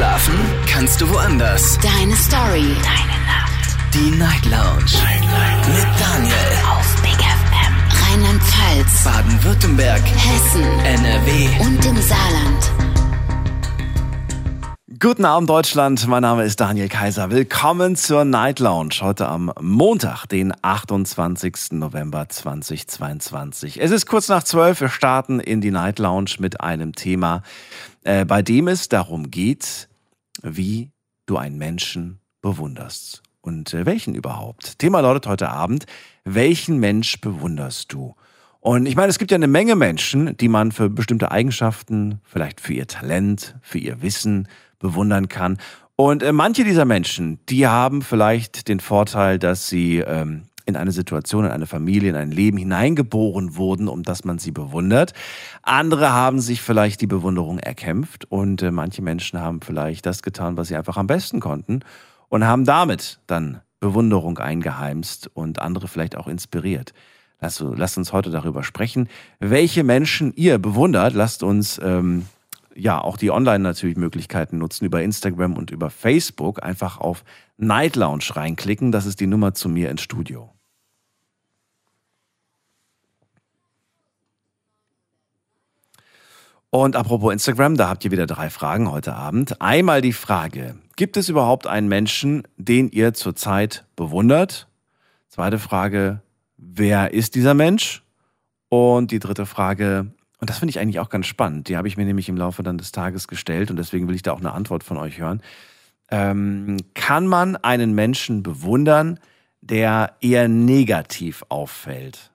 Schlafen kannst du woanders. Deine Story. Deine Nacht. Die Night Lounge. Night, Night. Mit Daniel. Auf Big FM. Rheinland-Pfalz. Baden-Württemberg. Hessen. NRW. Und im Saarland. Guten Abend Deutschland, mein Name ist Daniel Kaiser. Willkommen zur Night Lounge heute am Montag, den 28. November 2022. Es ist kurz nach zwölf, wir starten in die Night Lounge mit einem Thema, äh, bei dem es darum geht, wie du einen Menschen bewunderst. Und äh, welchen überhaupt? Thema lautet heute Abend, welchen Mensch bewunderst du? Und ich meine, es gibt ja eine Menge Menschen, die man für bestimmte Eigenschaften, vielleicht für ihr Talent, für ihr Wissen, bewundern kann. Und äh, manche dieser Menschen, die haben vielleicht den Vorteil, dass sie ähm, in eine Situation, in eine Familie, in ein Leben hineingeboren wurden, um das man sie bewundert. Andere haben sich vielleicht die Bewunderung erkämpft und äh, manche Menschen haben vielleicht das getan, was sie einfach am besten konnten und haben damit dann Bewunderung eingeheimst und andere vielleicht auch inspiriert. Lasst, lasst uns heute darüber sprechen, welche Menschen ihr bewundert. Lasst uns ähm, ja auch die online natürlich Möglichkeiten nutzen über Instagram und über Facebook. Einfach auf Night Lounge reinklicken. Das ist die Nummer zu mir ins Studio. Und apropos Instagram, da habt ihr wieder drei Fragen heute Abend. Einmal die Frage, gibt es überhaupt einen Menschen, den ihr zurzeit bewundert? Zweite Frage, wer ist dieser Mensch? Und die dritte Frage, und das finde ich eigentlich auch ganz spannend. Die habe ich mir nämlich im Laufe dann des Tages gestellt und deswegen will ich da auch eine Antwort von euch hören. Ähm, kann man einen Menschen bewundern, der eher negativ auffällt?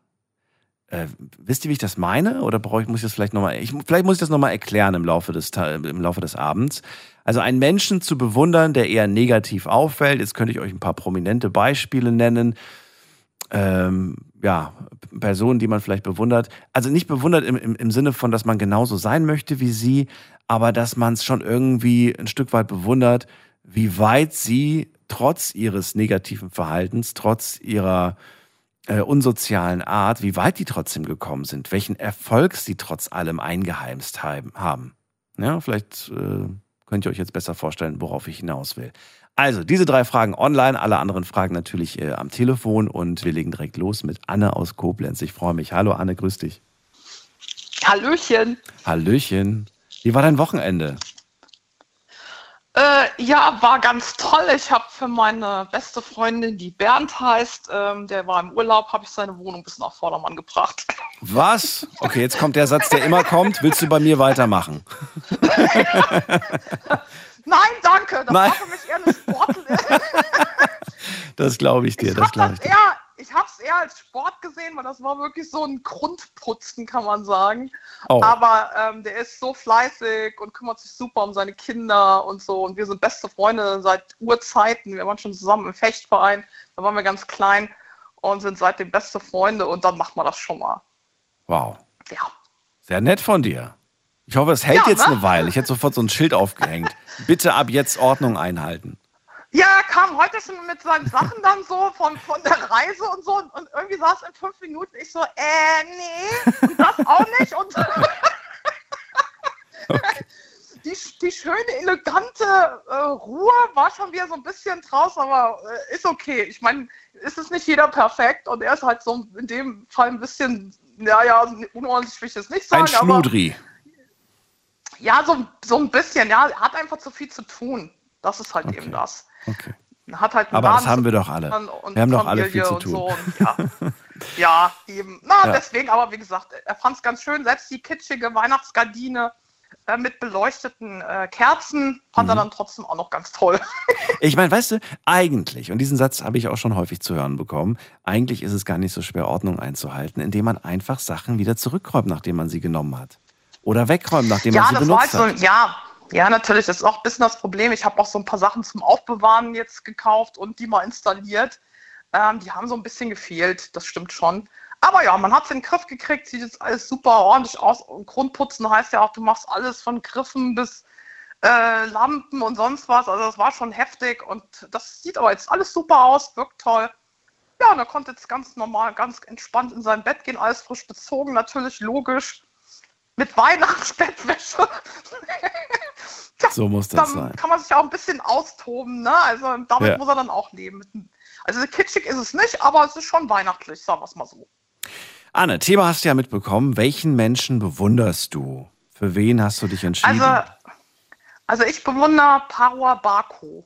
Äh, wisst ihr, wie ich das meine? Oder brauche ich, muss ich das vielleicht nochmal, ich, vielleicht muss ich das nochmal erklären im Laufe des, im Laufe des Abends. Also einen Menschen zu bewundern, der eher negativ auffällt. Jetzt könnte ich euch ein paar prominente Beispiele nennen. Ähm, ja, Personen, die man vielleicht bewundert. Also nicht bewundert im, im, im Sinne von, dass man genauso sein möchte wie sie, aber dass man es schon irgendwie ein Stück weit bewundert, wie weit sie trotz ihres negativen Verhaltens, trotz ihrer äh, unsozialen Art, wie weit die trotzdem gekommen sind, welchen Erfolg sie trotz allem eingeheimst haben. Ja, vielleicht äh, könnt ihr euch jetzt besser vorstellen, worauf ich hinaus will. Also, diese drei Fragen online, alle anderen Fragen natürlich äh, am Telefon und wir legen direkt los mit Anne aus Koblenz. Ich freue mich. Hallo Anne, grüß dich. Hallöchen. Hallöchen. Wie war dein Wochenende? Äh, ja, war ganz toll. Ich habe für meine beste Freundin, die Bernd heißt, ähm, der war im Urlaub, habe ich seine Wohnung bis nach Vordermann gebracht. Was? Okay, jetzt kommt der Satz, der immer kommt. Willst du bei mir weitermachen? Nein, danke. Das Nein. war für mich eher eine Sportlerin. Das glaube ich dir. Ich das glaube ich dir. eher, ich habe es eher als Sport gesehen, weil das war wirklich so ein Grundputzen, kann man sagen. Oh. Aber ähm, der ist so fleißig und kümmert sich super um seine Kinder und so. Und wir sind beste Freunde seit Urzeiten. Wir waren schon zusammen im Fechtverein. Da waren wir ganz klein und sind seitdem beste Freunde. Und dann macht man das schon mal. Wow. Ja. Sehr nett von dir. Ich hoffe, es hält Ja, jetzt ne? eine Weile. Ich hätte sofort so ein Schild aufgehängt. Bitte ab jetzt Ordnung einhalten. Ja, er kam heute schon mit seinen Sachen dann so von, von der Reise und so und, und irgendwie saß in fünf Minuten ich so, äh, nee, und das auch nicht und die, die schöne, elegante äh, Ruhe war schon wieder so ein bisschen draus, aber äh, ist okay. Ich meine, ist es nicht jeder perfekt und er ist halt so in dem Fall ein bisschen, naja, unordentlich will ich es nicht sagen, Ein aber Schludri. ja, so, so ein bisschen, ja, er hat einfach zu viel zu tun. Das ist halt Okay. eben das. Okay. Hat halt Aber das Laden haben wir doch alle. Wir haben doch alle viel zu tun. So ja. ja, eben. Na, Ja. deswegen, aber wie gesagt, er fand es ganz schön. Selbst die kitschige Weihnachtsgardine äh, mit beleuchteten äh, Kerzen fand Mhm. er dann trotzdem auch noch ganz toll. Ich meine, weißt du, eigentlich, und diesen Satz habe ich auch schon häufig zu hören bekommen, eigentlich ist es gar nicht so schwer, Ordnung einzuhalten, indem man einfach Sachen wieder zurückräumt, nachdem man sie genommen hat. Oder wegräumt, nachdem ja, man sie das benutzt so, hat. ja, ja, natürlich, das ist auch ein bisschen das Problem. Ich habe auch so ein paar Sachen zum Aufbewahren jetzt gekauft und die mal installiert. Ähm, die haben so ein bisschen gefehlt, das stimmt schon. Aber ja, man hat es in den Griff gekriegt, sieht jetzt alles super ordentlich aus. Und Grundputzen heißt ja auch, du machst alles von Griffen bis äh, Lampen und sonst was. Also das war schon heftig und das sieht aber jetzt alles super aus, wirkt toll. Ja, und er konnte jetzt ganz normal, ganz entspannt in sein Bett gehen, alles frisch bezogen, natürlich logisch. Mit Weihnachtsbettwäsche. so muss das dann sein. kann man sich auch ein bisschen austoben, ne? Also damit Ja. muss er dann auch leben. Also kitschig ist es nicht, aber es ist schon weihnachtlich, sagen wir es mal so. Anne, Thema hast du ja mitbekommen. Welchen Menschen bewunderst du? Für wen hast du dich entschieden? Also, also ich bewundere Parua Bako.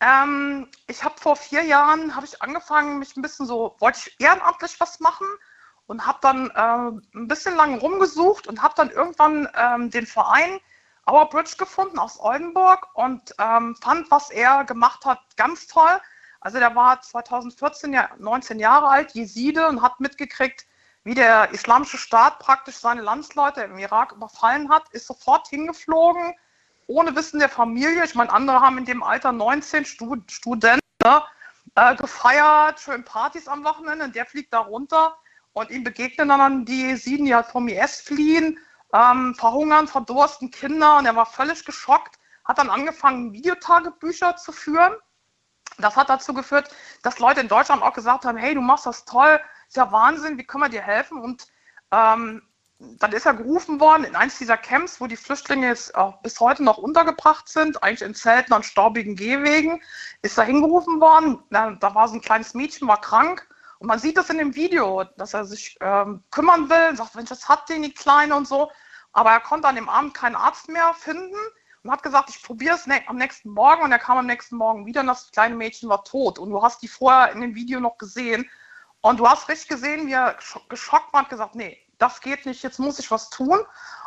Ähm, ich habe vor vier Jahren habe ich angefangen, mich ein bisschen so, wollte ich ehrenamtlich was machen und habe dann ähm, ein bisschen lang rumgesucht und habe dann irgendwann ähm, den Verein Our Bridge gefunden aus Oldenburg und ähm, fand, was er gemacht hat, ganz toll. Also der war 2014 ja 19 Jahre alt, Jeside und hat mitgekriegt, wie der islamische Staat praktisch seine Landsleute im Irak überfallen hat, ist sofort hingeflogen, ohne Wissen der Familie. Ich meine, andere haben in dem Alter 19 Stud Studenten ne, äh, gefeiert, schön Partys am Wochenende und der fliegt da runter und ihm begegnen dann die Jesiden, die halt vom IS fliehen, ähm, verhungern, verdursten Kinder und er war völlig geschockt, hat dann angefangen, Videotagebücher zu führen. Das hat dazu geführt, dass Leute in Deutschland auch gesagt haben, hey, du machst das toll, ist ja Wahnsinn, wie können wir dir helfen? Und ähm, dann ist er gerufen worden in eins dieser Camps, wo die Flüchtlinge jetzt auch bis heute noch untergebracht sind, eigentlich in Zelten an staubigen Gehwegen, ist er hingerufen worden. Da, da war so ein kleines Mädchen, war krank. Und man sieht das in dem Video, dass er sich ähm, kümmern will, sagt, Mensch, das hat den die Kleine und so. Aber er konnte an dem Abend keinen Arzt mehr finden und hat gesagt, ich probiere es ne am nächsten Morgen. Und er kam am nächsten Morgen wieder und das kleine Mädchen war tot. Und du hast die vorher in dem Video noch gesehen. Und du hast richtig gesehen, wie er geschockt war und gesagt, nee, das geht nicht, jetzt muss ich was tun.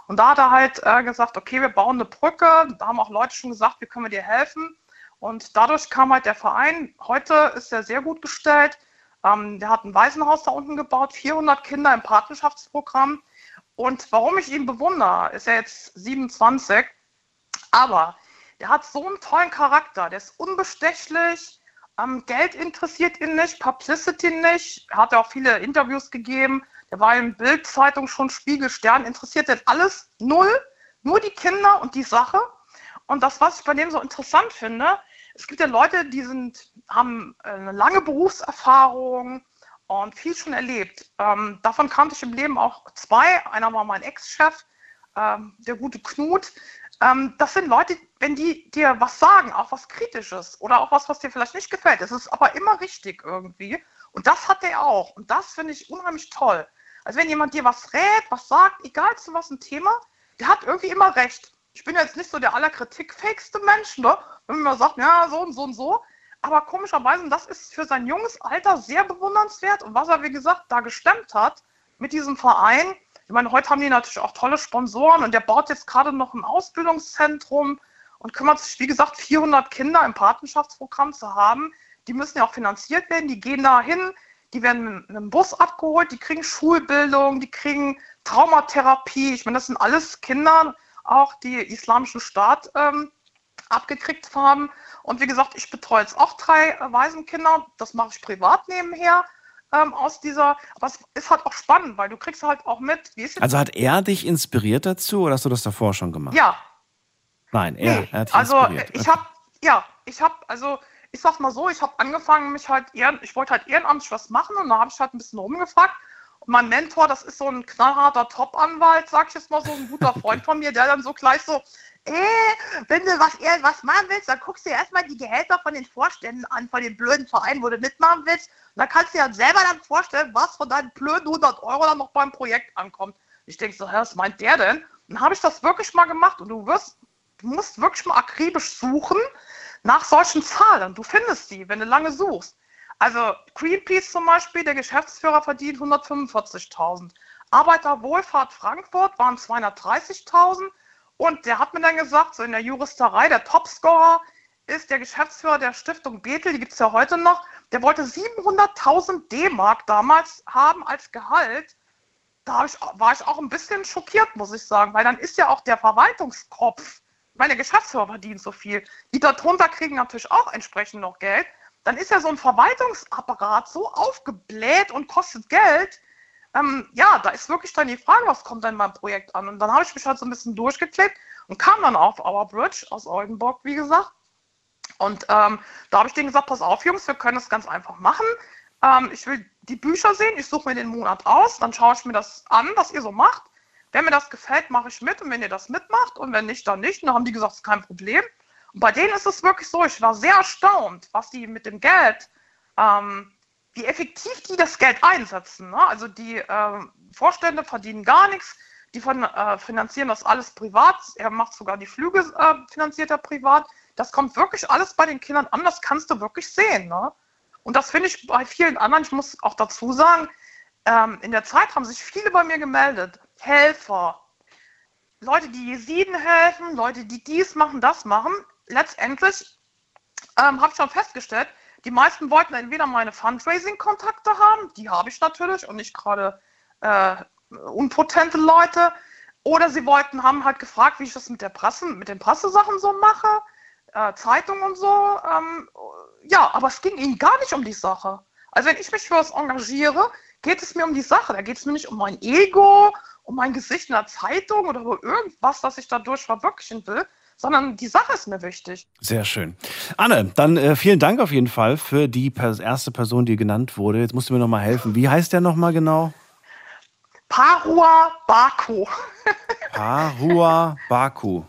Und da hat er halt äh, gesagt, okay, wir bauen eine Brücke. Da haben auch Leute schon gesagt, wie können wir dir helfen. Und dadurch kam halt der Verein. Heute ist er sehr gut gestellt. Ähm, der hat ein Waisenhaus da unten gebaut, 400 Kinder im Patenschaftsprogramm. Und warum ich ihn bewundere, ist er jetzt 27, aber der hat so einen tollen Charakter, der ist unbestechlich, ähm, Geld interessiert ihn nicht, Publicity nicht, er hat ja auch viele Interviews gegeben, der war in Bild-Zeitung schon Spiegel, Stern, interessiert. Den alles null, nur die Kinder und die Sache. Und das, was ich bei dem so interessant finde, es gibt ja Leute, die sind, haben eine lange Berufserfahrung und viel schon erlebt. Ähm, davon kannte ich im Leben auch zwei. Einer war mein Ex-Chef, ähm, der gute Knut. Ähm, das sind Leute, wenn die dir was sagen, auch was Kritisches oder auch was, was dir vielleicht nicht gefällt, das ist aber immer richtig irgendwie. Und das hat er auch. Und das finde ich unheimlich toll. Also wenn jemand dir was rät, was sagt, egal zu was ein Thema, der hat irgendwie immer recht. Ich bin jetzt nicht so der allerkritikfähigste Mensch, ne? wenn man sagt, ja, so und so und so. Aber komischerweise, und das ist für sein junges Alter sehr bewundernswert. Und was er, wie gesagt, da gestemmt hat mit diesem Verein, ich meine, heute haben die natürlich auch tolle Sponsoren und der baut jetzt gerade noch ein Ausbildungszentrum und kümmert sich, wie gesagt, 400 Kinder im Patenschaftsprogramm zu haben. Die müssen ja auch finanziert werden, die gehen da hin, die werden mit einem Bus abgeholt, die kriegen Schulbildung, die kriegen Traumatherapie. Ich meine, das sind alles Kinder, auch die islamischen Staat ähm, abgekriegt haben. Und wie gesagt, ich betreue jetzt auch drei äh, Waisenkinder. Das mache ich privat nebenher ähm, aus dieser. Aber es ist halt auch spannend, weil du kriegst halt auch mit, wie ist jetzt. Also hat er dich inspiriert dazu oder hast du das davor schon gemacht? ja, Nein, er, Nee, er hat dich also inspiriert. ich Okay. habe, ja, ich habe, also ich sag's mal so, ich habe angefangen, mich halt ehren, ich wollte halt ehrenamtlich was machen und da habe ich halt ein bisschen rumgefragt. Mein Mentor, das ist so ein knallharter Top-Anwalt, sag ich jetzt mal so, ein guter Freund von mir, der dann so gleich so, äh, wenn du was, eher was machen willst, dann guckst du dir erstmal die Gehälter von den Vorständen an, von den blöden Vereinen, wo du mitmachen willst. Und dann kannst du dir dann selber dann vorstellen, was von deinen blöden 100 Euro dann noch beim Projekt ankommt. Ich denke so, was meint der denn? Und dann habe ich das wirklich mal gemacht und du wirst du musst wirklich mal akribisch suchen nach solchen Zahlen. Du findest die, wenn du lange suchst. Also Greenpeace zum Beispiel, der Geschäftsführer verdient 145.000. Arbeiterwohlfahrt Frankfurt waren 230.000. Und der hat mir dann gesagt, so in der Juristerei, der Topscorer ist der Geschäftsführer der Stiftung Bethel, die gibt es ja heute noch. Der wollte 700.000 D-Mark damals haben als Gehalt da ich, war ich auch ein bisschen schockiert, muss ich sagen, weil dann ist ja auch der Verwaltungskopf, meine, Geschäftsführer verdient so viel, die darunter kriegen natürlich auch entsprechend noch Geld, dann ist ja so ein Verwaltungsapparat so aufgebläht und kostet Geld. Ähm, ja, da ist wirklich dann die Frage, was kommt denn beim Projekt an? Und dann habe ich mich halt so ein bisschen durchgeklickt und kam dann auf Our Bridge aus Oldenburg, wie gesagt. Und ähm, da habe ich denen gesagt, pass auf, Jungs, wir können das ganz einfach machen. Ähm, ich will die Bücher sehen, ich suche mir den Monat aus, dann schaue ich mir das an, was ihr so macht. wenn mir das gefällt, mache ich mit und wenn ihr das mitmacht und wenn nicht, dann nicht. Und dann haben die gesagt, das ist kein Problem. Und bei denen ist es wirklich so, ich war sehr erstaunt, was die mit dem Geld, ähm, wie effektiv die das Geld einsetzen. Ne? Also die äh, Vorstände verdienen gar nichts, die von, äh, finanzieren das alles privat. Er macht sogar die Flüge, äh, finanziert er privat. Das kommt wirklich alles bei den Kindern an, das kannst du wirklich sehen. Ne? Und das finde ich bei vielen anderen, ich muss auch dazu sagen, ähm, in der Zeit haben sich viele bei mir gemeldet. Helfer, Leute, die Jesiden helfen, Leute, die dies machen, das machen. Letztendlich ähm, habe ich schon festgestellt, die meisten wollten entweder meine Fundraising-Kontakte haben, die habe ich natürlich und nicht gerade äh, unpotente Leute, oder sie wollten, haben halt gefragt, wie ich das mit der Presse, mit den Pressesachen so mache, äh, Zeitungen und so. Ähm, ja, aber es ging ihnen gar nicht um die Sache. Also wenn ich mich für was engagiere, geht es mir um die Sache. Da geht es mir nicht um mein Ego, um mein Gesicht in der Zeitung oder um irgendwas, das ich dadurch verwirklichen will, sondern die Sache ist mir wichtig. Sehr schön. Anne, dann äh, vielen Dank auf jeden Fall für die pers erste Person, die genannt wurde. Jetzt musst du mir noch mal helfen. Wie heißt der noch mal genau? Parua Baku. Parua Baku.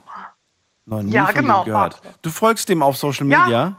Noch nie Ja, genau, gehört. Baku. Du folgst dem auf Social Ja. Media?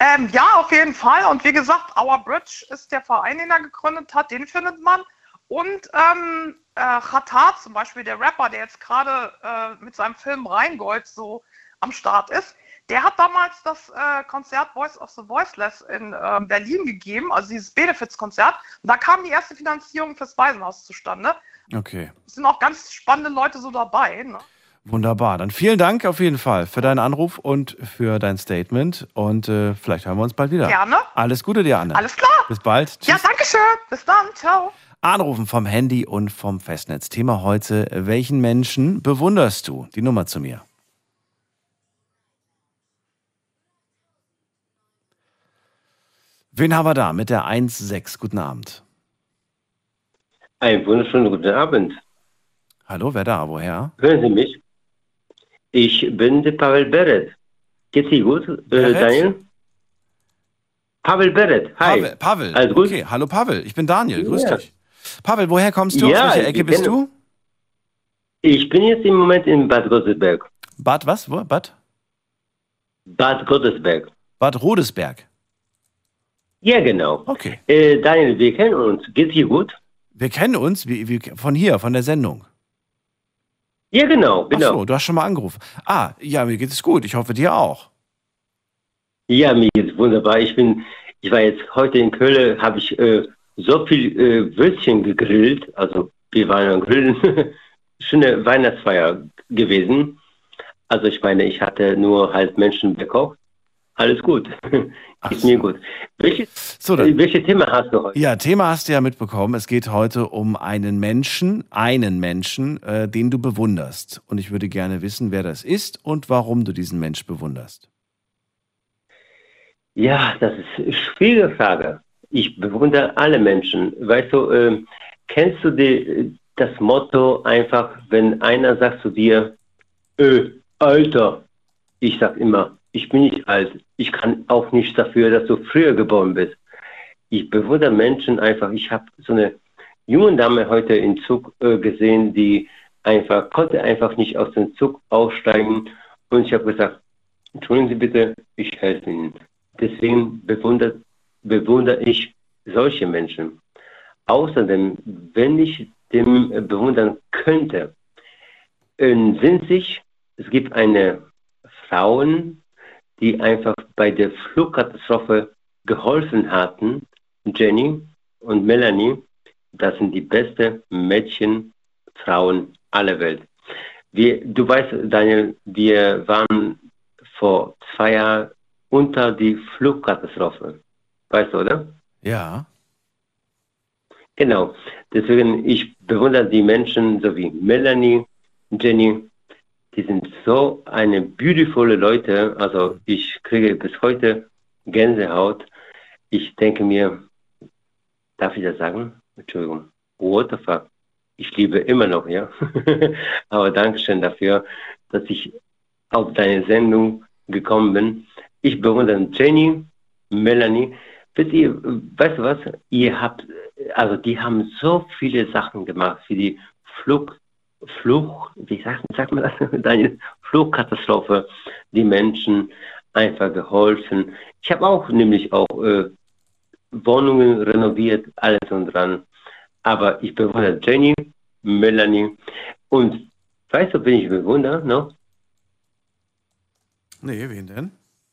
Ähm, ja, auf jeden Fall. Und wie gesagt, Our Bridge ist der Verein, den er gegründet hat. Den findet man. Und ähm, äh, Khatar zum Beispiel, der Rapper, der jetzt gerade äh, mit seinem Film Rheingold so am Start ist, der hat damals das äh, Konzert Voice of the Voiceless in ähm, Berlin gegeben, also dieses Benefits-Konzert. Und da kam die erste Finanzierung fürs Waisenhaus zustande. Okay. Es sind auch ganz spannende Leute so dabei. Ne? Wunderbar. Dann vielen Dank auf jeden Fall für deinen Anruf und für dein Statement. Und äh, vielleicht hören wir uns bald wieder. Gerne. Alles Gute dir, Anne. Alles klar. Bis bald. Ja, Tschüss. danke schön. Bis dann. Ciao. Anrufen vom Handy und vom Festnetz. Thema heute, welchen Menschen bewunderst du? Die Nummer zu mir. Wen haben wir da mit der 1.6? Guten Abend. Einen wunderschönen guten Abend. Hallo, wer da? Woher? Hören Sie mich? Ich bin der Pavel Beret. Geht's Ihnen gut, äh? Daniel? Pavel Beret, hi. Pavel. Pavel. Alles gut? Okay, hallo Pavel. Ich bin Daniel. Grüß Ja. dich. Pavel, woher kommst du? Ja, Aus welcher Ecke bist du? Ich bin jetzt im Moment in Bad Godesberg. Bad was? Wo? Bad? Bad Godesberg. Bad Rodesberg. Ja, genau. Okay. Äh, Daniel, wir kennen uns. Geht's dir gut? Wir kennen uns wie, wie, von hier, von der Sendung. Ja, genau, Ach genau. so, du hast schon mal angerufen. Ah, ja, mir geht es gut. Ich hoffe, dir auch. Ja, mir geht's wunderbar. Ich bin, ich war jetzt heute in Köln, habe ich äh, so viel äh, Würstchen gegrillt. Also wir waren am Grillen. Schöne Weihnachtsfeier gewesen. Also ich meine, ich hatte nur halt Menschen bekocht. Alles gut. Ach Geht so. mir gut. Welches, So, dann, welches Thema hast du heute? ja, Thema hast du ja mitbekommen. Es geht heute um einen Menschen, einen Menschen, äh, den du bewunderst. Und ich würde gerne wissen, wer das ist und warum du diesen Mensch bewunderst. Ja, das ist eine schwierige Frage. Ich bewundere alle Menschen. Weißt du, ähm, kennst du die, das Motto einfach, wenn einer sagt zu dir, äh, Alter, ich sag immer, ich bin nicht alt. Ich kann auch nichts dafür, dass du früher geboren bist. Ich bewundere Menschen einfach. Ich habe so eine junge Dame heute im Zug äh, gesehen, die einfach konnte einfach nicht aus dem Zug aussteigen. Und ich habe gesagt, entschuldigen Sie bitte, ich helfe Ihnen. Deswegen bewundert, bewundere ich solche Menschen. Außerdem, wenn ich dem bewundern könnte, äh, sind sich, es gibt eine Frauen, die einfach bei der Flugkatastrophe geholfen hatten, Jenny und Melanie, das sind die besten Mädchen, Frauen aller Welt. Wir, du weißt, Daniel, wir waren vor zwei Jahren unter die Flugkatastrophe. Weißt du, oder? Ja. Genau. Deswegen, ich bewundere die Menschen, so wie Melanie, Jenny, die sind so eine beautiful Leute. Also ich kriege bis heute Gänsehaut. Ich denke mir, darf ich das sagen? Entschuldigung. What the fuck? Ich liebe immer noch, ja. Aber Dankeschön dafür, dass ich auf deine Sendung gekommen bin. Ich bewundere Jenny, Melanie. Wisst ihr, weißt du was? Ihr habt, also die haben so viele Sachen gemacht für die Flug, Fluch, wie sagt, sagt man das, Daniel? Flugkatastrophe, die Menschen einfach geholfen. Ich habe auch nämlich auch äh, Wohnungen renoviert, alles und dran. Aber ich bewundere Jenny, Melanie und weißt du, wen ich bewundere noch? Nee, wen denn?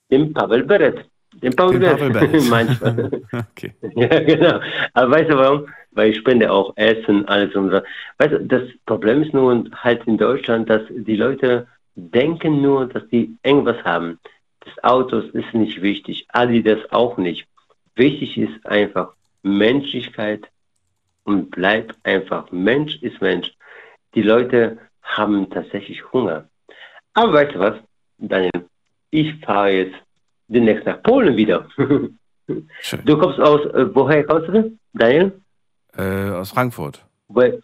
Den Pavel Beret. Den Pavel Den. Beret. Manchmal. okay. Ja, genau. Aber weißt du warum? Weil ich spende auch Essen, alles und so. Weißt du, das Problem ist nur halt in Deutschland, dass die Leute denken nur, dass die irgendwas haben. Das Auto ist nicht wichtig, Adi das auch nicht. Wichtig ist einfach Menschlichkeit und bleib einfach Mensch ist Mensch. Die Leute haben tatsächlich Hunger. Aber weißt du was, Daniel? Ich fahre jetzt demnächst nach Polen wieder. Schön. Du kommst aus, äh, woher kommst du, Daniel? Äh, aus Frankfurt. Woher,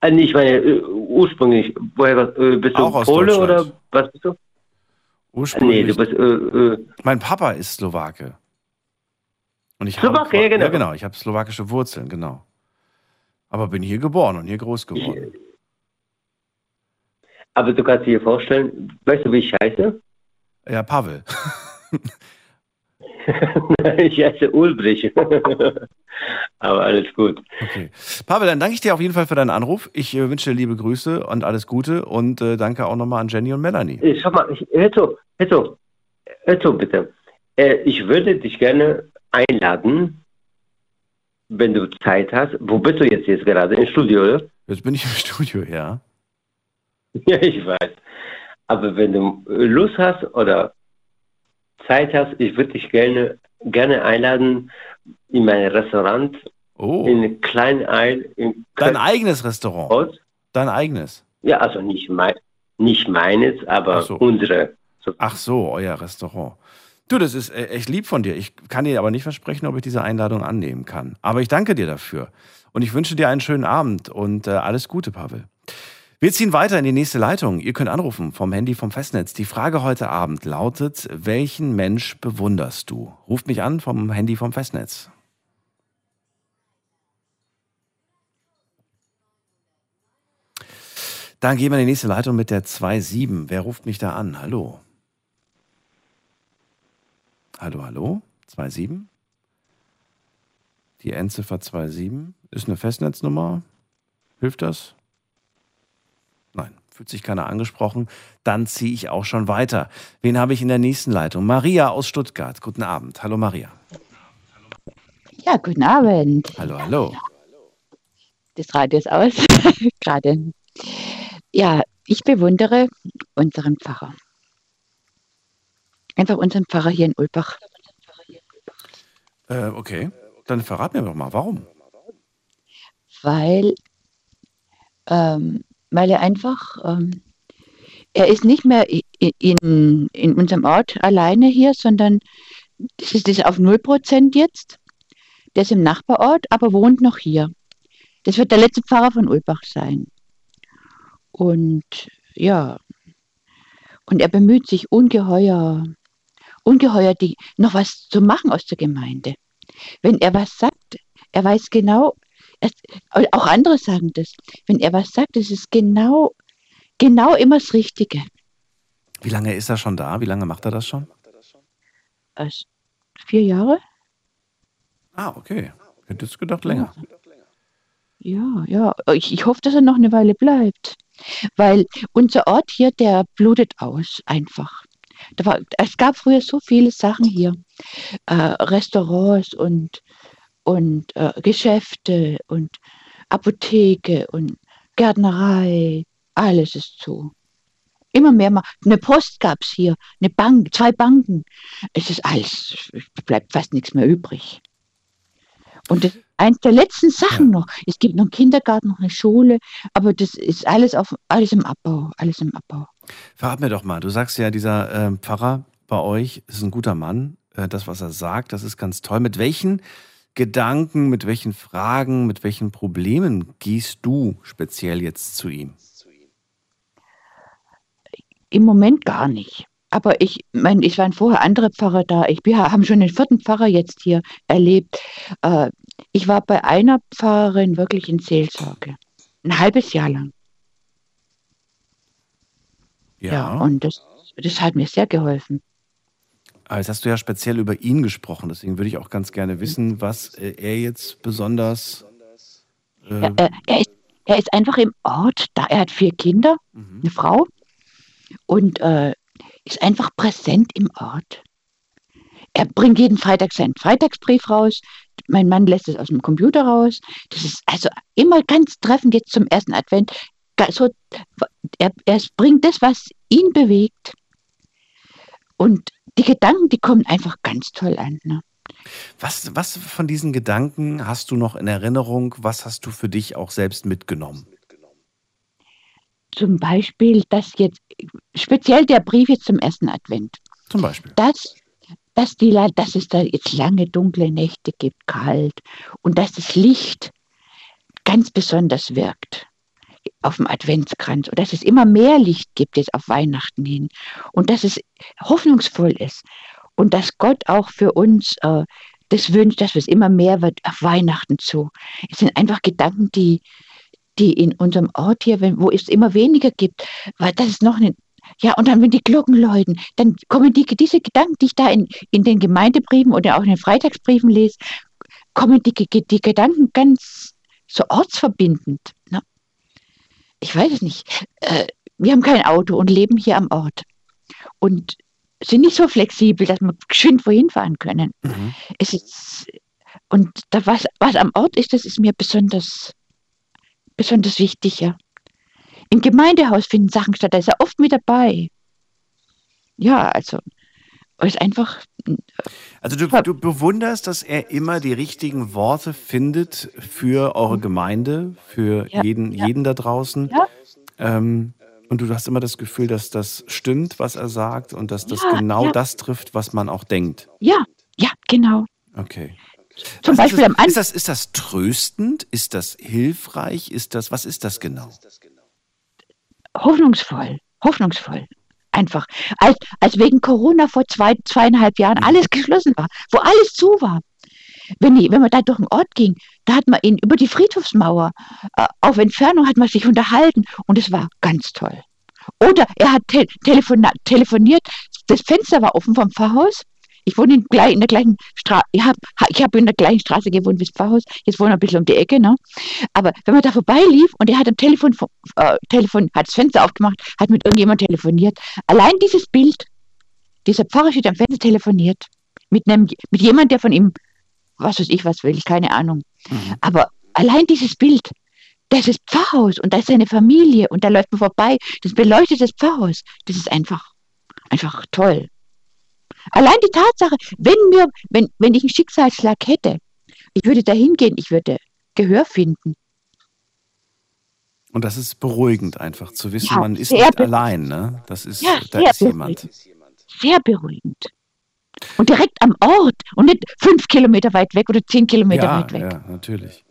äh, nee, ich meine, äh, ursprünglich, woher äh, bist du? Auch aus Pole Deutschland. oder was bist du? Äh, Nee, Ursprünglich. du bist, äh, äh, mein Papa ist Slowake. Und ich Slowake, habe, ja, genau. Ja, genau. Ich habe slowakische Wurzeln, genau. Aber bin hier geboren und hier groß geworden. aber du kannst dir vorstellen, weißt du, wie ich heiße? Ja, Pavel. ich heiße Ulbrich. aber alles gut. Okay. Pavel, dann danke ich dir auf jeden Fall für deinen Anruf. Ich äh, wünsche dir liebe Grüße und alles Gute und äh, danke auch nochmal an Jenny und Melanie. Äh, Schau mal, ich- zu, hör zu bitte. Äh, ich würde dich gerne einladen, wenn du Zeit hast. Wo bist du jetzt, jetzt gerade? Im Studio, oder? Jetzt bin ich im Studio, ja. Ja, ich weiß. Aber wenn du äh, Lust hast oder Zeit hast, ich würde dich gerne, gerne einladen in mein Restaurant Oh, in Kleineil in dein eigenes Restaurant. Köln. Dein eigenes. Ja, also nicht, mein, nicht meines, aber Ach so. unsere. Ach so, euer Restaurant. Du, das ist äh, echt lieb von dir. Ich kann dir aber nicht versprechen, ob ich diese Einladung annehmen kann. Aber ich danke dir dafür. Und ich wünsche dir einen schönen Abend und äh, alles Gute, Pavel. Wir ziehen weiter in die nächste Leitung. Ihr könnt anrufen vom Handy vom Festnetz. Die Frage heute Abend lautet, welchen Mensch bewunderst du? Ruft mich an vom Handy vom Festnetz. Dann gehen wir in die nächste Leitung mit der 2.7. Wer ruft mich da an? Hallo. Hallo, hallo? 2.7? Die Endziffer 2.7 ist eine Festnetznummer. Hilft das? Fühlt sich keiner angesprochen. Dann ziehe ich auch schon weiter. Wen habe ich in der nächsten Leitung? Maria aus Stuttgart. Guten Abend. Hallo Maria. Ja, guten Abend. Hallo, hallo. Das Radio ist aus. Gerade. Ja, ich bewundere unseren Pfarrer. Einfach unseren Pfarrer hier in Ulbach. Äh, okay, dann verrat mir doch mal, warum? weil, ähm, weil er einfach, ähm, er ist nicht mehr in, in unserem Ort alleine hier, sondern das ist auf 0% jetzt. Der ist im Nachbarort, aber wohnt noch hier. Das wird der letzte Pfarrer von Ulbach sein. Und ja, und er bemüht sich ungeheuer, ungeheuer, die, noch was zu machen aus der Gemeinde. Wenn er was sagt, er weiß genau, es, auch andere sagen das, wenn er was sagt, es ist genau, genau immer das Richtige. Wie lange ist er schon da? Wie lange macht er das schon? Also, vier Jahre? Ah, okay. Hätte jetzt gedacht länger. Ja, ja. Ich, ich hoffe, dass er noch eine Weile bleibt. Weil unser Ort hier, der blutet aus, einfach. War, es gab früher so viele Sachen hier. Äh, Restaurants und, und äh, Geschäfte und Apotheke und Gärtnerei. Alles ist zu. Immer mehr mal. Eine Post gab es hier, eine Bank, zwei Banken. Es ist alles, es bleibt fast nichts mehr übrig. Und das ist eins der letzten Sachen noch. Es gibt noch einen Kindergarten, noch eine Schule, aber das ist alles auf alles im Abbau, alles im Abbau. Verrat mir doch mal, du sagst ja, dieser ähm, Pfarrer bei euch ist ein guter Mann. Äh, das, was er sagt, das ist ganz toll. Mit welchen Gedanken, mit welchen Fragen, mit welchen Problemen gehst du speziell jetzt zu ihm? Im Moment gar nicht. Aber ich meine, ich waren vorher andere Pfarrer da. Ich, wir haben schon den vierten Pfarrer jetzt hier erlebt. Äh, ich war bei einer Pfarrerin wirklich in Seelsorge. ein halbes Jahr lang. Ja. Ja, und das, das hat mir sehr geholfen. Aber jetzt hast du ja speziell über ihn gesprochen, deswegen würde ich auch ganz gerne wissen, was äh, er jetzt besonders. Äh, Er, er, er, ist, er ist einfach im Ort, da er hat vier Kinder, mhm. eine Frau, und äh, ist einfach präsent im Ort. Er bringt jeden Freitag seinen Freitagsbrief raus. Mein Mann lässt es aus dem Computer raus. Das ist also immer ganz treffend jetzt zum ersten Advent. So, er, er bringt das, was ihn bewegt. Und die Gedanken, die kommen einfach ganz toll an. Ne? Was, was von diesen Gedanken hast du noch in Erinnerung? Was hast du für dich auch selbst mitgenommen? Zum Beispiel, dass jetzt, speziell der Brief jetzt zum ersten Advent. Zum Beispiel. dass, dass, die, dass es da jetzt lange dunkle Nächte gibt, kalt, und dass das Licht ganz besonders wirkt auf dem Adventskranz und dass es immer mehr Licht gibt jetzt auf Weihnachten hin und dass es hoffnungsvoll ist und dass Gott auch für uns äh, das wünscht, dass es immer mehr wird auf Weihnachten zu. Es sind einfach Gedanken, die, die in unserem Ort hier, wenn, wo es immer weniger gibt, weil das ist noch eine ja, und dann, wenn die Glocken läuten, dann kommen die, diese Gedanken, die ich da in, in den Gemeindebriefen oder auch in den Freitagsbriefen lese, kommen die, die, Gedanken ganz so ortsverbindend. Ne? Ich weiß es nicht. Äh, wir haben kein Auto und leben hier am Ort. Und sind nicht so flexibel, dass wir geschwind wohin fahren können. Mhm. Es ist, und da was, was am Ort ist, das ist mir besonders, besonders wichtig, ja. Im Gemeindehaus finden Sachen statt, da ist er oft mit dabei. Ja, also, ist einfach, Also du, du bewunderst, dass er immer die richtigen Worte findet für eure Gemeinde, für Ja, jeden, ja. jeden da draußen. Ja. Ähm, und du hast immer das Gefühl, dass das stimmt, was er sagt und dass das genau das trifft, was man auch denkt. ja, ja, genau. Okay. Zum Was Beispiel am ist, das, Anfang. ist, das, ist das tröstend? Ist das hilfreich? Ist das, was ist das genau? hoffnungsvoll, hoffnungsvoll. Einfach. Als, als wegen Corona vor zwei, zweieinhalb Jahren alles geschlossen war, wo alles zu war. Wenn, die, wenn man da durch den Ort ging, da hat man ihn über die Friedhofsmauer äh, auf Entfernung hat man sich unterhalten und es war ganz toll. Oder er hat te telefoniert, das Fenster war offen vom Pfarrhaus. Ich wohne in, gleich, in der gleichen Straße, ich habe ich hab in der gleichen Straße gewohnt wie das Pfarrhaus, jetzt wohne ich ein bisschen um die Ecke, ne? Aber wenn man da vorbeilief und er hat am Telefon, äh, Telefon, hat das Fenster aufgemacht, hat mit irgendjemandem telefoniert, allein dieses Bild, dieser Pfarrer steht am Fenster telefoniert, mit einem, mit jemandem, der von ihm, was weiß ich, was will, keine Ahnung. Mhm. Aber allein dieses Bild, das ist Pfarrhaus und da ist seine Familie und da läuft man vorbei, das beleuchtet das Pfarrhaus. Das ist einfach, einfach toll. Allein die Tatsache, wenn mir, wenn, wenn ich einen Schicksalsschlag hätte, ich würde da hingehen, ich würde Gehör finden. Und das ist beruhigend einfach zu wissen, Ja, man ist nicht beruhigend. allein, ne? Das ist, Ja, da sehr ist jemand. Sehr beruhigend. Und direkt am Ort und nicht fünf Kilometer weit weg oder zehn Kilometer Ja, weit weg. ja, natürlich.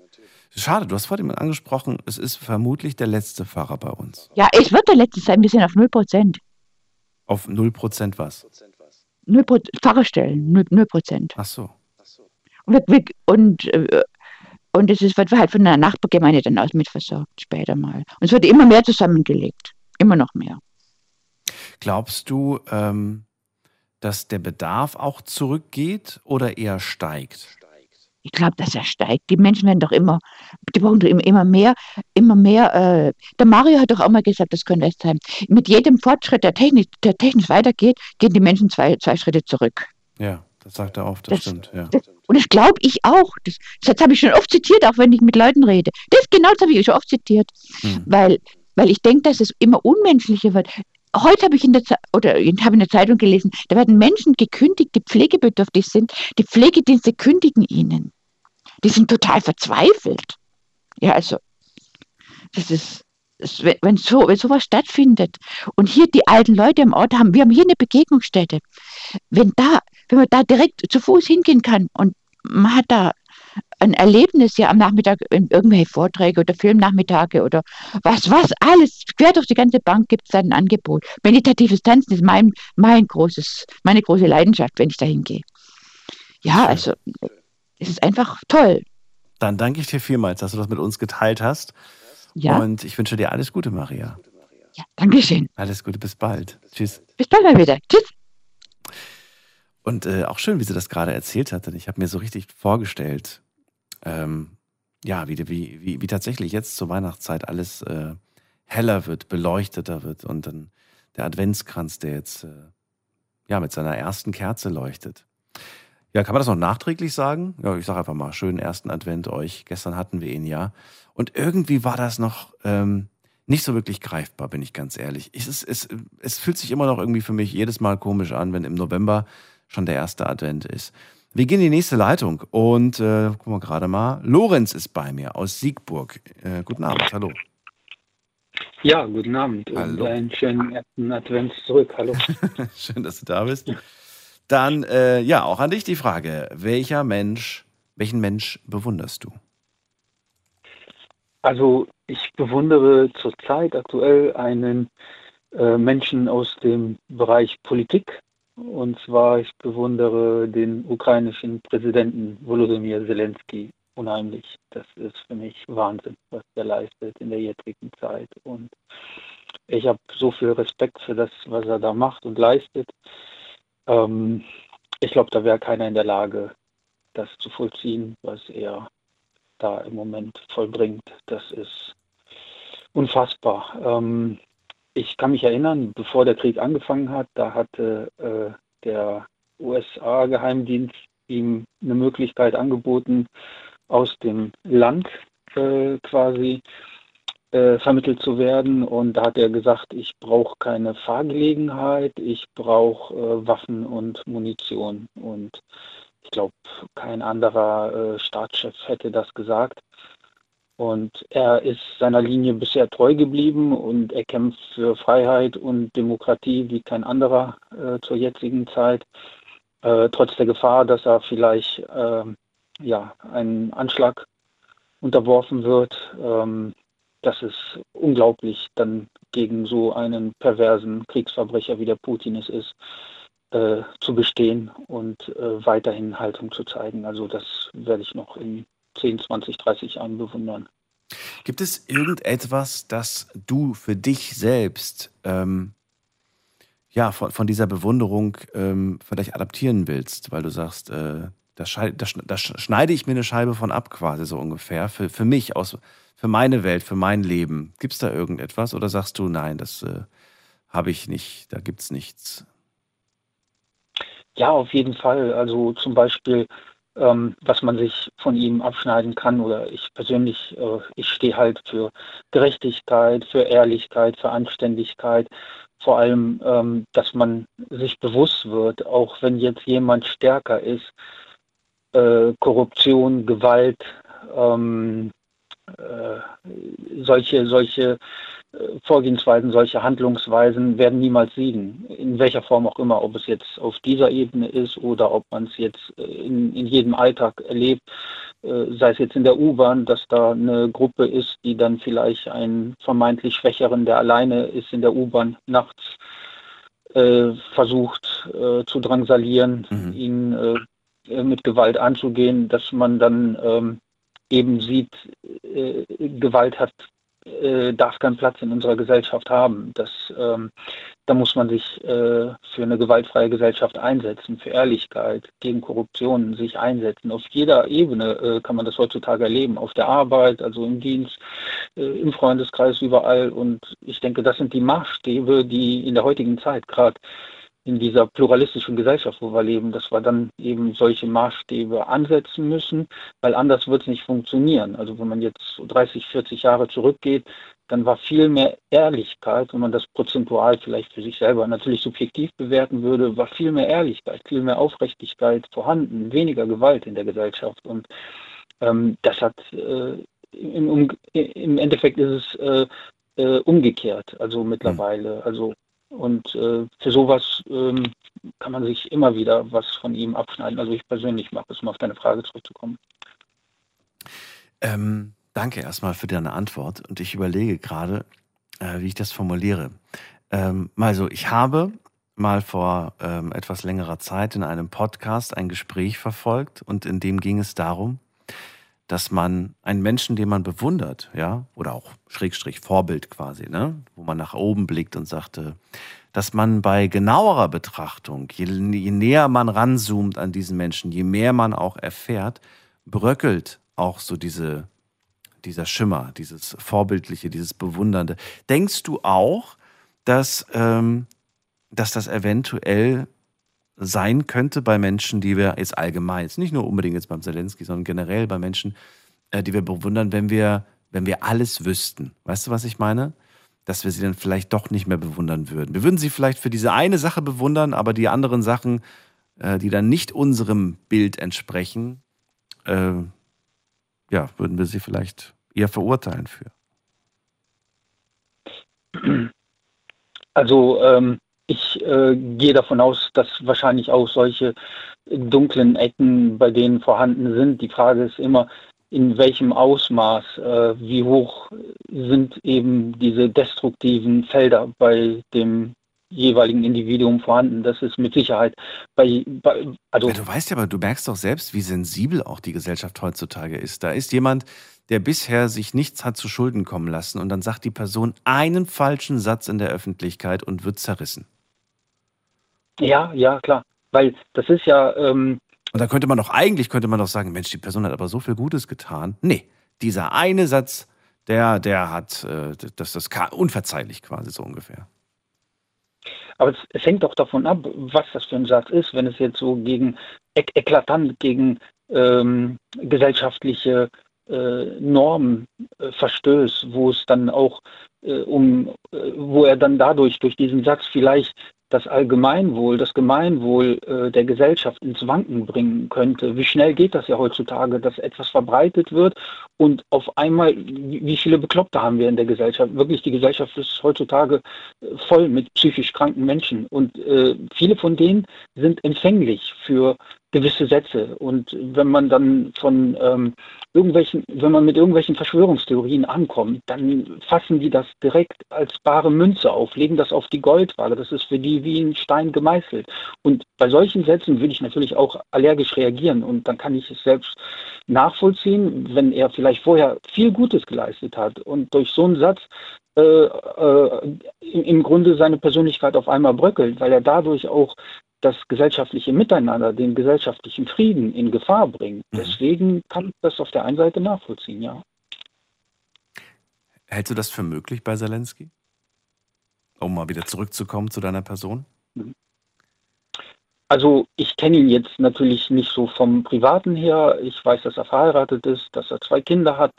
Schade, du hast vorhin angesprochen, es ist vermutlich der letzte Pfarrer bei uns. Ja, es wird der letzte sein, wir sind auf 0 Prozent. Auf 0% was? 0 Pfarrerstellen, 0 Prozent. Ach so. Und, wir- wir- und, äh, und es ist, wird halt von der Nachbargemeinde dann aus mitversorgt, später mal. Und es wird immer mehr zusammengelegt. Immer noch mehr. Glaubst du, ähm, dass der Bedarf auch zurückgeht oder eher steigt? Ich glaube, dass er steigt. Die Menschen werden doch immer, die brauchen doch immer, mehr, immer mehr. Äh, der Mario hat doch auch mal gesagt, das könnte es sein. Mit jedem Fortschritt, der technisch, der technisch weitergeht, gehen die Menschen zwei, zwei Schritte zurück. Ja, das sagt er oft, das, Das- stimmt. Ja. Das, und das glaube ich auch. Das, das habe ich schon oft zitiert, auch wenn ich mit Leuten rede. Das genau das habe ich schon oft zitiert. Hm. Weil, weil ich denke, dass es immer unmenschlicher wird. Heute habe ich in der Ze oder habe in der Zeitung gelesen, da werden Menschen gekündigt, die pflegebedürftig sind. Die Pflegedienste kündigen ihnen. Die sind total verzweifelt. Ja, also das ist, das, wenn, so, wenn sowas stattfindet und hier die alten Leute im Ort haben, wir haben hier eine Begegnungsstätte. Wenn da, wenn man da direkt zu Fuß hingehen kann und man hat da ein Erlebnis ja am Nachmittag, irgendwelche Vorträge oder Filmnachmittage oder was, was, alles, quer durch die ganze Bank gibt es da ein Angebot. Meditatives Tanzen ist mein, mein großes, meine große Leidenschaft, wenn ich da hingehe. Ja, also es ist einfach toll. Dann danke ich dir vielmals, dass du das mit uns geteilt hast. Ja, Und ich wünsche dir alles Gute, Maria. ja, Dankeschön. Alles Gute, bis bald. Tschüss. Bis bald mal wieder. Tschüss. Und äh, auch schön, wie sie das gerade erzählt hat. Denn ich habe mir so richtig vorgestellt, ähm, ja, wie, wie, wie, wie tatsächlich jetzt zur Weihnachtszeit alles äh, heller wird, beleuchteter wird und dann der Adventskranz, der jetzt äh, ja mit seiner ersten Kerze leuchtet. Ja, kann man das noch nachträglich sagen? Ja, ich sage einfach mal, schönen ersten Advent euch. Gestern hatten wir ihn ja. Und irgendwie war das noch ähm, nicht so wirklich greifbar, bin ich ganz ehrlich. Es, ist, es, es fühlt sich immer noch irgendwie für mich jedes Mal komisch an, wenn im November schon der erste Advent ist. Wir gehen in die nächste Leitung und äh, gucken wir gerade mal. Lorenz ist bei mir aus Siegburg. Äh, guten Abend, hallo. Ja, guten Abend Hallo. und einen schönen ersten Advent zurück. Hallo. Schön, dass du da bist. Dann, äh, ja, auch an dich die Frage. Welcher Mensch, welchen Mensch bewunderst du? Also ich bewundere zurzeit aktuell einen äh, Menschen aus dem Bereich Politik. Und zwar, ich bewundere den ukrainischen Präsidenten Volodymyr Zelensky unheimlich. Das ist für mich Wahnsinn, was er leistet in der jetzigen Zeit. Und ich habe so viel Respekt für das, was er da macht und leistet. Ähm, ich glaube, da wäre keiner in der Lage, das zu vollziehen, was er da im Moment vollbringt. Das ist unfassbar. Ähm, ich kann mich erinnern, bevor der Krieg angefangen hat, da hatte äh, der USA-Geheimdienst ihm eine Möglichkeit angeboten, aus dem Land äh, quasi äh, vermittelt zu werden. Und da hat er gesagt, ich brauche keine Fahrgelegenheit, ich brauche äh, Waffen und Munition. Und ich glaube, kein anderer äh, Staatschef hätte das gesagt. Und er ist seiner Linie bisher treu geblieben und er kämpft für Freiheit und Demokratie wie kein anderer äh, zur jetzigen Zeit. Äh, trotz der Gefahr, dass er vielleicht äh, ja, einen Anschlag unterworfen wird. Ähm, das ist unglaublich, dann gegen so einen perversen Kriegsverbrecher wie der Putin es ist, äh, zu bestehen und äh, weiterhin Haltung zu zeigen. Also das werde ich noch in 10, 20, 30 Jahren bewundern. Gibt es irgendetwas, das du für dich selbst ähm, ja, von, von dieser Bewunderung ähm, vielleicht adaptieren willst, weil du sagst, äh, da, da, schn- da sch- schneide ich mir eine Scheibe von ab, quasi so ungefähr, für, für mich, aus, für meine Welt, für mein Leben. Gibt es da irgendetwas oder sagst du, nein, das äh, habe ich nicht, da gibt es nichts? Ja, auf jeden Fall. Also zum Beispiel, ähm, was man sich von ihm abschneiden kann oder ich persönlich, äh, ich stehe halt für Gerechtigkeit, für Ehrlichkeit, für Anständigkeit. Vor allem, ähm, dass man sich bewusst wird, auch wenn jetzt jemand stärker ist, äh, Korruption, Gewalt, ähm, äh, solche, solche äh, Vorgehensweisen, solche Handlungsweisen werden niemals siegen, in welcher Form auch immer, ob es jetzt auf dieser Ebene ist oder ob man es jetzt äh, in, in jedem Alltag erlebt, sei es jetzt in der U-Bahn, dass da eine Gruppe ist, die dann vielleicht einen vermeintlich Schwächeren, der alleine ist in der U-Bahn nachts, äh, versucht äh, zu drangsalieren, Mhm. ihn äh, mit Gewalt anzugehen, dass man dann ähm, eben sieht, äh, Gewalt hat, äh, darf keinen Platz in unserer Gesellschaft haben. Das, ähm, da muss man sich äh, für eine gewaltfreie Gesellschaft einsetzen, für Ehrlichkeit, gegen Korruption sich einsetzen. Auf jeder Ebene äh, kann man das heutzutage erleben, auf der Arbeit, also im Dienst, äh, im Freundeskreis, überall. Und ich denke, das sind die Maßstäbe, die in der heutigen Zeit gerade in dieser pluralistischen Gesellschaft, wo wir leben, dass wir dann eben solche Maßstäbe ansetzen müssen, weil anders wird es nicht funktionieren. Also wenn man jetzt so 30, 40 Jahre zurückgeht, dann war viel mehr Ehrlichkeit, wenn man das prozentual vielleicht für sich selber natürlich subjektiv bewerten würde, war viel mehr Ehrlichkeit, viel mehr Aufrichtigkeit vorhanden, weniger Gewalt in der Gesellschaft. Und ähm, das hat äh, im, im Endeffekt ist es äh, äh, umgekehrt, also mittlerweile. Also und äh, für sowas ähm, kann man sich immer wieder was von ihm abschneiden. Also ich persönlich mache es, um auf deine Frage zurückzukommen. Ähm, danke erstmal für deine Antwort und ich überlege gerade, äh, wie ich das formuliere. Ähm, mal so, ich habe mal vor ähm, etwas längerer Zeit in einem Podcast ein Gespräch verfolgt und in dem ging es darum, dass man einen Menschen, den man bewundert, ja, oder auch Schrägstrich Vorbild quasi, ne, wo man nach oben blickt und sagte, dass man bei genauerer Betrachtung, je, je näher man ranzoomt an diesen Menschen, je mehr man auch erfährt, bröckelt auch so diese, dieser Schimmer, dieses Vorbildliche, dieses Bewundernde. Denkst du auch, dass, ähm, dass das eventuell sein könnte bei Menschen, die wir jetzt allgemein, jetzt nicht nur unbedingt jetzt beim Zelensky, sondern generell bei Menschen, äh, die wir bewundern, wenn wir, wenn wir alles wüssten. Weißt du, was ich meine? Dass wir sie dann vielleicht doch nicht mehr bewundern würden. Wir würden sie vielleicht für diese eine Sache bewundern, aber die anderen Sachen, äh, die dann nicht unserem Bild entsprechen, äh, ja, würden wir sie vielleicht eher verurteilen für. Also ähm, ich äh, gehe davon aus, dass wahrscheinlich auch solche dunklen Ecken bei denen vorhanden sind. Die Frage ist immer, in welchem Ausmaß, äh, wie hoch sind eben diese destruktiven Felder bei dem jeweiligen Individuum vorhanden. Das ist mit Sicherheit bei, bei also ja, du weißt ja, aber du merkst doch selbst, wie sensibel auch die Gesellschaft heutzutage ist. Da ist jemand, der bisher sich nichts hat zu Schulden kommen lassen und dann sagt die Person einen falschen Satz in der Öffentlichkeit und wird zerrissen. Ja, ja, klar. Weil das ist ja. Ähm und da könnte man doch, eigentlich könnte man doch sagen, Mensch, die Person hat aber so viel Gutes getan. Nee, dieser eine Satz, der, der hat, äh, das ist unverzeihlich quasi so ungefähr. Aber es, es, hängt doch davon ab, was das für ein Satz ist, wenn es jetzt so gegen ek eklatant gegen ähm, gesellschaftliche äh, Normen äh, verstößt, wo es dann auch äh, um, äh, wo er dann dadurch durch diesen Satz vielleicht das Allgemeinwohl, das Gemeinwohl äh, der Gesellschaft ins Wanken bringen könnte. Wie schnell geht das ja heutzutage, dass etwas verbreitet wird und auf einmal, wie viele Bekloppte haben wir in der Gesellschaft? Wirklich, die Gesellschaft ist heutzutage äh, voll mit psychisch kranken Menschen und äh, viele von denen sind empfänglich für gewisse Sätze. Und wenn man dann von ähm, irgendwelchen, wenn man mit irgendwelchen Verschwörungstheorien ankommt, dann fassen die das direkt als bare Münze auf, legen das auf die Goldwaage. Das ist für die wie ein Stein gemeißelt. Und bei solchen Sätzen würde ich natürlich auch allergisch reagieren. Und dann kann ich es selbst nachvollziehen, wenn er vielleicht vorher viel Gutes geleistet hat und durch so einen Satz äh, äh, im Grunde seine Persönlichkeit auf einmal bröckelt, weil er dadurch auch das gesellschaftliche Miteinander, den gesellschaftlichen Frieden in Gefahr bringt. Mhm. Deswegen kann ich das auf der einen Seite nachvollziehen, ja. Hältst du das für möglich bei Zelensky? Um mal wieder zurückzukommen zu deiner Person? Mhm. Also ich kenne ihn jetzt natürlich nicht so vom Privaten her. Ich weiß, dass er verheiratet ist, dass er zwei Kinder hat.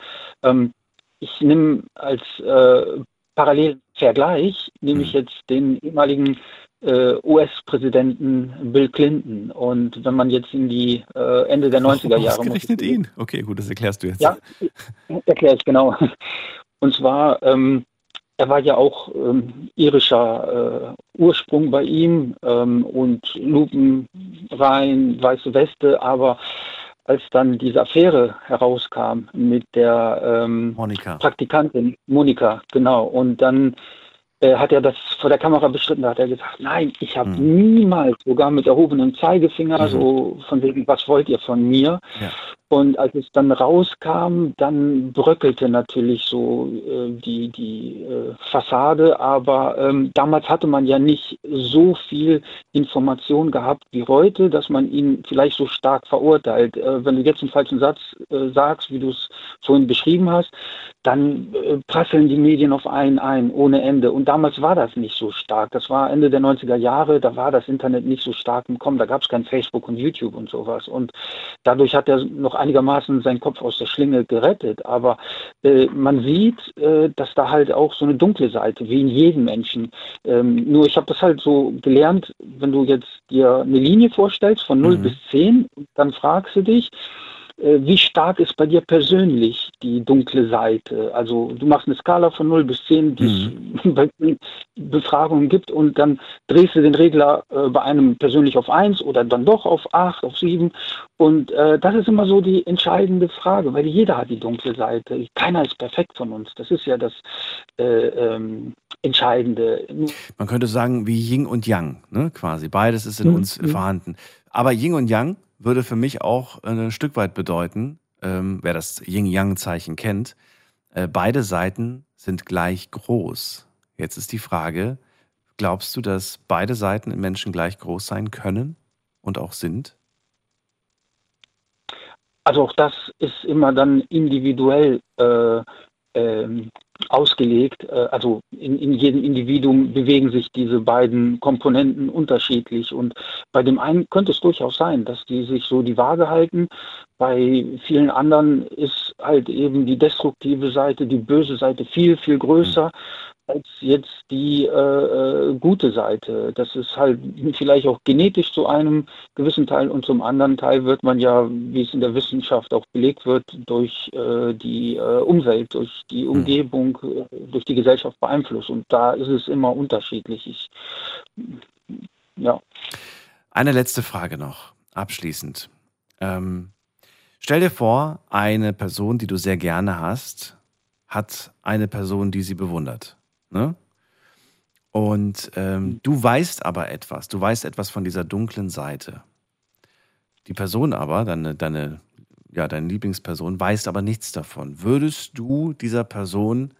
Ähm, ich nehme als äh, Parallelvergleich, nehme ich mhm. jetzt den ehemaligen äh, US-Präsidenten Bill Clinton. Und wenn man jetzt in die äh, Ende der 90er Jahre. Ausgerechnet ihn? Okay, gut, das erklärst du jetzt. Ja, erkläre ich genau. Und zwar, ähm, er war ja auch ähm, irischer äh, Ursprung bei ihm ähm, und Lupen rein, weiße Weste, aber als dann diese Affäre herauskam mit der ähm, Monika. Praktikantin Monika, genau, und dann äh, hat er das vor der Kamera bestritten, da hat er gesagt, nein, ich habe mhm. niemals, sogar mit erhobenem Zeigefinger, mhm. so von wegen, was wollt ihr von mir? Ja. Und als es dann rauskam, dann bröckelte natürlich so äh, die, die äh, Fassade. Aber ähm, damals hatte man ja nicht so viel Information gehabt wie heute, dass man ihn vielleicht so stark verurteilt. Äh, wenn du jetzt einen falschen Satz äh, sagst, wie du es vorhin beschrieben hast, dann äh, prasseln die Medien auf einen ein, ohne Ende. Und damals war das nicht so stark. Das war Ende der 90er Jahre, da war das Internet nicht so stark im Kommen. Da gab es kein Facebook und YouTube und sowas. Und dadurch hat er noch einigermaßen seinen Kopf aus der Schlinge gerettet. Aber äh, man sieht, äh, dass da halt auch so eine dunkle Seite, wie in jedem Menschen. Ähm, nur ich habe das halt so gelernt, wenn du jetzt dir eine Linie vorstellst von 0 mhm. bis 10, dann fragst du dich, wie stark ist bei dir persönlich die dunkle Seite? Also du machst eine Skala von 0 bis 10, die mhm. es bei Befragungen gibt und dann drehst du den Regler äh, bei einem persönlich auf 1 oder dann doch auf 8, auf 7 und äh, das ist immer so die entscheidende Frage, weil jeder hat die dunkle Seite. Keiner ist perfekt von uns. Das ist ja das äh, ähm, Entscheidende. Man könnte sagen wie Yin und Yang, ne? quasi. Beides ist in mhm. uns vorhanden. Aber Yin und Yang würde für mich auch ein Stück weit bedeuten, ähm, wer das Yin-Yang-Zeichen kennt, äh, beide Seiten sind gleich groß. Jetzt ist die Frage, glaubst du, dass beide Seiten im Menschen gleich groß sein können und auch sind? Also auch das ist immer dann individuell äh, ähm, ausgelegt. Äh, also in, in, jedem Individuum bewegen sich diese beiden Komponenten unterschiedlich. Und bei dem einen könnte es durchaus sein, dass die sich so die Waage halten. Bei vielen anderen ist halt eben die destruktive Seite, die böse Seite viel, viel größer. Als jetzt die äh, äh, gute Seite. Das ist halt vielleicht auch genetisch zu einem gewissen Teil und zum anderen Teil wird man ja, wie es in der Wissenschaft auch belegt wird, durch äh, die äh, Umwelt, durch die hm. Umgebung, mhm. durch die Gesellschaft beeinflusst. Und da ist es immer unterschiedlich. Ich, ja. Eine letzte Frage noch, abschließend. Ähm, stell dir vor, eine Person, die du sehr gerne hast, hat eine Person, die sie bewundert. Ne? Und ähm, mhm. du weißt aber etwas, du weißt etwas von dieser dunklen Seite. Die Person aber, deine, deine, ja, deine Lieblingsperson, weiß aber nichts davon. Würdest du dieser Person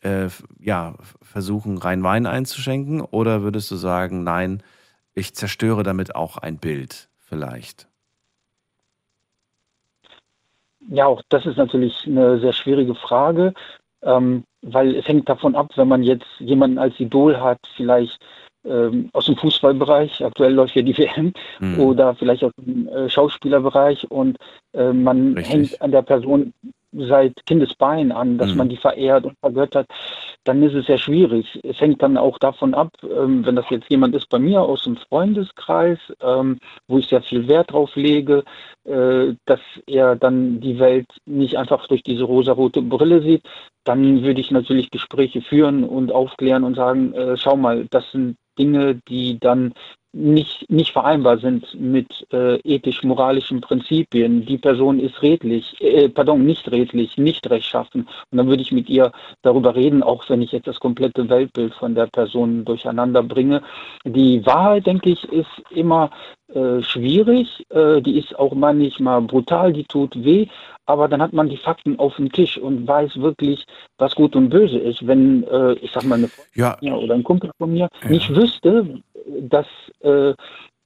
äh, ja, versuchen, rein Wein einzuschenken oder würdest du sagen, nein, ich zerstöre damit auch ein Bild vielleicht? Ja, auch das ist natürlich eine sehr schwierige Frage. Ähm, weil es hängt davon ab, wenn man jetzt jemanden als Idol hat, vielleicht ähm, aus dem Fußballbereich, aktuell läuft ja die WM, mhm. oder vielleicht aus dem äh, Schauspielerbereich und äh, man Richtig. hängt an der Person seit Kindesbein an, dass mhm. man die verehrt und vergöttert, dann ist es sehr schwierig. Es hängt dann auch davon ab, ähm, wenn das jetzt jemand ist bei mir aus dem Freundeskreis, ähm, wo ich sehr viel Wert drauf lege, äh, dass er dann die Welt nicht einfach durch diese rosarote Brille sieht, dann würde ich natürlich Gespräche führen und aufklären und sagen, äh, schau mal, das sind Dinge, die dann nicht, nicht vereinbar sind mit äh, ethisch-moralischen Prinzipien. Die Person ist redlich, äh, pardon, nicht redlich, nicht rechtschaffen. Und dann würde ich mit ihr darüber reden, auch wenn ich jetzt das komplette Weltbild von der Person durcheinander bringe. Die Wahrheit, denke ich, ist immer äh, schwierig. Äh, die ist auch manchmal brutal, die tut weh. Aber dann hat man die Fakten auf dem Tisch und weiß wirklich, was gut und böse ist. Wenn, äh, ich sag mal, eine Freundin ja. oder ein Kumpel von mir ja. nicht wüsste, dass äh,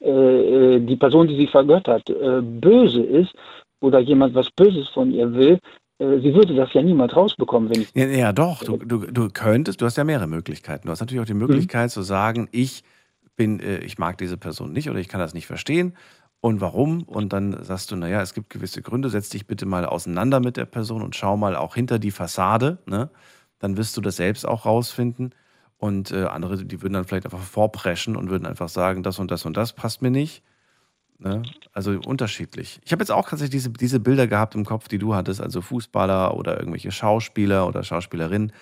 äh, die Person, die sie vergöttert, äh, böse ist oder jemand was Böses von ihr will, äh, sie würde das ja niemals rausbekommen, wenn ich. Ja, ja doch, du, du, du könntest, du hast ja mehrere Möglichkeiten. Du hast natürlich auch die Möglichkeit mhm. zu sagen, ich bin, äh, ich mag diese Person nicht oder ich kann das nicht verstehen. Und warum? Und dann sagst du, naja, es gibt gewisse Gründe, setz dich bitte mal auseinander mit der Person und schau mal auch hinter die Fassade. Ne? Dann wirst du das selbst auch rausfinden. Und äh, andere, die würden dann vielleicht einfach vorpreschen und würden einfach sagen, das und das und das passt mir nicht. Ne? Also unterschiedlich. Ich habe jetzt auch tatsächlich diese, diese Bilder gehabt im Kopf, die du hattest, also Fußballer oder irgendwelche Schauspieler oder Schauspielerinnen,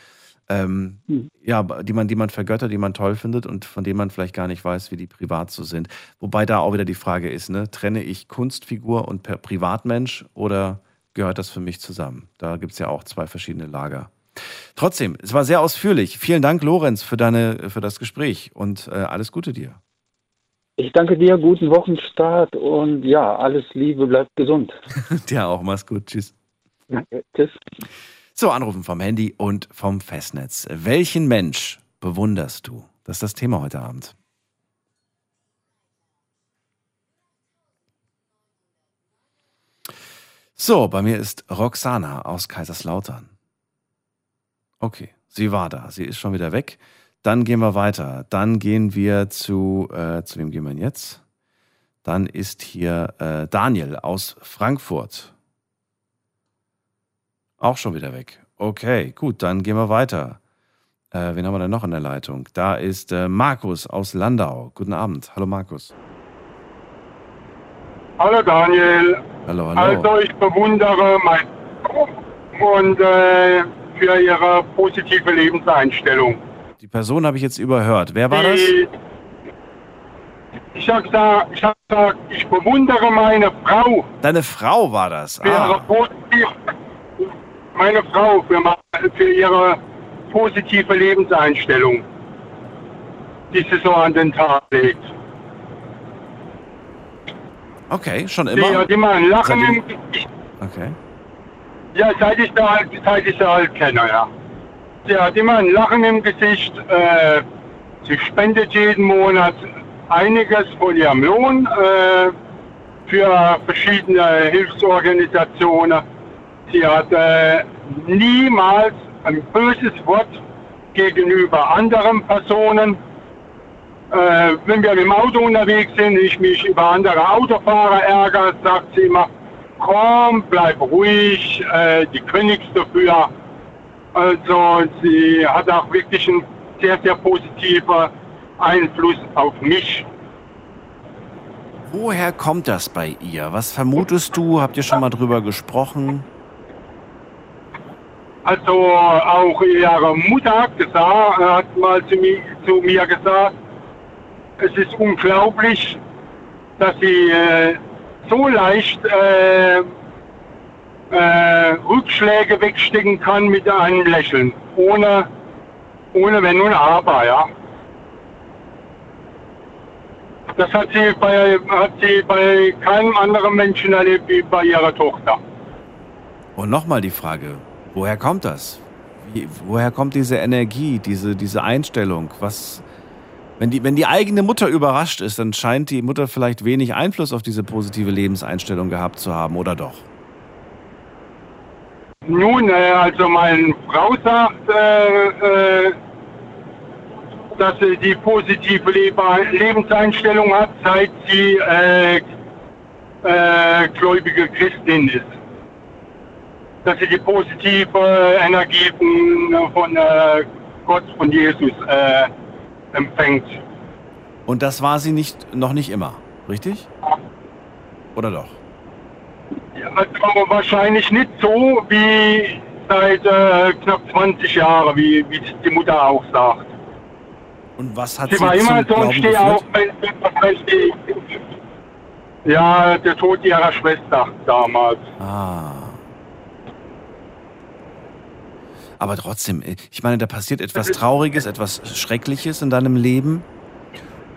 ähm, hm. ja, die man, die man vergöttert, die man toll findet und von denen man vielleicht gar nicht weiß, wie die privat so sind. Wobei da auch wieder die Frage ist, ne, trenne ich Kunstfigur und Privatmensch oder gehört das für mich zusammen? Da gibt es ja auch zwei verschiedene Lager. Trotzdem, es war sehr ausführlich. Vielen Dank, Lorenz, für, deine, für das Gespräch und äh, alles Gute dir. Ich danke dir, guten Wochenstart und ja, alles Liebe, bleibt gesund. dir auch, mach's gut, tschüss. Danke, tschüss. So, anrufen vom Handy und vom Festnetz. Welchen Mensch bewunderst du? Das ist das Thema heute Abend. So, bei mir ist Roxana aus Kaiserslautern. Okay, sie war da. Sie ist schon wieder weg. Dann gehen wir weiter. Dann gehen wir zu, äh, zu wem gehen wir jetzt? Dann ist hier äh, Daniel aus Frankfurt. Auch schon wieder weg. Okay, gut, dann gehen wir weiter. Äh, wen haben wir denn noch in der Leitung? Da ist äh, Markus aus Landau. Guten Abend. Hallo Markus. Hallo Daniel. Hallo, hallo. Also ich bewundere mein und äh, für ihre positive Lebenseinstellung. Die Person habe ich jetzt überhört. Wer war das? Ich habe gesagt, ich, hab gesagt, ich bewundere meine Frau. Deine Frau war das? Ah. ihre meine Frau für, für ihre positive Lebenseinstellung, die sie so an den Tag legt. Okay, schon immer? Die hat immer ein Lachen im Okay. Ja, seit ich, da, halt- seit ich sie halt kenne, ja. Sie hat immer ein Lachen im Gesicht. Äh, sie spendet jeden Monat einiges von ihrem Lohn äh, für verschiedene Hilfsorganisationen. Sie hat äh, niemals ein böses Wort gegenüber anderen Personen. Äh, wenn wir im Auto unterwegs sind, ich mich über andere Autofahrer ärgere, sagt sie immer, komm, bleib ruhig, äh, die nichts dafür. Also sie hat auch wirklich einen sehr, sehr positiven Einfluss auf mich. Woher kommt das bei ihr? Was vermutest du? Habt ihr schon mal drüber gesprochen? Also auch ihre Mutter hat, gesagt, hat mal zu mir, zu mir gesagt, es ist unglaublich, dass sie äh, so leicht äh, äh, Rückschläge wegstecken kann mit einem Lächeln, ohne, ohne Wenn und Aber, ja. Das hat sie, bei, hat sie bei keinem anderen Menschen erlebt wie bei ihrer Tochter. Und nochmal die Frage, woher kommt das? Wie, woher kommt diese Energie, diese, diese Einstellung? Was, wenn die, wenn die eigene Mutter überrascht ist, dann scheint die Mutter vielleicht wenig Einfluss auf diese positive Lebenseinstellung gehabt zu haben, oder doch? Nun, äh, also meine Frau sagt, äh, äh, dass sie die positive Lebe Lebenseinstellung hat, seit sie äh, äh, gläubige Christin ist. Dass sie die positive Energie von, von Gott, von Jesus äh, empfängt. Und das war sie nicht, noch nicht immer, richtig? Oder doch? Ja, Also wahrscheinlich nicht so wie seit äh, knapp 20 Jahren, wie, wie die Mutter auch sagt. Und was hat Sie sie, war immer so ein Stehauf, wenn, wenn ja, der Tod ihrer Schwester damals. Ah. Aber trotzdem, ich meine, da passiert etwas Trauriges, etwas Schreckliches in deinem Leben.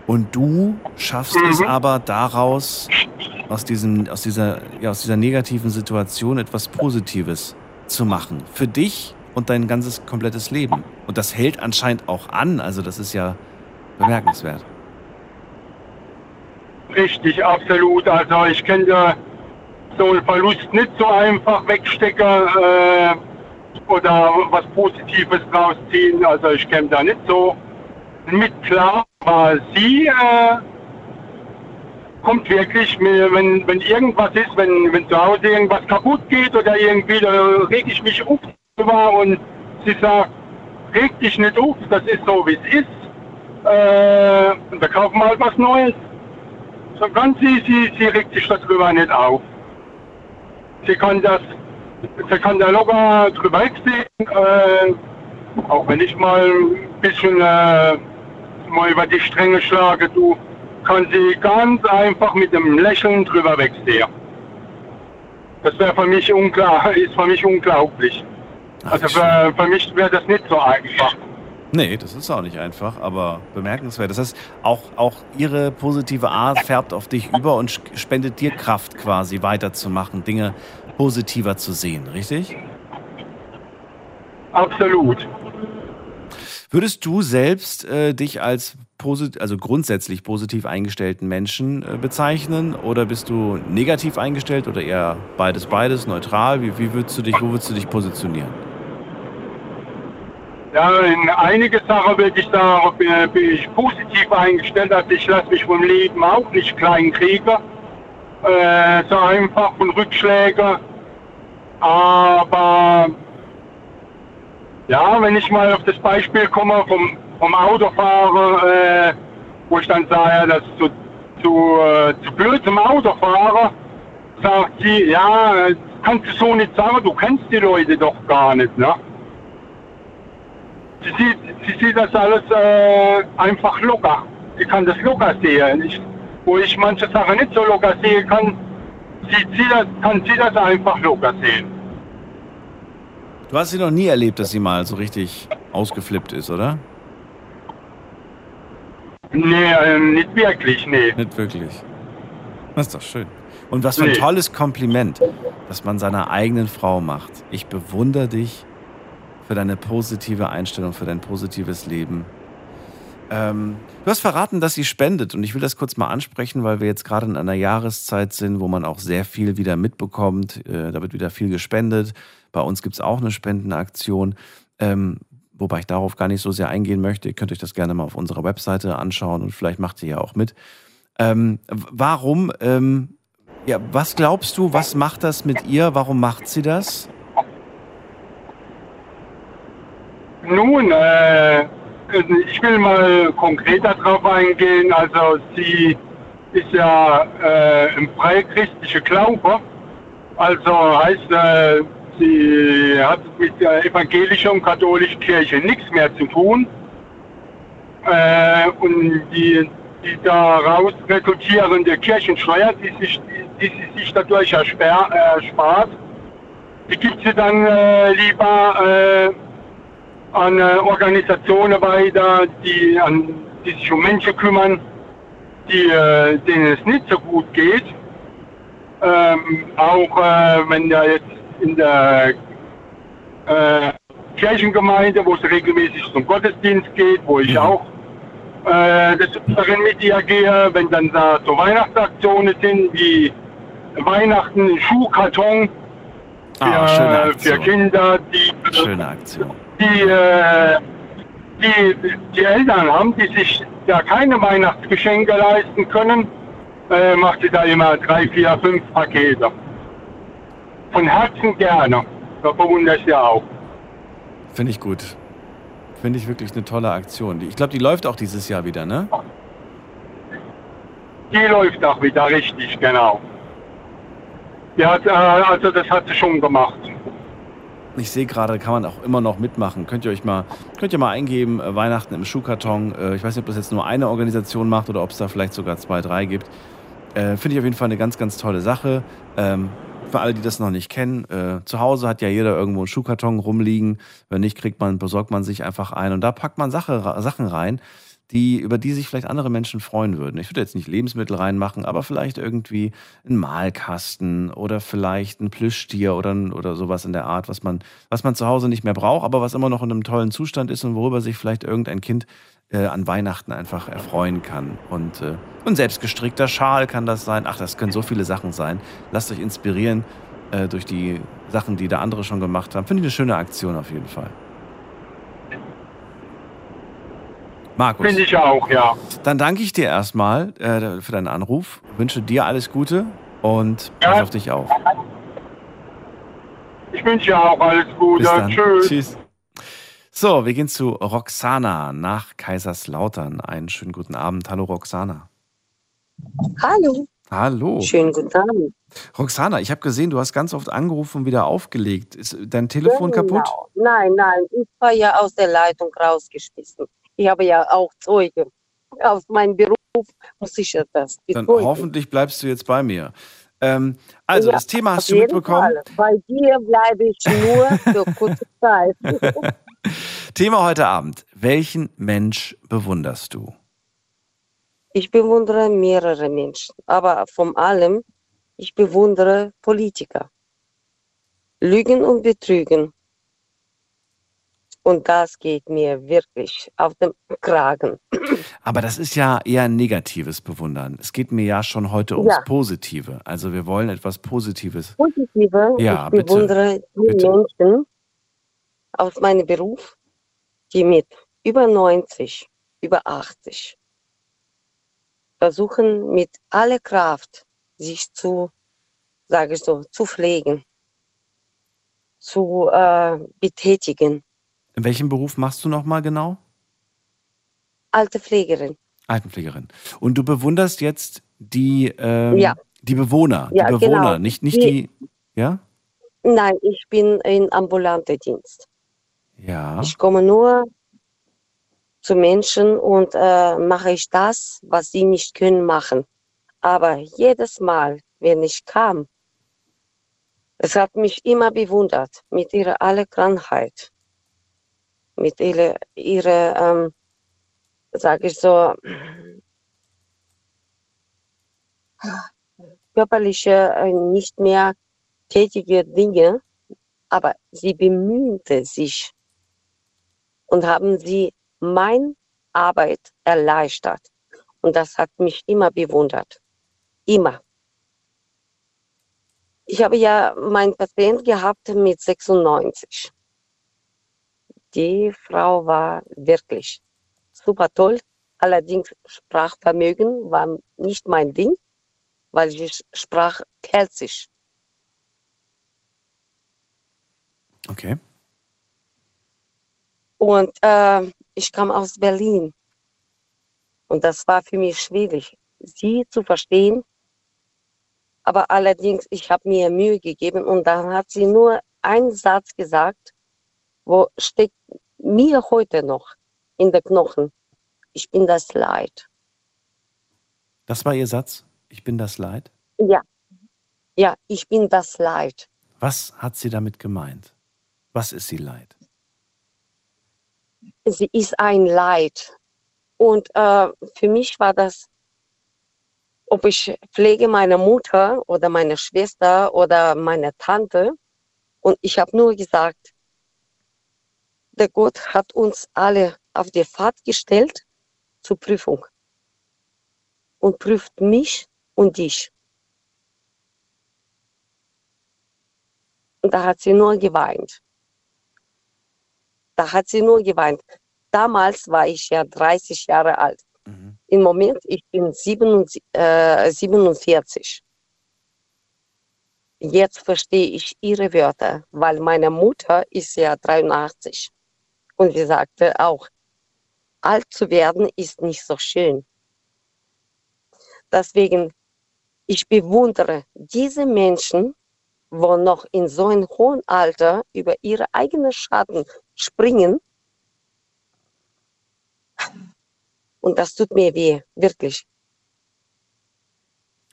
Und du schaffst es Mhm. aber daraus, aus, diesem, aus, dieser, ja, aus dieser negativen Situation etwas Positives zu machen. Für dich und dein ganzes komplettes Leben. Und das hält anscheinend auch an. Also das ist ja bemerkenswert. Richtig, absolut. Also ich kann da so einen Verlust nicht so einfach wegstecken äh, oder was Positives draus ziehen. Also ich käme da nicht so mit klar. Aber sie äh, kommt wirklich, mir, wenn, wenn irgendwas ist, wenn, wenn zu Hause irgendwas kaputt geht oder irgendwie, da reg ich mich auf und sie sagt, reg dich nicht auf, das ist so wie es ist. Äh, und da kaufen wir halt was Neues. So ganz sie, sie, sie regt sich darüber nicht auf. Sie kann das, sie kann da locker drüber wegsehen, äh, auch wenn ich mal ein bisschen äh, mal über die Stränge schlage, du kann sie ganz einfach mit einem Lächeln drüber wegsehen. Das wäre für mich unklar, ist für mich unglaublich. Ach, Also für, für mich wäre das nicht so einfach. Nee, das ist auch nicht einfach, aber bemerkenswert. Das heißt, auch, auch ihre positive Art färbt auf dich über und spendet dir Kraft quasi weiterzumachen, Dinge positiver zu sehen, richtig? Absolut. Würdest du selbst äh, dich als posit also grundsätzlich positiv eingestellten Menschen äh, bezeichnen oder bist du negativ eingestellt oder eher beides beides neutral? Wie, wie würdest du dich, wo würdest du dich positionieren? Ja, in einige Sachen würde ich sagen, bin, bin ich positiv eingestellt. Also ich lasse mich vom Leben auch nicht klein kriegen. Äh, so einfach von Rückschlägen. Aber ja, wenn ich mal auf das Beispiel komme vom, vom Autofahren, äh, wo ich dann sage, das ist zu, zu, äh, zu blöd zum Autofahren, sagt sie, ja, kannst du so nicht sagen, du kennst die Leute doch gar nicht, ne? Sie sieht, sie sieht das alles äh, einfach locker. Sie kann das locker sehen. Ich, wo ich manche Sachen nicht so locker sehen kann, sieht sie das, kann sie das einfach locker sehen. Du hast sie noch nie erlebt, dass sie mal so richtig ausgeflippt ist, oder? Nee, äh, nicht wirklich, nee. Nicht wirklich. Das ist doch schön. Und was für ein Nee. tolles Kompliment, das man seiner eigenen Frau macht. Ich bewundere dich für deine positive Einstellung, für dein positives Leben. Ähm, du hast verraten, dass sie spendet und ich will das kurz mal ansprechen, weil wir jetzt gerade in einer Jahreszeit sind, wo man auch sehr viel wieder mitbekommt. Äh, da wird wieder viel gespendet. Bei uns gibt es auch eine Spendenaktion, ähm, wobei ich darauf gar nicht so sehr eingehen möchte. Ihr könnt euch das gerne mal auf unserer Webseite anschauen und vielleicht macht ihr ja auch mit. Ähm, warum, ähm, ja, was glaubst du, was macht das mit ihr? Warum macht sie das? Nun, äh, ich will mal konkreter darauf eingehen. Also sie ist ja äh, im freichristlichen Glaube. Also heißt, äh, sie hat mit der evangelischen und katholischen Kirche nichts mehr zu tun. Äh, und die, die daraus resultierende Kirchensteuer, die, sich, die, die sie sich dadurch ersper, erspart, die gibt sie dann äh, lieber äh, an äh, Organisationen weiter, die, an, die sich um Menschen kümmern, die, äh, denen es nicht so gut geht. Ähm, auch äh, wenn da jetzt in der äh, Kirchengemeinde, wo es regelmäßig zum Gottesdienst geht, wo ich Mhm. auch äh, des Öfteren mit ihr gehe, wenn dann da so Weihnachtsaktionen sind, wie Weihnachten, Schuhkarton für, Ah, für. Kinder, die Schöne Aktion. Die, äh, die, die Eltern haben, die sich da keine Weihnachtsgeschenke leisten können, äh, macht sie da immer drei, vier, fünf Pakete. Von Herzen gerne. Da bewundere ich sie auch. Finde ich gut. Finde ich wirklich eine tolle Aktion. Ich glaube, die läuft auch dieses Jahr wieder, ne? Die läuft auch wieder richtig, genau. Hat, äh, also das hat sie schon gemacht. Ich sehe gerade, kann man auch immer noch mitmachen. Könnt ihr euch mal, könnt ihr mal eingeben, äh, Weihnachten im Schuhkarton. Äh, ich weiß nicht, ob das jetzt nur eine Organisation macht oder ob es da vielleicht sogar zwei, drei gibt. Äh, Finde ich auf jeden Fall eine ganz, ganz tolle Sache. Ähm, für alle, die das noch nicht kennen, zu Hause hat ja jeder irgendwo einen Schuhkarton rumliegen. Wenn nicht, kriegt man, besorgt man sich einfach ein und da packt man Sache, Sachen rein, die, über die sich vielleicht andere Menschen freuen würden. Ich würde jetzt nicht Lebensmittel reinmachen, aber vielleicht irgendwie einen Malkasten oder vielleicht ein Plüschtier oder, oder sowas in der Art, was man, was man zu Hause nicht mehr braucht, aber was immer noch in einem tollen Zustand ist und worüber sich vielleicht irgendein Kind äh, an Weihnachten einfach erfreuen kann. Und äh, ein selbstgestrickter Schal kann das sein. Ach, das können so viele Sachen sein. Lasst euch inspirieren äh, durch die Sachen, die da andere schon gemacht haben. Finde ich eine schöne Aktion auf jeden Fall. Markus, Finde ich auch, ja. dann danke ich dir erstmal äh, für deinen Anruf. Wünsche dir alles Gute und Ja. pass auf dich auf. Ich wünsche auch alles Gute. Bis dann. Tschüss. Tschüss. So, wir gehen zu Roxana nach Kaiserslautern. Einen schönen guten Abend. Hallo Roxana. Hallo, Hallo. schönen guten Abend. Roxana, ich habe gesehen, du hast ganz oft angerufen und wieder aufgelegt. Ist dein Telefon kaputt? Genau. Nein, nein, ich war ja aus der Leitung rausgeschmissen. Ich habe ja auch Zeuge. Aus meinem Beruf muss ich ja das Dann bezeugen. hoffentlich bleibst du jetzt bei mir. Ähm, also, Ja, das Thema Auf hast du mitbekommen. Fall. Bei dir bleibe ich nur für kurze Zeit. Thema heute Abend. Welchen Mensch bewunderst du? Ich bewundere mehrere Menschen, aber von allem, ich bewundere Politiker. Lügen und Betrügen. Und das geht mir wirklich auf den Kragen. Aber das ist ja eher ein negatives Bewundern. Es geht mir ja schon heute ums Ja. Positive. Also wir wollen etwas Positives. Positive, Ja, ich bitte, bewundere die bitte. Menschen aus meinem Beruf, die mit über 90, über 80 versuchen mit aller Kraft sich zu, sage ich so, zu pflegen, zu äh, betätigen. In welchem Beruf machst du nochmal genau? Alte Pflegerin. Altenpflegerin. Und du bewunderst jetzt die, ähm, Ja. die Bewohner, Ja, die Bewohner, genau. nicht, nicht Die- die, ja? Nein, ich bin in ambulanter Dienst. Ja. Ich komme nur zu Menschen und äh, mache ich das, was sie nicht können machen. Aber jedes Mal, wenn ich kam, es hat mich immer bewundert mit ihrer alle Krankheit, mit ihrer, ihrer ähm, sage ich so, körperliche, äh, nicht mehr tätige Dinge, aber sie bemühte sich und haben sie meine Arbeit erleichtert. Und das hat mich immer bewundert. Immer. Ich habe ja meinen Patient gehabt mit 96. Die Frau war wirklich super toll. Allerdings Sprachvermögen war nicht mein Ding, weil ich sprach Persisch. Okay. Und äh, ich kam aus Berlin. Und das war für mich schwierig, sie zu verstehen. Aber allerdings, ich habe mir Mühe gegeben und dann hat sie nur einen Satz gesagt, wo steckt mir heute noch in den Knochen. Ich bin das Leid. Das war Ihr Satz? Ich bin das Leid? Ja, ja, ich bin das Leid. Was hat sie damit gemeint? Was ist sie Leid? Sie ist ein Leid. Und äh, für mich war das, ob ich pflege meine Mutter oder meine Schwester oder meine Tante. Und ich habe nur gesagt, der Gott hat uns alle auf die Fahrt gestellt zur Prüfung und prüft mich und dich. Und da hat sie nur geweint. Da hat sie nur geweint. Damals war ich ja 30 Jahre alt. Mhm. Im Moment, ich bin 47. Äh, 47. Jetzt verstehe ich ihre Wörter, weil meine Mutter ist ja 83. Und sie sagte auch, alt zu werden ist nicht so schön. Deswegen, ich bewundere diese Menschen, wo noch in so einem hohen Alter über ihre eigenen Schatten springen. Und das tut mir weh, wirklich.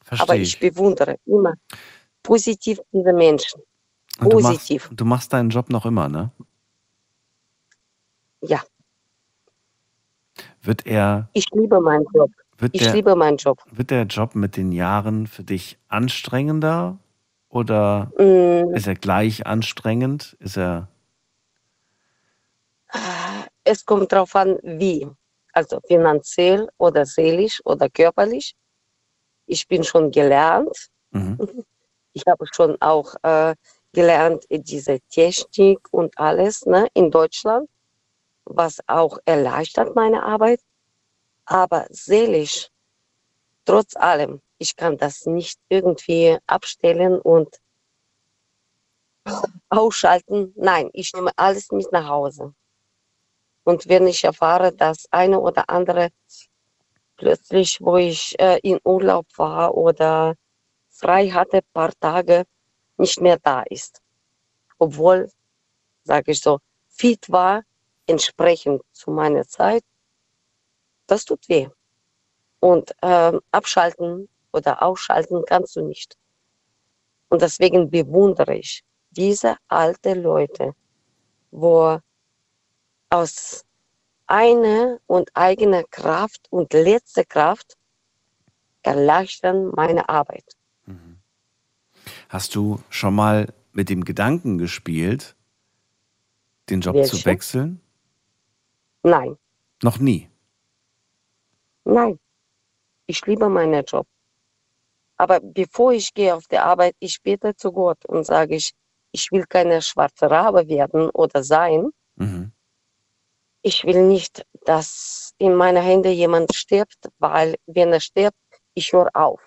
Verstehe Aber ich bewundere immer positiv diese Menschen. Und du machst, Positiv. du machst deinen Job noch immer, ne? Ja, Wird er, ich liebe meinen Job. wird Ich der, liebe meinen Job. wird der Job mit den Jahren für dich anstrengender oder Mm, ist er gleich anstrengend? Ist er, Es kommt darauf an, wie. Also finanziell oder seelisch oder körperlich. Ich bin schon gelernt. mhm. Ich habe schon auch äh, gelernt, diese Technik und alles ne, in Deutschland, was auch erleichtert meine Arbeit. Aber seelisch, trotz allem, ich kann das nicht irgendwie abstellen und ausschalten. Nein, ich nehme alles mit nach Hause. Und wenn ich erfahre, dass eine oder andere plötzlich, wo ich äh, in Urlaub war oder frei hatte, paar Tage nicht mehr da ist. Obwohl, sage ich so, fit war, entsprechend zu meiner Zeit, das tut weh. Und ähm, abschalten oder ausschalten kannst du nicht. Und deswegen bewundere ich diese alte Leute, wo aus einer und eigener Kraft und letzter Kraft erleichtern meine Arbeit. Hast du schon mal mit dem Gedanken gespielt, den Job zu Welche? wechseln? Nein, Noch nie. nein. Ich liebe meinen Job. Aber bevor ich gehe auf die Arbeit, ich bete zu Gott und sage ich, ich will keine schwarze Rabe werden oder sein. Mhm. Ich will nicht, dass in meiner Hände jemand stirbt, weil wenn er stirbt, ich höre auf.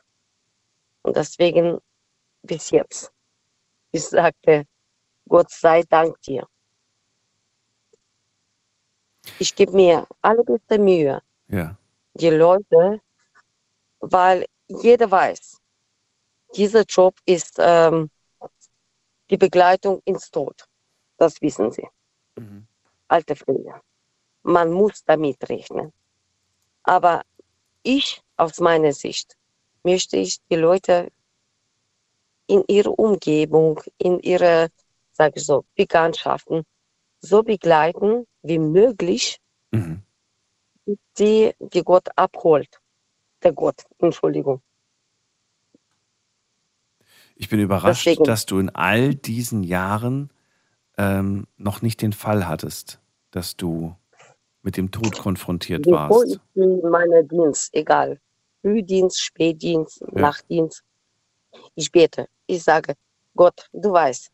Und deswegen bis jetzt. Ich sagte, Gott sei Dank dir. Ich gebe mir allerbeste Mühe, Ja. die Leute, weil jeder weiß, dieser Job ist ähm, die Begleitung ins Tod. Das wissen sie. Mhm. Alte Pflege. Man muss damit rechnen. Aber ich, aus meiner Sicht, möchte ich die Leute in ihrer Umgebung, in ihre, sage ich so, Bekanntschaften so begleiten wie möglich, Mhm. die, die Gott abholt. Der Gott, Entschuldigung. Ich bin überrascht, Deswegen. dass du in all diesen Jahren ähm, noch nicht den Fall hattest, dass du mit dem Tod konfrontiert Bevor warst. ich bin in meiner Dienst, egal, Frühdienst, Spätdienst, Ja. Nachtdienst, ich bete. Ich sage, Gott, du weißt,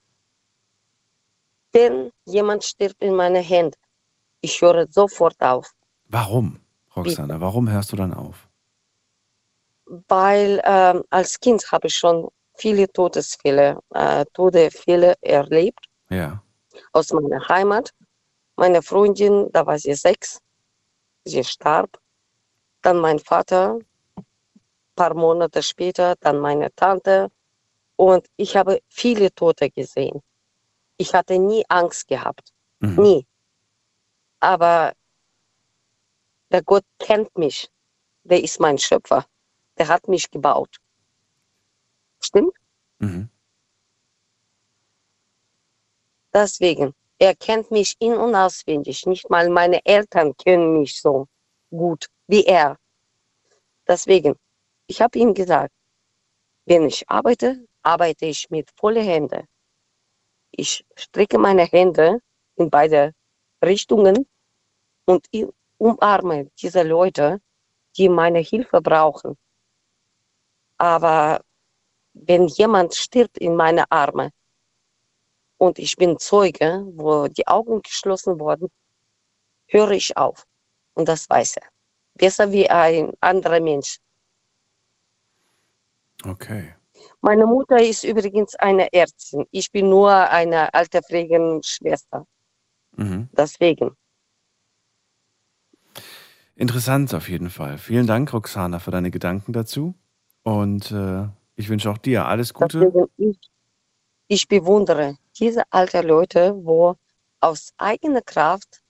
wenn jemand stirbt in meiner Hände, ich höre sofort auf, Warum, Roxana? Warum hörst du dann auf? weil ähm, als Kind habe ich schon viele Todesfälle, äh, Todesfälle erlebt Ja. aus meiner Heimat. Meine Freundin, da war sie sechs, sie starb. Dann mein Vater, paar Monate später, dann meine Tante. Und ich habe viele Tote gesehen. Ich hatte nie Angst gehabt, Mhm. nie. Aber der Gott kennt mich. Der ist mein Schöpfer. Der hat mich gebaut. Stimmt? Mhm. Deswegen, er kennt mich in- und auswendig. Nicht mal meine Eltern kennen mich so gut wie er. Deswegen, ich habe ihm gesagt, wenn ich arbeite, arbeite ich mit vollen Händen. Ich strecke meine Hände in beide Richtungen und umarme diese Leute, die meine Hilfe brauchen. Aber wenn jemand stirbt in meine Arme, und ich bin Zeuge, wo die Augen geschlossen wurden, höre ich auf. Und das weiß er. Besser wie ein anderer Mensch. Okay. Meine Mutter ist übrigens eine Ärztin. Ich bin nur eine alte Pflegenschwester. Mhm. Deswegen. Interessant auf jeden Fall. Vielen Dank, Roxana, für deine Gedanken dazu. Und äh, ich wünsche auch dir alles Gute. Ich, ich bewundere diese alten Leute, wo aus eigener Kraft,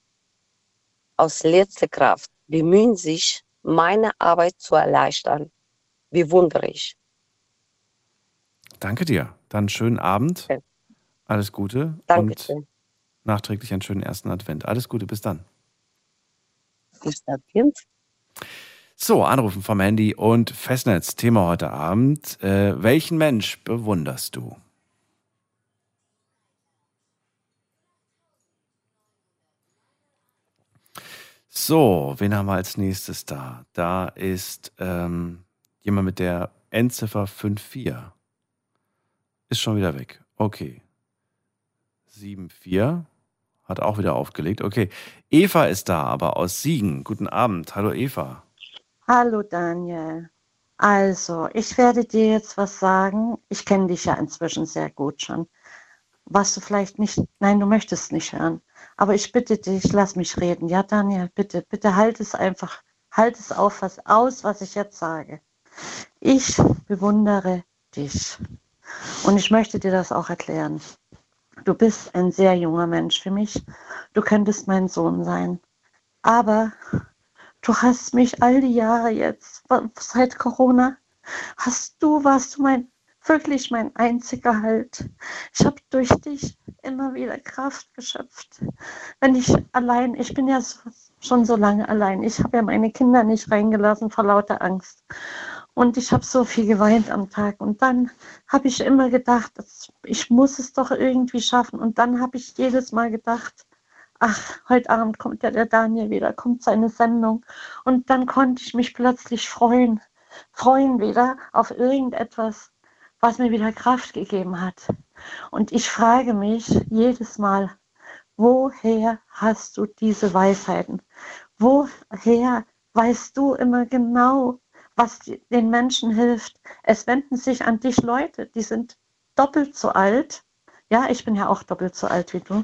aus letzter Kraft bemühen sich, meine Arbeit zu erleichtern. Bewundere ich. Danke dir. Dann schönen Abend. Alles Gute. Dankeschön. Und nachträglich einen schönen ersten Advent. Alles Gute, bis dann. Bis dann. So, Anrufen vom Handy und Festnetz. Thema heute Abend. Äh, welchen Mensch bewunderst du? So, wen haben wir als nächstes da? Da ist ähm, jemand mit der Endziffer 54. Ist schon wieder weg. Okay. 74 hat auch wieder aufgelegt. Okay. Eva ist da, aber aus Siegen. Guten Abend. Hallo Eva. Hallo Daniel. Also, ich werde dir jetzt was sagen. Ich kenne dich ja inzwischen sehr gut schon. Was du vielleicht nicht, nein, du möchtest nicht hören. Aber ich bitte dich, lass mich reden. Ja, Daniel, bitte, bitte halt es einfach, halt es auf, was aus, was ich jetzt sage. Ich bewundere dich. Und ich möchte dir das auch erklären. Du bist ein sehr junger Mensch für mich. Du könntest mein Sohn sein. Aber du hast mich all die Jahre jetzt, seit Corona, hast du, warst du mein, wirklich mein einziger Halt. Ich habe durch dich immer wieder Kraft geschöpft. Wenn ich allein, ich bin ja so, schon so lange allein. Ich habe ja meine Kinder nicht reingelassen vor lauter Angst. Und ich habe so viel geweint am Tag. Und dann habe ich immer gedacht, ich muss es doch irgendwie schaffen. Und dann habe ich jedes Mal gedacht, ach, heute Abend kommt ja der Daniel wieder, kommt seine Sendung. Und dann konnte ich mich plötzlich freuen, freuen wieder auf irgendetwas, was mir wieder Kraft gegeben hat. Und ich frage mich jedes Mal, woher hast du diese Weisheiten? Woher weißt du immer genau, was den Menschen hilft? Es wenden sich an dich Leute, die sind doppelt so alt. Ja, ich bin ja auch doppelt so alt wie du.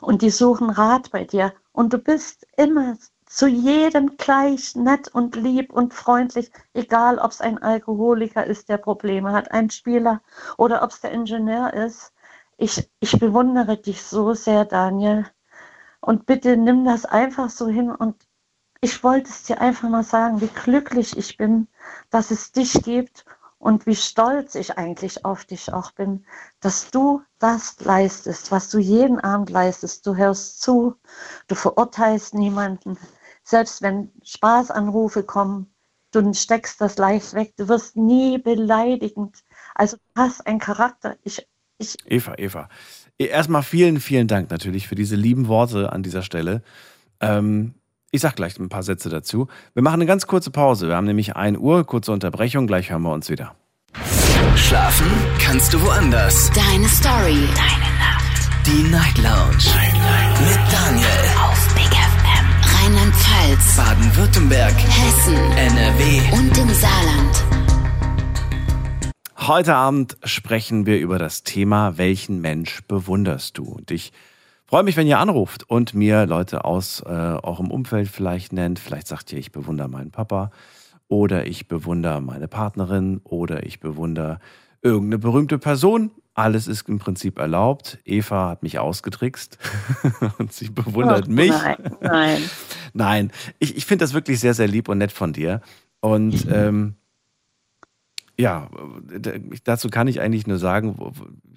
Und die suchen Rat bei dir. Und du bist immer zu jedem gleich nett und lieb und freundlich, egal ob es ein Alkoholiker ist, der Probleme hat, ein Spieler oder ob es der Ingenieur ist. Ich, ich bewundere dich so sehr, Daniel. Und bitte nimm das einfach so hin. Und ich wollte es dir einfach mal sagen, wie glücklich ich bin, dass es dich gibt und wie stolz ich eigentlich auf dich auch bin, dass du das leistest, was du jeden Abend leistest. Du hörst zu, du verurteilst niemanden. Selbst wenn Spaßanrufe kommen, du steckst das leicht weg. Du wirst nie beleidigend Also du hast einen Charakter. Ich, ich, Eva, Eva. Erstmal vielen, vielen Dank natürlich für diese lieben Worte an dieser Stelle. Ähm, ich sag gleich ein paar Sätze dazu. Wir machen eine ganz kurze Pause. Wir haben nämlich 1 Uhr, kurze Unterbrechung. Gleich hören wir uns wieder. Schlafen kannst du woanders. Deine Story. Deine Nacht. Die Night Lounge. Night, Night. Mit Daniel. Auf Big FM. Rheinland-Pfalz. Baden-Württemberg. Hessen. NRW. Und im Saarland. Heute Abend sprechen wir über das Thema, welchen Mensch bewunderst du? Und ich freue mich, wenn ihr anruft und mir Leute aus äh, eurem Umfeld vielleicht nennt. Vielleicht sagt ihr, ich bewundere meinen Papa oder ich bewundere meine Partnerin oder ich bewundere irgendeine berühmte Person. Alles ist im Prinzip erlaubt. Eva hat mich ausgetrickst und sie bewundert Oh, mich. nein, nein. Nein, ich, ich finde das wirklich sehr, sehr lieb und nett von dir. Und ähm, ja, d- dazu kann ich eigentlich nur sagen,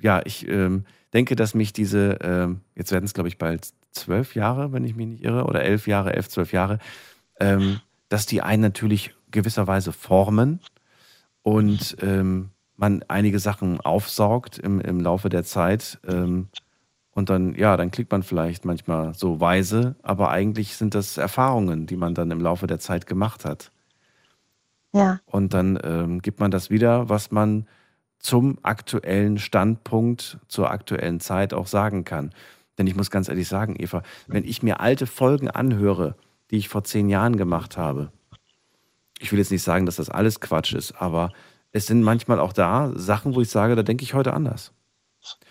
ja, ich ähm, denke, dass mich diese, ähm, jetzt werden es glaube ich bald zwölf Jahre, wenn ich mich nicht irre, oder elf Jahre, elf, zwölf Jahre, ähm, dass die einen natürlich gewisserweise formen und ähm, man einige Sachen aufsaugt im, im Laufe der Zeit. Ähm, und dann, ja, dann klickt man vielleicht manchmal so weise, aber eigentlich sind das Erfahrungen, die man dann im Laufe der Zeit gemacht hat. Ja, Und dann ähm, gibt man das wieder, was man zum aktuellen Standpunkt, zur aktuellen Zeit auch sagen kann. Denn ich muss ganz ehrlich sagen, Eva, wenn ich mir alte Folgen anhöre, die ich vor zehn Jahren gemacht habe, ich will jetzt nicht sagen, dass das alles Quatsch ist, aber es sind manchmal auch da Sachen, wo ich sage, da denke ich heute anders.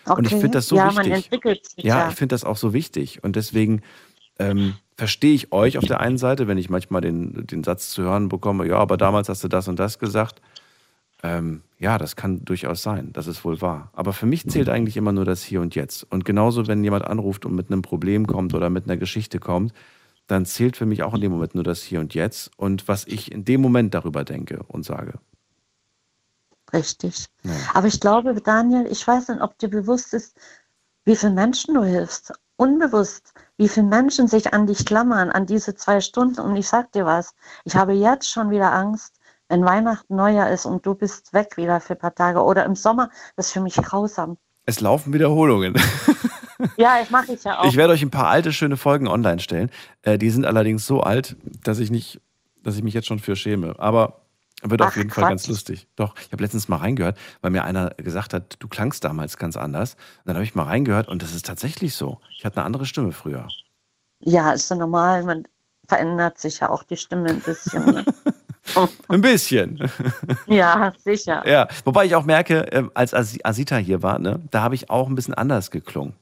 okay. Und ich finde das so ja, wichtig. man entwickelt sich. Ja, Ja, ich finde das auch so wichtig. Und deswegen ähm, verstehe ich euch auf der einen Seite, wenn ich manchmal den, den Satz zu hören bekomme, ja, aber damals hast du das und das gesagt. Ähm, ja, das kann durchaus sein, das ist wohl wahr. Aber für mich zählt eigentlich immer nur das Hier und Jetzt. Und genauso, wenn jemand anruft und mit einem Problem kommt oder mit einer Geschichte kommt, dann zählt für mich auch in dem Moment nur das Hier und Jetzt und was ich in dem Moment darüber denke und sage. richtig. Ja. Aber ich glaube, Daniel, ich weiß nicht, ob dir bewusst ist, wie viele Menschen du hilfst. Unbewusst, wie viele Menschen sich an dich klammern, an diese zwei Stunden. Und ich sag dir was, ich habe jetzt schon wieder Angst, wenn Weihnachten Neujahr ist und du bist weg wieder für ein paar Tage oder im Sommer, das ist für mich grausam. Es laufen Wiederholungen. Ja, das mache ich ja auch. Ich werde euch ein paar alte, schöne Folgen online stellen. Äh, die sind allerdings so alt, dass ich nicht, dass ich mich jetzt schon für schäme. Aber wird auf Ach, jeden Fall ganz lustig. Doch, ich habe letztens mal reingehört, weil mir einer gesagt hat, du klangst damals ganz anders. Und dann habe ich mal reingehört und das ist tatsächlich so. Ich hatte eine andere Stimme früher. ja, ist so normal, man verändert sich ja auch die Stimme ein bisschen. Ne? Ein bisschen. ja, sicher. ja. Wobei ich auch merke, äh, als As- Asita hier war, ne, da habe ich auch ein bisschen anders geklungen.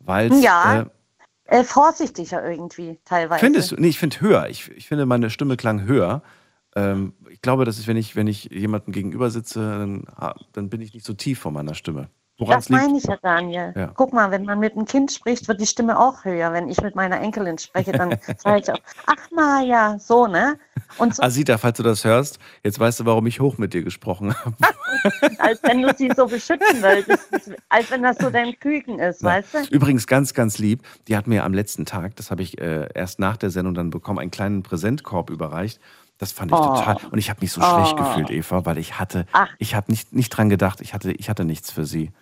Weil Ja, äh, Äh, vorsichtiger irgendwie teilweise. Findest du? Nee, ich finde höher. Ich, ich finde, meine Stimme klang höher. Ähm, ich glaube, das ist, wenn ich, wenn ich jemandem gegenüber sitze, dann, ha- dann bin ich nicht so tief von meiner Stimme. Woran Das meine ich ja, Daniel. Ja. Guck mal, wenn man mit einem Kind spricht, wird die Stimme auch höher. Wenn ich mit meiner Enkelin spreche, dann sage ich auch, ach Maja, so, ne? Und so, Asita, falls du das hörst, jetzt weißt du, warum ich hoch mit dir gesprochen habe. als wenn du sie so beschützen wolltest, als wenn das so dein Küken ist, weißt du? Übrigens ganz, ganz lieb. Die hat mir am letzten Tag, das habe ich äh, erst nach der Sendung dann bekommen, einen kleinen Präsentkorb überreicht. Das fand ich Oh. total. Und ich habe mich so schlecht Oh. gefühlt, Eva, weil ich hatte, Ach. ich habe nicht, nicht dran gedacht. Ich hatte, ich hatte nichts für sie.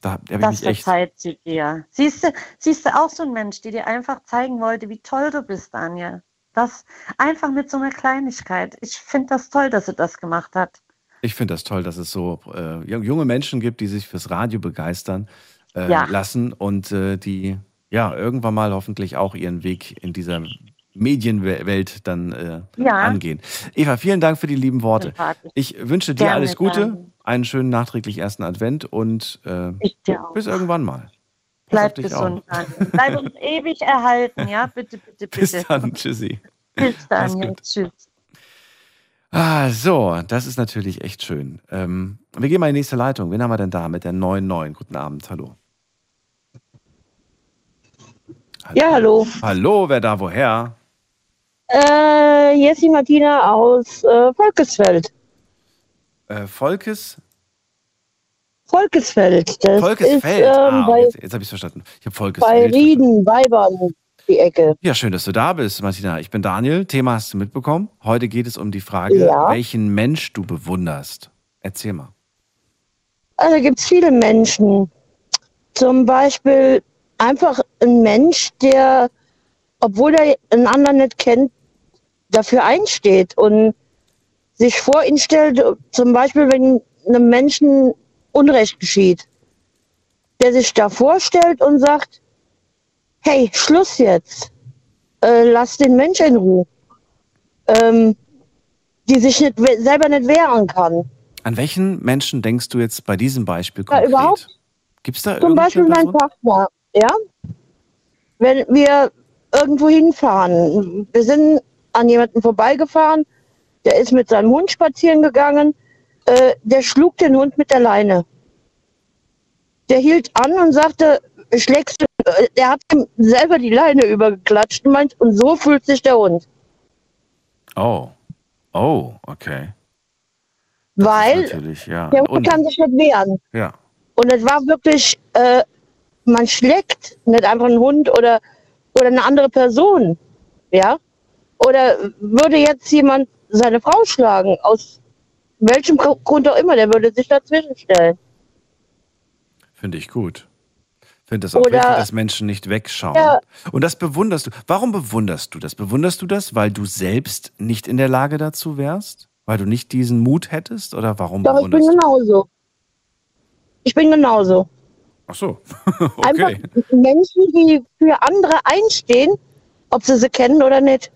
Da habe ich Das verzeiht sie dir. Siehst du, siehst du auch so ein Mensch, der dir einfach zeigen wollte, wie toll du bist, Daniel. Das einfach mit so einer Kleinigkeit. Ich finde das toll, dass sie das gemacht hat. Ich finde das toll, dass es so äh, junge Menschen gibt, die sich fürs Radio begeistern äh, Ja. lassen und äh, die ja irgendwann mal hoffentlich auch ihren Weg in dieser Medienwelt dann äh, Ja. angehen. Eva, vielen Dank für die lieben Worte. Ich wünsche dir Gerne, alles Gute, Daniel. einen schönen nachträglich ersten Advent und äh, bis irgendwann mal. Bleib gesund. Bleib uns ewig erhalten, ja? Bitte, bitte, bitte. Bis dann, tschüssi. Bis Daniel. gut. Tschüss. Ah, so, das ist natürlich echt schön. Ähm, wir gehen mal in die nächste Leitung. Wen haben wir denn da mit der 9.9? Guten Abend, hallo. Ja, hallo. Hallo, wer da woher? Äh, hier ist die Martina aus äh, Volkesfeld. Äh, Volkes? Volkesfeld. Das Volkesfeld. ist ähm, ah, bei, jetzt jetzt habe ich es verstanden. Ich habe bei Volkesfeld. Rieden, Weibern, die Ecke. Ja, schön, dass du da bist, Martina. Ich bin Daniel. Thema hast du mitbekommen.. Heute geht es um die Frage, welchen Mensch du bewunderst. Ja. Ja äh. Ja. Erzähl mal. Also gibt es viele Menschen. Zum Beispiel einfach ein Mensch, der, obwohl er einen anderen nicht kennt, dafür einsteht und sich vor ihn stellt, zum Beispiel, wenn einem Menschen Unrecht geschieht, der sich da vorstellt und sagt, hey, Schluss jetzt, äh, lass den Mensch in Ruhe, ähm, die sich nicht, selber nicht wehren kann. An welchen Menschen denkst du jetzt bei diesem Beispiel Ja, konkret? überhaupt Gibt es da Zum Beispiel mein? Partner, ja. Wenn wir irgendwo hinfahren, wir sind an jemanden vorbeigefahren, der ist mit seinem Hund spazieren gegangen, äh, der schlug den Hund mit der Leine. Der hielt an und sagte, schlägst du, äh, der hat ihm selber die Leine übergeklatscht und meint, und so fühlt sich der Hund. Oh. Oh, okay. Weil Natürlich, ja. der Hund Und, kann sich nicht wehren. ja. Und es war wirklich, äh, man schlägt nicht einfach einen Hund oder, oder eine andere Person. Ja? Oder würde jetzt jemand seine Frau schlagen, aus welchem Grund auch immer, der würde sich dazwischen stellen. Finde ich gut. Finde es auch Oder- wichtig, dass Menschen nicht wegschauen. Ja. Und das bewunderst du. Warum bewunderst du das? Bewunderst du das, weil du selbst nicht in der Lage dazu wärst? Weil du nicht diesen Mut hättest? Oder warum Doch, ich bin bewunderst genauso. Ich bin genauso. Ach so. Einfach okay. Menschen, die für andere einstehen, ob sie sie kennen oder nicht.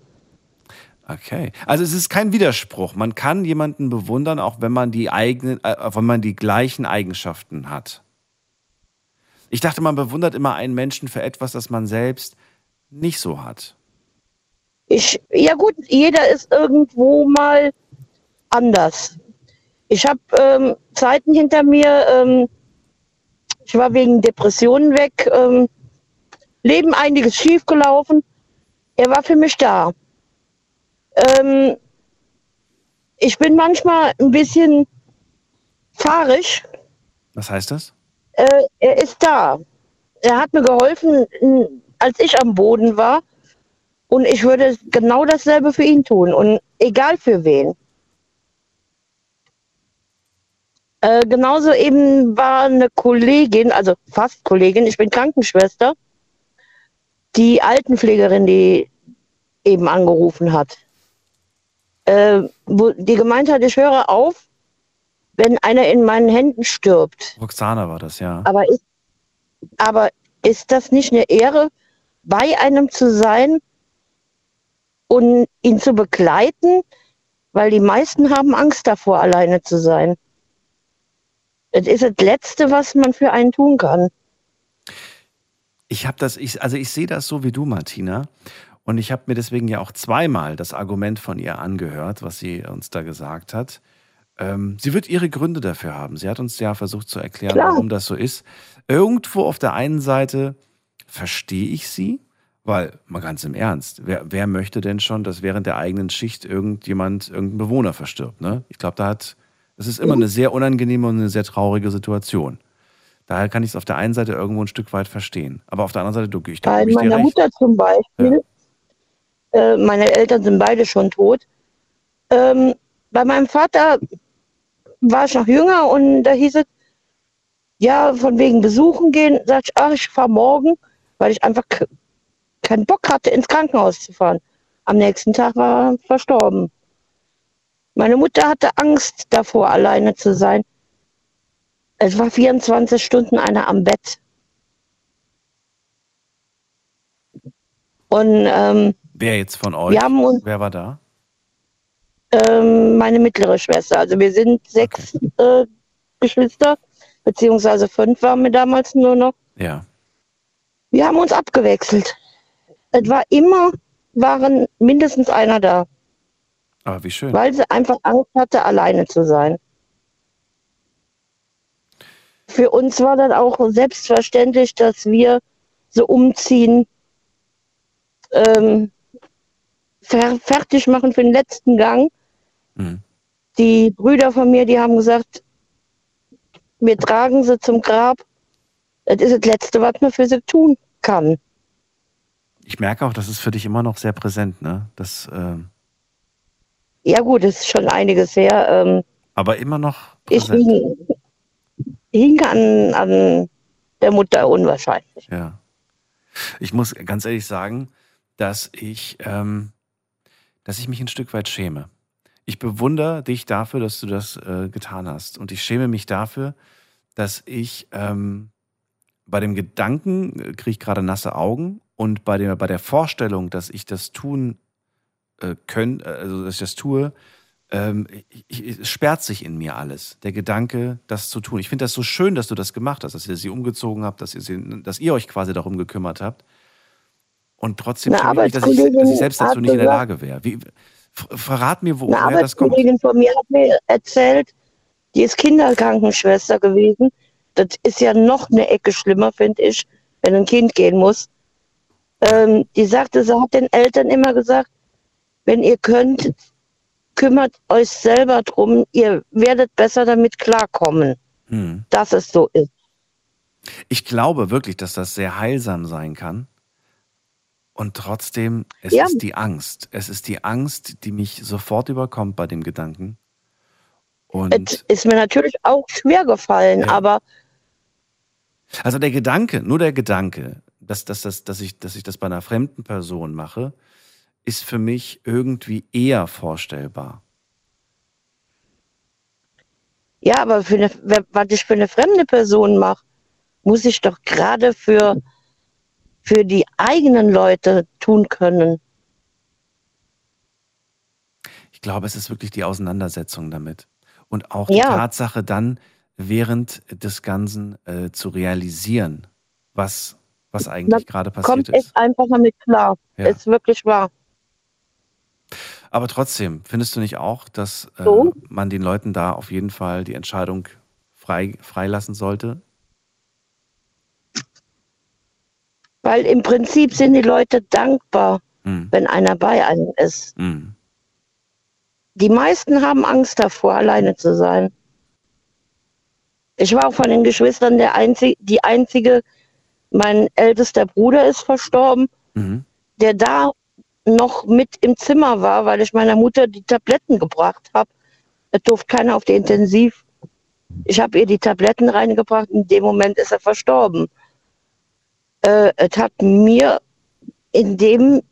Okay. Also es ist kein Widerspruch. Man kann jemanden bewundern, auch wenn man die eigenen, äh, wenn man die gleichen Eigenschaften hat. Ich dachte, man bewundert immer einen Menschen für etwas, das man selbst nicht so hat. Ich, ja gut, jeder ist irgendwo mal anders. Ich habe ähm, Zeiten hinter mir, ähm, ich war wegen Depressionen weg, ähm, Leben einiges schiefgelaufen. Er war für mich da. Ähm, ich bin manchmal ein bisschen fahrig. Was heißt das? Äh, er ist da. Er hat mir geholfen, als ich am Boden war. Und ich würde genau dasselbe für ihn tun. Und egal für wen. Äh, genauso eben war eine Kollegin, also fast Kollegin, ich bin Krankenschwester, die Altenpflegerin, die eben angerufen hat. Äh, wo die gemeint hat, ich höre auf, wenn einer in meinen Händen stirbt. Roxana war das, ja. Aber ist, aber ist das nicht eine Ehre, bei einem zu sein und ihn zu begleiten? Weil die meisten haben Angst davor, alleine zu sein. Das ist das Letzte, was man für einen tun kann. Ich habe das, ich, also ich sehe das so wie du, Martina. Und ich habe mir deswegen ja auch zweimal das Argument von ihr angehört, was sie uns da gesagt hat. Ähm, sie wird ihre Gründe dafür haben. Sie hat uns ja versucht zu erklären, Klar. warum das so ist. Irgendwo auf der einen Seite verstehe ich sie, weil, mal ganz im Ernst, wer, wer möchte denn schon, dass während der eigenen Schicht irgendjemand, irgendein Bewohner verstirbt? Ne? Ich glaube, da hat, das ist immer eine sehr unangenehme und eine sehr traurige Situation. Daher kann ich es auf der einen Seite irgendwo ein Stück weit verstehen. Aber auf der anderen Seite, du, ich, da Bei meiner. Mutter zum Beispiel, äh, meine Eltern sind beide schon tot. Ähm, bei meinem Vater war ich noch jünger und da hieß es, ja, von wegen besuchen gehen, sag ich, ach, ich fahre morgen, weil ich einfach ke- keinen Bock hatte, ins Krankenhaus zu fahren. Am nächsten Tag war er verstorben. Meine Mutter hatte Angst davor, alleine zu sein. Es war 24 Stunden einer am Bett. Und ähm, Wer jetzt von euch? Haben uns- Wer war da? ähm, meine mittlere Schwester. Also wir sind sechs äh, Geschwister, beziehungsweise fünf waren wir damals nur noch. Ja. Wir haben uns abgewechselt. Es war immer, waren mindestens einer da, Aber wie schön. weil sie einfach Angst hatte, alleine zu sein. Für uns war dann auch selbstverständlich, dass wir so umziehen, ähm, fer fertig machen für den letzten Gang. Mhm. Die Brüder von mir, die haben gesagt, wir tragen sie zum Grab. Das ist das Letzte, was man für sie tun kann. Ich merke auch, das ist für dich immer noch sehr präsent, ne? Das, ähm, Ja gut, das ist schon einiges her. Ähm, aber immer noch ich präsent. bin, hing an, an der Mutter unwahrscheinlich. Ja. Ich muss ganz ehrlich sagen, dass ich, ähm, dass ich mich ein Stück weit schäme. Ich bewundere dich dafür, dass du das äh, getan hast. Und ich schäme mich dafür, dass ich ähm, bei dem Gedanken äh, kriege ich gerade nasse Augen und bei der, bei der Vorstellung, dass ich das tun äh, können, äh, also dass ich das tue, ähm, ich, ich, es sperrt sich in mir alles. Der Gedanke, das zu tun. Ich finde das so schön, dass du das gemacht hast, dass ihr sie umgezogen habt, dass ihr, sie, dass ihr euch quasi darum gekümmert habt. Und trotzdem Eine schäme ich dass ich, dass ich selbst dazu nicht in der Lage wäre. Wie, verrat mir, Eine woher das kommt. Arbeitskollegin von mir hat mir erzählt, die ist Kinderkrankenschwester gewesen. Das ist ja noch eine Ecke schlimmer, finde ich, wenn ein Kind gehen muss. Ähm, die sagte, sie hat den Eltern immer gesagt, wenn ihr könnt, kümmert euch selber drum, ihr werdet besser damit klarkommen, Hm. dass es so ist. Ich glaube wirklich, dass das sehr heilsam sein kann. Und trotzdem, es Ja. ist die Angst. Es ist die Angst, die mich sofort überkommt bei dem Gedanken. Und Es ist mir natürlich auch schwer gefallen, Ja. aber also der Gedanke, nur der Gedanke, dass, dass, dass, dass, ich, dass ich das bei einer fremden Person mache, ist für mich irgendwie eher vorstellbar. Ja, aber für eine, was ich für eine fremde Person mache, muss ich doch gerade für, für die eigenen Leute tun können. Ich glaube, es ist wirklich die Auseinandersetzung damit. Und auch die Ja. Tatsache dann während des Ganzen äh, zu realisieren, was, was eigentlich gerade passiert Kommt ist. echt einfach damit klar. Ja. Ist wirklich wahr. Aber trotzdem, findest du nicht auch, dass äh, So? man den Leuten da auf jeden Fall die Entscheidung frei, freilassen sollte? Weil im Prinzip sind die Leute dankbar, Hm. wenn einer bei einem ist. Hm. Die meisten haben Angst davor, alleine zu sein. Ich war auch von den Geschwistern der einzig, die einzige, mein ältester Bruder ist verstorben, Mhm. der da noch mit im Zimmer war, weil ich meiner Mutter die Tabletten gebracht habe. Es durfte keiner auf die Intensiv. Ich habe ihr die Tabletten reingebracht. In dem Moment ist er verstorben. Äh, es hat mir in dem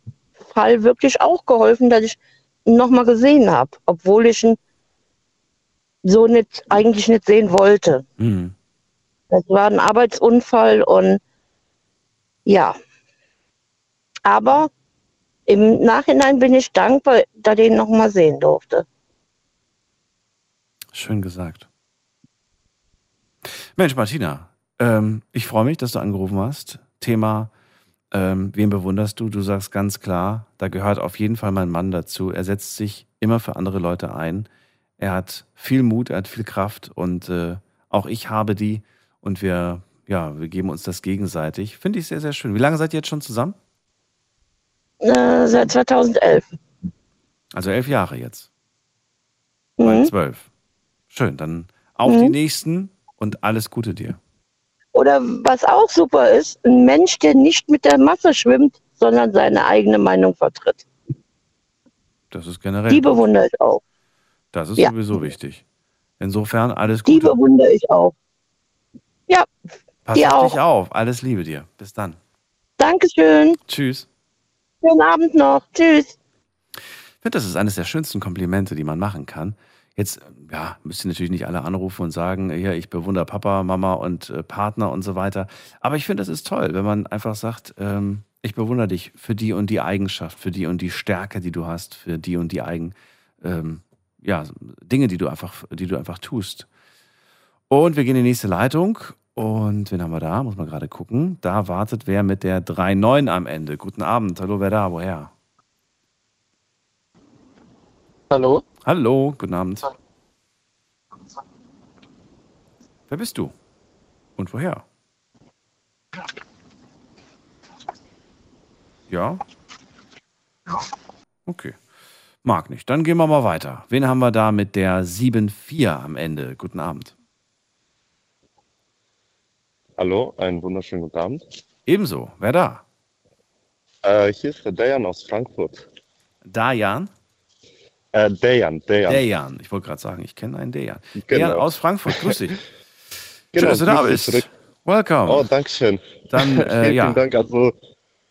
Fall wirklich auch geholfen, dass ich ihn nochmal gesehen habe, obwohl ich ihn so nicht, eigentlich nicht sehen wollte. Hm. Das war ein Arbeitsunfall und ja. Aber im Nachhinein bin ich dankbar, dass ich ihn noch mal sehen durfte. Schön gesagt. Mensch, Martina, ähm, ich freue mich, dass du angerufen hast. Thema, ähm, wen bewunderst du? Du sagst ganz klar, da gehört auf jeden Fall mein Mann dazu. Er setzt sich immer für andere Leute ein. Er hat viel Mut, er hat viel Kraft und äh, auch ich habe die und wir, ja, wir geben uns das gegenseitig. Finde ich sehr, sehr schön. Wie lange seid ihr jetzt schon zusammen? Äh, seit 2011. Also elf Jahre jetzt. Mhm. Bald zwölf. Schön, dann auf Mhm. die nächsten und alles Gute dir. Oder was auch super ist, ein Mensch, der nicht mit der Masse schwimmt, sondern seine eigene Meinung vertritt. Das ist generell. Die bewundere ich auch. Das ist Ja. sowieso wichtig. Insofern alles Die Gute. bewundere ich auch. Ja, Pass auf auch. dich auf. Alles Liebe dir. Bis dann. Dankeschön. Tschüss. Schönen Abend noch. Tschüss. Ich finde, das ist eines der schönsten Komplimente, die man machen kann. Jetzt, ja, müsst ihr natürlich nicht alle anrufen und sagen, ja, ich bewundere Papa, Mama und äh, Partner und so weiter. Aber ich finde, das ist toll, wenn man einfach sagt, ähm, ich bewundere dich für die und die Eigenschaft, für die und die Stärke, die du hast, für die und die Eigen, ähm, ja, Dinge, die du einfach, die du einfach tust. Und wir gehen in die nächste Leitung. Und wen haben wir da? Muss man gerade gucken. Da wartet wer mit der 3.9 am Ende. Guten Abend. Hallo, wer da? Woher? Hallo? Hallo, guten Abend. Wer bist du? Und woher? Ja? Okay. Mag nicht. Dann gehen wir mal weiter. Wen haben wir da mit der 7.4 am Ende? Guten Abend. Hallo, einen wunderschönen guten Abend. Ebenso. Wer da? Äh, hier ist der Dejan aus Frankfurt. Dajan? Äh, Dejan, Dejan. Dejan. Ich wollte gerade sagen, ich kenne einen Dejan. Genau. Dejan aus Frankfurt. Grüß dich. Schön, dass du da bist. zurück. Welcome. Oh, danke schön. Dann, äh, vielen, ja. vielen Dank. Also,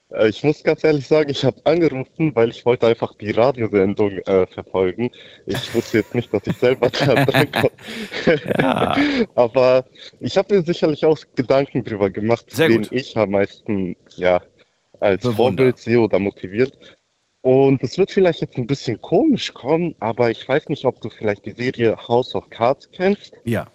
äh, ich muss ganz ehrlich sagen, ich habe angerufen, weil ich wollte einfach die Radiosendung äh, verfolgen. Ich wusste jetzt nicht, dass ich selber da drankomme. Ja. Aber ich habe mir sicherlich auch Gedanken drüber gemacht, Sehr wen gut. ich am meisten ja, als Bewunder. Vorbild sehe oder motiviert. Und es wird vielleicht jetzt ein bisschen komisch kommen, aber ich weiß nicht, ob du vielleicht die Serie House of Cards kennst. Ja.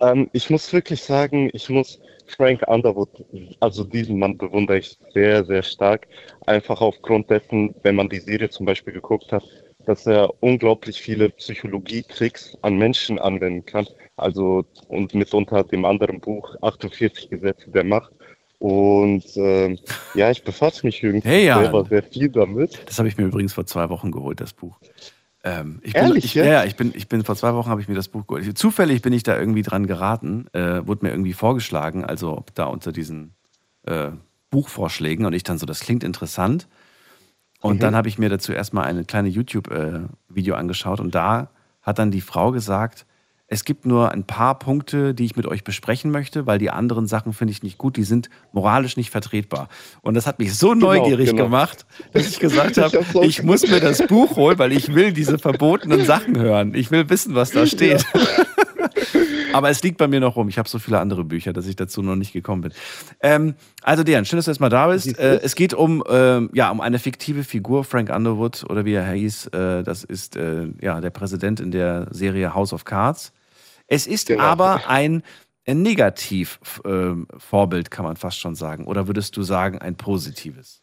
Ähm, ich muss wirklich sagen, ich muss Frank Underwood, also diesen Mann bewundere ich sehr, sehr stark. Einfach aufgrund dessen, wenn man die Serie zum Beispiel geguckt hat, dass er unglaublich viele Psychologietricks an Menschen anwenden kann. Also und mitunter dem anderen Buch 48 Gesetze der Macht. Und ähm, ja, ich befasse mich irgendwie Hey, Jan. selber sehr viel damit. Das habe ich mir übrigens vor zwei Wochen geholt, das Buch. Ähm, ich bin, Ehrlich, ich, ja? ja? Ja, ich bin, ich bin vor zwei Wochen habe ich mir das Buch geholt. Zufällig bin ich da irgendwie dran geraten, äh, wurde mir irgendwie vorgeschlagen, also ob da unter diesen äh, Buchvorschlägen und ich dann so, das klingt interessant. Und Mhm. dann habe ich mir dazu erstmal eine kleine YouTube-Video angeschaut und da hat dann die Frau gesagt, es gibt nur ein paar Punkte, die ich mit euch besprechen möchte, weil die anderen Sachen finde ich nicht gut, die sind moralisch nicht vertretbar. Und das hat mich so Genau, neugierig genau. gemacht, dass ich gesagt Ich habe, auch ich muss mir das Buch holen, weil ich will diese verbotenen Sachen hören. Ich will wissen, was da steht. Aber es liegt bei mir noch rum. Ich habe so viele andere Bücher, dass ich dazu noch nicht gekommen bin. Ähm, also, Dejan, schön, dass du erstmal da bist. Äh, es geht um, ähm, ja, um eine fiktive Figur, Frank Underwood oder wie er hieß. Äh, das ist äh, ja, der Präsident in der Serie House of Cards. Es ist Genau. aber ein Negativ-Vorbild, kann man fast schon sagen. Oder würdest du sagen, ein positives?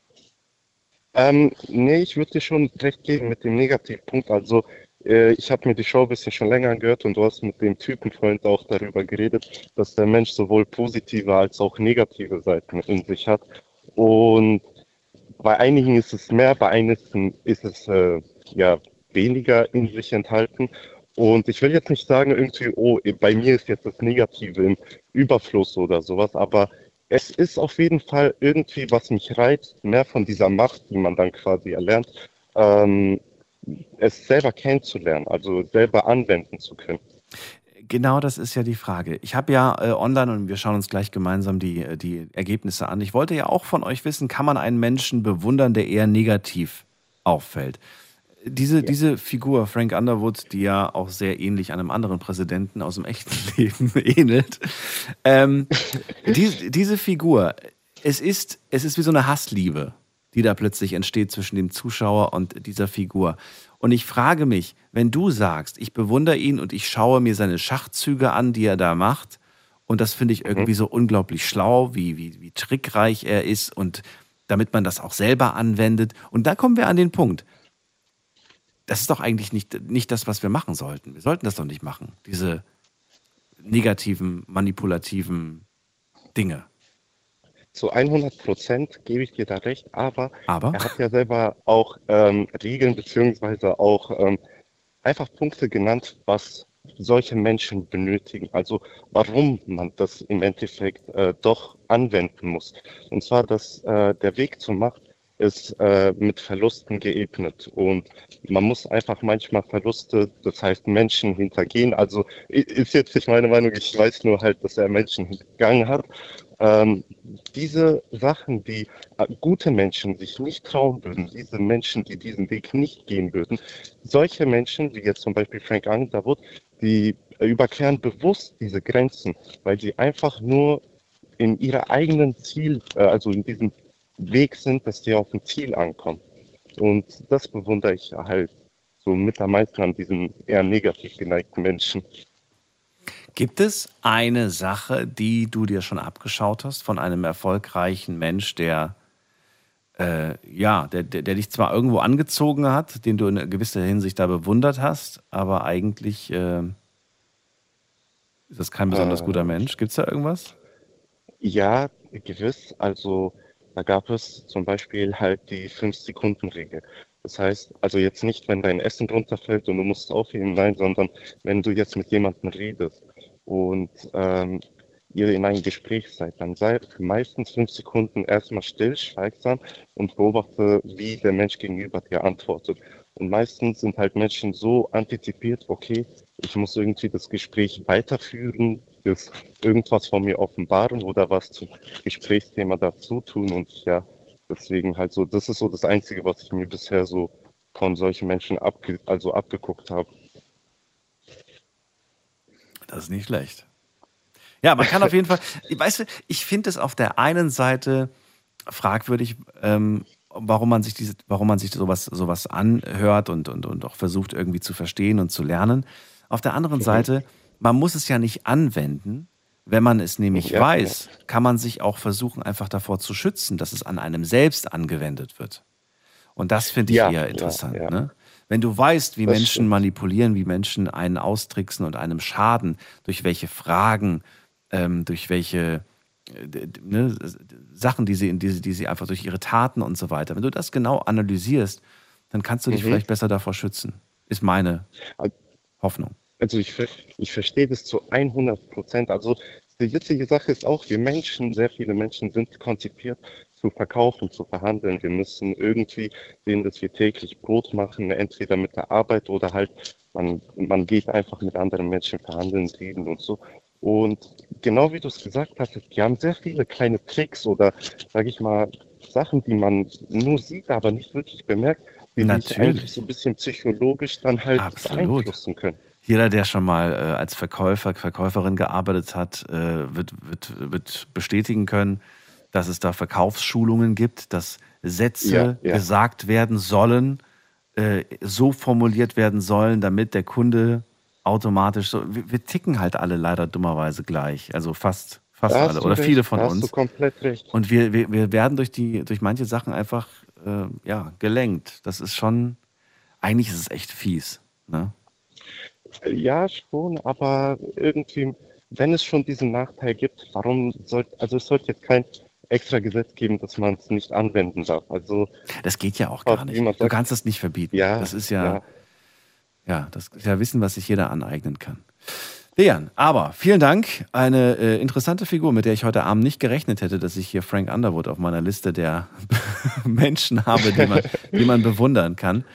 Ähm, nee, ich würde dir schon recht geben mit dem Negativpunkt. Also, äh, ich habe mir die Show ein bisschen schon länger angehört und du hast mit dem Typenfreund auch darüber geredet, dass der Mensch sowohl positive als auch negative Seiten in sich hat. Und bei einigen ist es mehr, bei einigen ist es äh, ja weniger in sich enthalten. Und ich will jetzt nicht sagen, irgendwie, oh, bei mir ist jetzt das Negative im Überfluss oder sowas, aber es ist auf jeden Fall irgendwie, was mich reizt, mehr von dieser Macht, die man dann quasi erlernt, ähm, es selber kennenzulernen, also selber anwenden zu können. Genau das ist ja die Frage. Ich habe ja äh, online und wir schauen uns gleich gemeinsam die, äh, die Ergebnisse an. Ich wollte ja auch von euch wissen, kann man einen Menschen bewundern, der eher negativ auffällt? Diese, diese Figur, Frank Underwood, die ja auch sehr ähnlich einem anderen Präsidenten aus dem echten Leben ähnelt, ähm, die, diese Figur, es ist, es ist wie so eine Hassliebe, die da plötzlich entsteht zwischen dem Zuschauer und dieser Figur. Und ich frage mich, wenn du sagst, ich bewundere ihn und ich schaue mir seine Schachzüge an, die er da macht, und das finde ich irgendwie so unglaublich schlau, wie, wie, wie trickreich er ist und damit man das auch selber anwendet. Und da kommen wir an den Punkt. Das ist doch eigentlich nicht, nicht das, was wir machen sollten. Wir sollten das doch nicht machen. Diese negativen, manipulativen Dinge. Zu 100 Prozent gebe ich dir da recht, aber, Aber? er hat ja selber auch ähm, Regeln beziehungsweise auch ähm, einfach Punkte genannt, was solche Menschen benötigen. Also warum man das im Endeffekt äh, doch anwenden muss. Und zwar, dass äh, der Weg zur Macht ist äh, mit Verlusten geebnet und man muss einfach manchmal Verluste, das heißt Menschen hintergehen. Also ist jetzt nicht meine Meinung, ich weiß nur halt, dass er Menschen hintergangen hat. Ähm, diese Sachen, die äh, gute Menschen sich nicht trauen würden, diese Menschen, die diesen Weg nicht gehen würden, solche Menschen, wie jetzt zum Beispiel Frank Underwood, die äh, überqueren bewusst diese Grenzen, weil sie einfach nur in ihrer eigenen Ziel, äh, also in diesem Weg sind, dass sie auf ein Ziel ankommen. Und das bewundere ich halt so mit am meisten an diesen eher negativ geneigten Menschen. Gibt es eine Sache, die du dir schon abgeschaut hast von einem erfolgreichen Mensch, der äh, ja, der, der, der dich zwar irgendwo angezogen hat, den du in gewisser Hinsicht da bewundert hast, aber eigentlich äh, ist das kein besonders Äh. guter Mensch. Gibt es da irgendwas? Ja, gewiss. Also da gab es zum Beispiel halt die 5-Sekunden-Regel. Das heißt, also jetzt nicht, wenn dein Essen runterfällt und du musst aufheben, nein, sondern wenn du jetzt mit jemandem redest und ähm, ihr in einem Gespräch seid, dann sei für meistens fünf Sekunden erstmal still, schweigsam und beobachte, wie der Mensch gegenüber dir antwortet. Und meistens sind halt Menschen so antizipiert, okay, ich muss irgendwie das Gespräch weiterführen, das irgendwas von mir offenbaren oder was zum Gesprächsthema dazu tun. Und ja, deswegen halt so, das ist so das Einzige, was ich mir bisher so von solchen Menschen abge also abgeguckt habe. Das ist nicht schlecht. Ja, man kann auf jeden Fall, weißt du, ich finde es auf der einen Seite fragwürdig, ähm, warum man sich diese, warum man sich sowas, sowas anhört und, und, und auch versucht irgendwie zu verstehen und zu lernen. Auf der anderen Seite, man muss es ja nicht anwenden. Wenn man es nämlich Ja, weiß, kann man sich auch versuchen, einfach davor zu schützen, dass es an einem selbst angewendet wird. Und das finde ich Ja, eher ja, interessant. ja. Ne? Wenn du weißt, wie Das Menschen stimmt. manipulieren, wie Menschen einen austricksen und einem schaden, durch welche Fragen, ähm, durch welche äh, ne, Sachen, die sie, die, sie- die sie einfach durch ihre Taten und so weiter. Wenn du das genau analysierst, dann kannst du dich Mhm. vielleicht besser davor schützen. Ist meine Hoffnung. Also ich, ich verstehe das zu 100 Prozent. Also die witzige Sache ist auch, wir Menschen, sehr viele Menschen sind konzipiert zu verkaufen, zu verhandeln. Wir müssen irgendwie sehen, dass wir täglich Brot machen, entweder mit der Arbeit oder halt man, man geht einfach mit anderen Menschen verhandeln, reden und so. Und genau wie du es gesagt hast, die haben sehr viele kleine Tricks oder, sage ich mal, Sachen, die man nur sieht, aber nicht wirklich bemerkt, die dich Natürlich. eigentlich so ein bisschen psychologisch dann halt Absolut. beeinflussen können. Jeder, der schon mal äh, als Verkäufer, Verkäuferin gearbeitet hat, äh, wird, wird, wird bestätigen können, dass es da Verkaufsschulungen gibt, dass Sätze Ja, ja. gesagt werden sollen, äh, so formuliert werden sollen, damit der Kunde automatisch so. Wir, wir ticken halt alle leider dummerweise gleich. Also fast, fast Da alle oder recht, viele von da hast uns. du komplett recht. Und wir, wir, wir werden durch, die, durch manche Sachen einfach äh, ja, gelenkt. Das ist schon, eigentlich ist es echt fies. Ne? Ja, schon, aber irgendwie, wenn es schon diesen Nachteil gibt, warum sollte, also es sollte jetzt kein extra Gesetz geben, dass man es nicht anwenden darf. Also Das geht ja auch gar nicht. Du sagt, kannst es nicht verbieten. Ja, das ist ja, ja. ja, das ist ja Wissen, was sich jeder aneignen kann. Dejan, aber vielen Dank. Eine äh, interessante Figur, mit der ich heute Abend nicht gerechnet hätte, dass ich hier Frank Underwood auf meiner Liste der Menschen habe, die man, die man bewundern kann.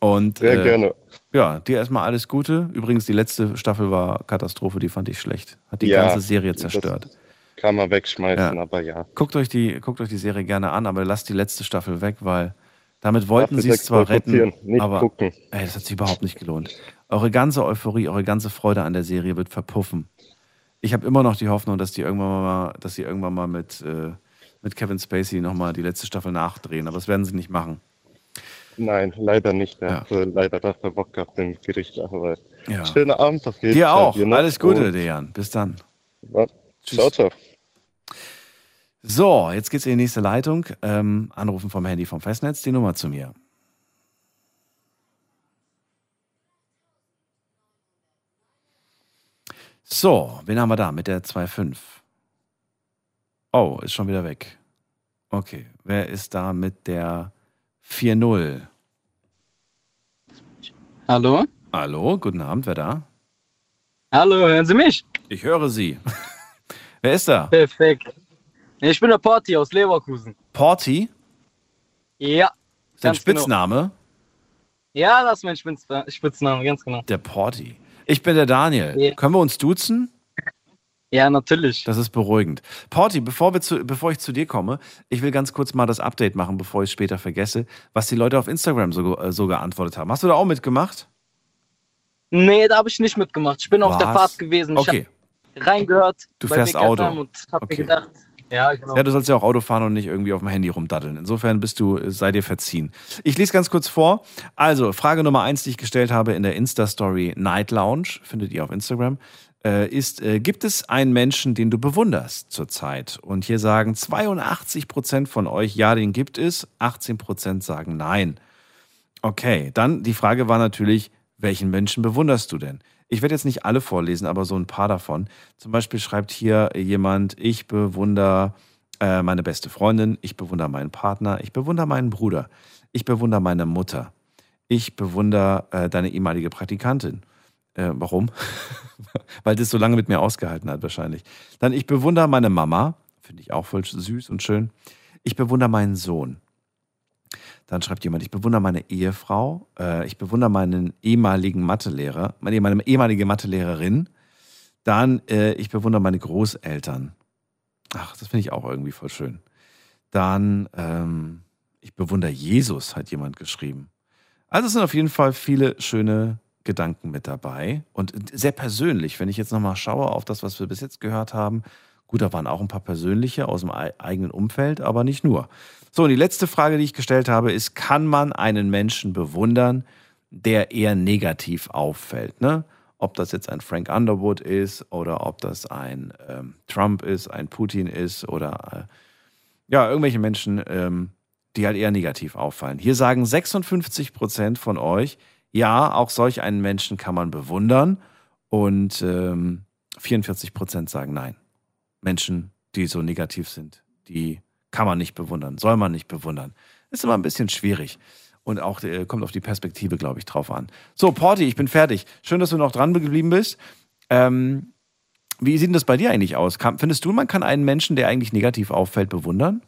Und, Sehr äh, gerne. Ja, dir erstmal alles Gute. Übrigens, die letzte Staffel war Katastrophe, die fand ich schlecht. Hat die Ja, ganze Serie zerstört. Kann man wegschmeißen, Ja. aber ja. Guckt euch, die, guckt euch die Serie gerne an, aber lasst die letzte Staffel weg, weil damit wollten sie es zwar retten, nicht aber gucken. ey, das hat sich überhaupt nicht gelohnt. Eure ganze Euphorie, eure ganze Freude an der Serie wird verpuffen. Ich habe immer noch die Hoffnung, dass die irgendwann mal, dass sie irgendwann mal mit, äh, mit Kevin Spacey nochmal die letzte Staffel nachdrehen, aber das werden sie nicht machen. Nein, leider nicht. Er hat äh, leider dafür Bock gehabt im Gericht. Aber Ja. schöner Abend auf jeden Dir Fall. auch. noch. Alles Gute, Dejan. Bis dann. Ja. Ciao, ciao. So, jetzt geht's in die nächste Leitung. Ähm, anrufen vom Handy vom Festnetz, die Nummer zu mir. So, wen haben wir da mit der 2.5? Oh, ist schon wieder weg. Okay, wer ist da mit der 4.0? Hallo? Hallo, guten Abend, wer da? Hallo, hören Sie mich? Ich höre Sie. wer ist da? Perfekt. Ich bin der Porti aus Leverkusen. Porti? Ja. Sein ganz genau. Spitzname? Ja, das ist mein Spitz Spitzname, ganz genau. Der Porti. Ich bin der Daniel. Ja. Können wir uns duzen? Ja, natürlich. Das ist beruhigend. Porti, bevor, wir zu, bevor ich zu dir komme, ich will ganz kurz mal das Update machen, bevor ich es später vergesse, was die Leute auf Instagram so, äh, so geantwortet haben. Hast du da auch mitgemacht? Nee, da habe ich nicht mitgemacht. Ich bin auf der Was? Fahrt gewesen. Ich Okay. habe reingehört. Du fährst Auto. Und habe Okay. mir gedacht, ja, genau. Ja, du sollst ja auch Auto fahren und nicht irgendwie auf dem Handy rumdaddeln. Insofern bist du, äh, sei dir verziehen. Ich lese ganz kurz vor. Also, Frage Nummer eins, die ich gestellt habe in der Insta-Story Night Lounge, findet ihr auf Instagram, äh, ist, äh, gibt es einen Menschen, den du bewunderst zurzeit? Und hier sagen 82 Prozent von euch, ja, den gibt es. 18 Prozent sagen nein. Okay, dann die Frage war natürlich, welchen Menschen bewunderst du denn? Ich werde jetzt nicht alle vorlesen, aber so ein paar davon. Zum Beispiel schreibt hier jemand, ich bewundere äh, meine beste Freundin, ich bewundere meinen Partner, ich bewundere meinen Bruder, ich bewundere meine Mutter, ich bewundere äh, deine ehemalige Praktikantin. Äh, warum? Weil das so lange mit mir ausgehalten hat, wahrscheinlich. Dann, ich bewundere meine Mama, finde ich auch voll süß und schön. Ich bewundere meinen Sohn. Dann schreibt jemand, ich bewundere meine Ehefrau, äh, ich bewundere meinen ehemaligen Mathelehrer, meine, meine ehemalige Mathelehrerin. Dann, äh, ich bewundere meine Großeltern. Ach, das finde ich auch irgendwie voll schön. Dann, ähm, ich bewundere Jesus, hat jemand geschrieben. Also es sind auf jeden Fall viele schöne Gedanken mit dabei und sehr persönlich, wenn ich jetzt nochmal schaue auf das, was wir bis jetzt gehört haben. Gut, da waren auch ein paar persönliche aus dem eigenen Umfeld, aber nicht nur. So, und die letzte Frage, die ich gestellt habe, ist, kann man einen Menschen bewundern, der eher negativ auffällt? Ne? Ob das jetzt ein Frank Underwood ist oder ob das ein ähm, Trump ist, ein Putin ist oder äh, ja, irgendwelche Menschen, ähm, die halt eher negativ auffallen. Hier sagen 56 Prozent von euch, ja, auch solch einen Menschen kann man bewundern. Und ähm, 44 Prozent sagen nein. Menschen, die so negativ sind, die kann man nicht bewundern, soll man nicht bewundern. Ist immer ein bisschen schwierig. Und auch äh, kommt auf die Perspektive, glaube ich, drauf an. So, Porti, ich bin fertig. Schön, dass du noch dran geblieben bist. Ähm, wie sieht denn das bei dir eigentlich aus? Kann, findest du, man kann einen Menschen, der eigentlich negativ auffällt, bewundern?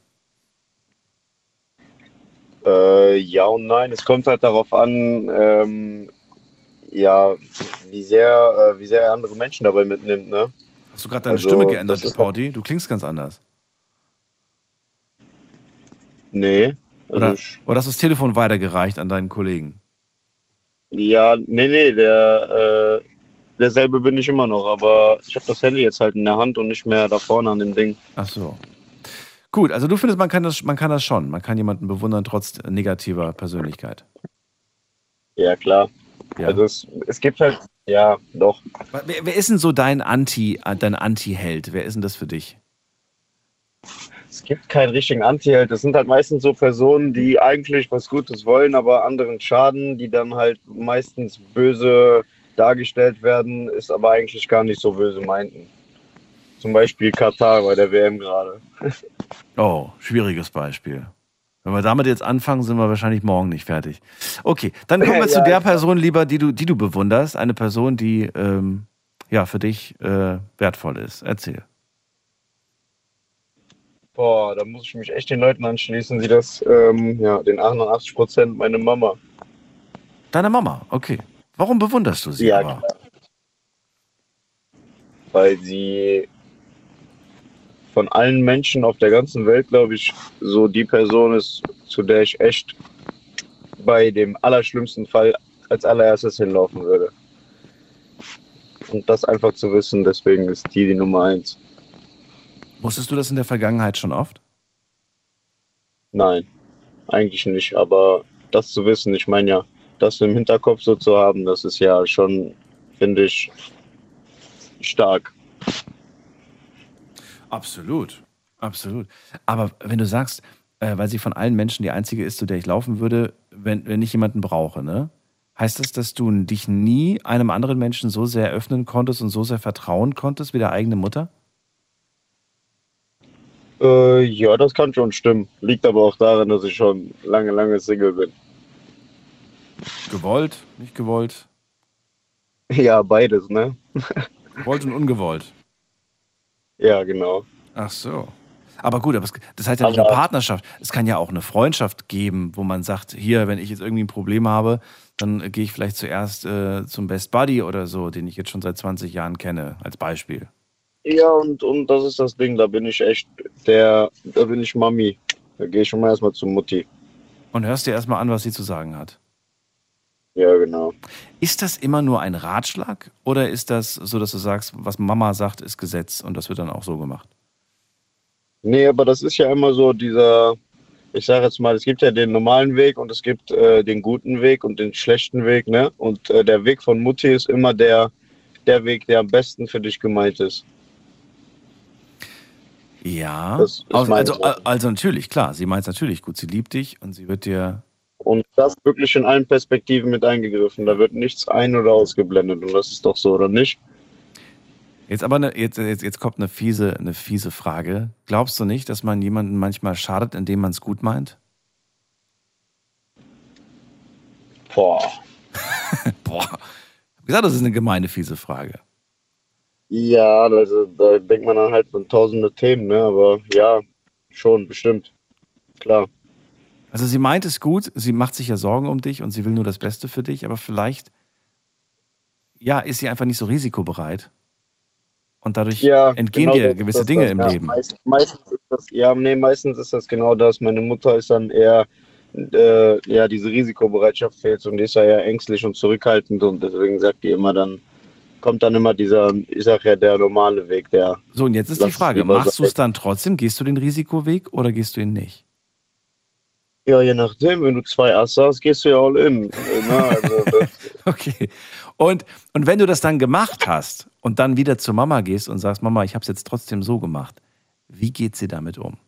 Äh, ja und nein. Es kommt halt darauf an, ähm, ja, wie sehr, äh, wie sehr er andere Menschen dabei mitnimmt, ne? Hast du gerade deine Also, Stimme geändert, Porti? Du klingst ganz anders. Nee. Also Oder, oder hast du das Telefon weitergereicht an deinen Kollegen? ja, nee, nee, der, äh, derselbe bin ich immer noch, aber ich habe das Handy jetzt halt in der Hand und nicht mehr da vorne an dem Ding. Ach so. Gut, also du findest, man kann das, man kann das schon. Man kann jemanden bewundern trotz negativer Persönlichkeit. Ja, klar. Ja. Also es, es gibt halt, ja, doch. Wer, wer ist denn so dein Anti, dein Anti-Held? Wer ist denn das für dich? Es gibt keinen richtigen Anti-Held. Das sind halt meistens so Personen, die eigentlich was Gutes wollen, aber anderen schaden, die dann halt meistens böse dargestellt werden, ist aber eigentlich gar nicht so böse meinten. Zum Beispiel Katar bei der WM gerade. Oh, schwieriges Beispiel. Wenn wir damit jetzt anfangen, sind wir wahrscheinlich morgen nicht fertig. Okay, dann kommen wir zu Ja, der ich- Person lieber, die du, die du bewunderst. Eine Person, die ähm, ja für dich äh, wertvoll ist. Erzähl. Boah, da muss ich mich echt den Leuten anschließen, die das, ähm, ja, den 88 Prozent meine Mama. Deine Mama, okay. Warum bewunderst du sie Ja, aber? weil sie von allen Menschen auf der ganzen Welt, glaube ich, so die Person ist, zu der ich echt bei dem allerschlimmsten Fall als allererstes hinlaufen würde. Und das einfach zu wissen, deswegen ist die die Nummer eins. Wusstest du das in der Vergangenheit schon oft? Nein, eigentlich nicht. Aber das zu wissen, ich meine ja, das im Hinterkopf so zu haben, das ist ja schon, finde ich, stark. Absolut, absolut. Aber wenn du sagst, äh, weil sie von allen Menschen die einzige ist, zu der ich laufen würde, wenn, wenn ich jemanden brauche, ne? Heißt das, dass du dich nie einem anderen Menschen so sehr öffnen konntest und so sehr vertrauen konntest wie der eigene Mutter? Äh, ja, das kann schon stimmen. Liegt aber auch daran, dass ich schon lange, lange Single bin. Gewollt, nicht gewollt? Ja, beides, ne? Gewollt und ungewollt. Ja, genau. Ach so. Aber gut, aber es, das heißt ja nicht nur Aber- Partnerschaft. Es kann ja auch eine Freundschaft geben, wo man sagt, hier, wenn ich jetzt irgendwie ein Problem habe, dann äh, gehe ich vielleicht zuerst äh, zum Best Buddy oder so, den ich jetzt schon seit 20 Jahren kenne, als Beispiel. Ja, und, und das ist das Ding, da bin ich echt der, da bin ich Mami. Da gehe ich schon mal erstmal zu Mutti. Und hörst dir erstmal an, was sie zu sagen hat. Ja, genau. Ist das immer nur ein Ratschlag oder ist das so, dass du sagst, was Mama sagt, ist Gesetz und das wird dann auch so gemacht? Nee, aber das ist ja immer so dieser, ich sage jetzt mal, es gibt ja den normalen Weg und es gibt äh, den guten Weg und den schlechten Weg, ne? Und äh, der Weg von Mutti ist immer der, der Weg, der am besten für dich gemeint ist. Ja. Also, also, also natürlich, klar, sie meint es natürlich gut. Sie liebt dich und sie wird dir. Und das wirklich in allen Perspektiven mit eingegriffen. Da wird nichts ein- oder ausgeblendet. Und das ist doch so, oder nicht? Jetzt aber eine, jetzt, jetzt, jetzt kommt eine fiese, eine fiese Frage. Glaubst du nicht, dass man jemanden manchmal schadet, indem man es gut meint? Boah. Boah. Ich hab gesagt, das ist eine gemeine, fiese Frage. Ja, also da denkt man dann halt an tausende Themen, ne? Aber ja, schon, bestimmt. Klar. Also sie meint es gut, sie macht sich ja Sorgen um dich und sie will nur das Beste für dich, aber vielleicht, ja, ist sie einfach nicht so risikobereit. Und dadurch entgehen genau dir das gewisse das, Dinge das, im ja, Leben. Meist, meistens ist das, ja, nee, meistens ist das genau das. Meine Mutter ist dann eher, äh, ja, diese Risikobereitschaft fehlt und die ist ja eher ängstlich und zurückhaltend und deswegen sagt die immer dann, kommt dann immer dieser, ich sag ja, der normale Weg, der. So, und jetzt ist die Frage, machst du es dann trotzdem? Gehst du den Risikoweg oder gehst du ihn nicht? Ja, je nachdem, wenn du zwei Ass hast, gehst du ja all in. Also, Okay. Und, und wenn du das dann gemacht hast und dann wieder zur Mama gehst und sagst, Mama, ich habe es jetzt trotzdem so gemacht, wie geht sie damit um?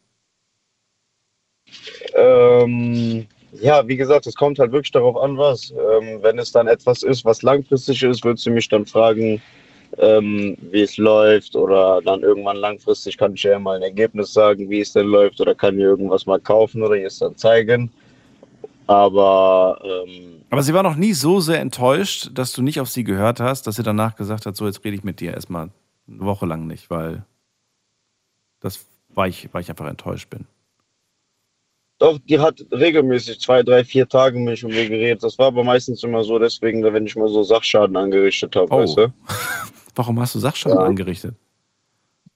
Ähm, ja, wie gesagt, es kommt halt wirklich darauf an, was. Ähm, wenn es dann etwas ist, was langfristig ist, wird sie mich dann fragen, ähm, wie es läuft oder dann irgendwann langfristig kann ich ja mal ein Ergebnis sagen, wie es denn läuft oder kann ihr irgendwas mal kaufen oder es dann zeigen. Aber ähm, Aber sie war noch nie so sehr enttäuscht, dass du nicht auf sie gehört hast, dass sie danach gesagt hat, so jetzt rede ich mit dir erstmal eine Woche lang nicht, weil das war ich, weil ich einfach enttäuscht bin. Doch, die hat regelmäßig zwei, drei, vier Tage mit mir geredet. Das war aber meistens immer so, deswegen, wenn ich mal so Sachschaden angerichtet habe, Oh. weißt du? Warum hast du Sachschaden Ja. angerichtet?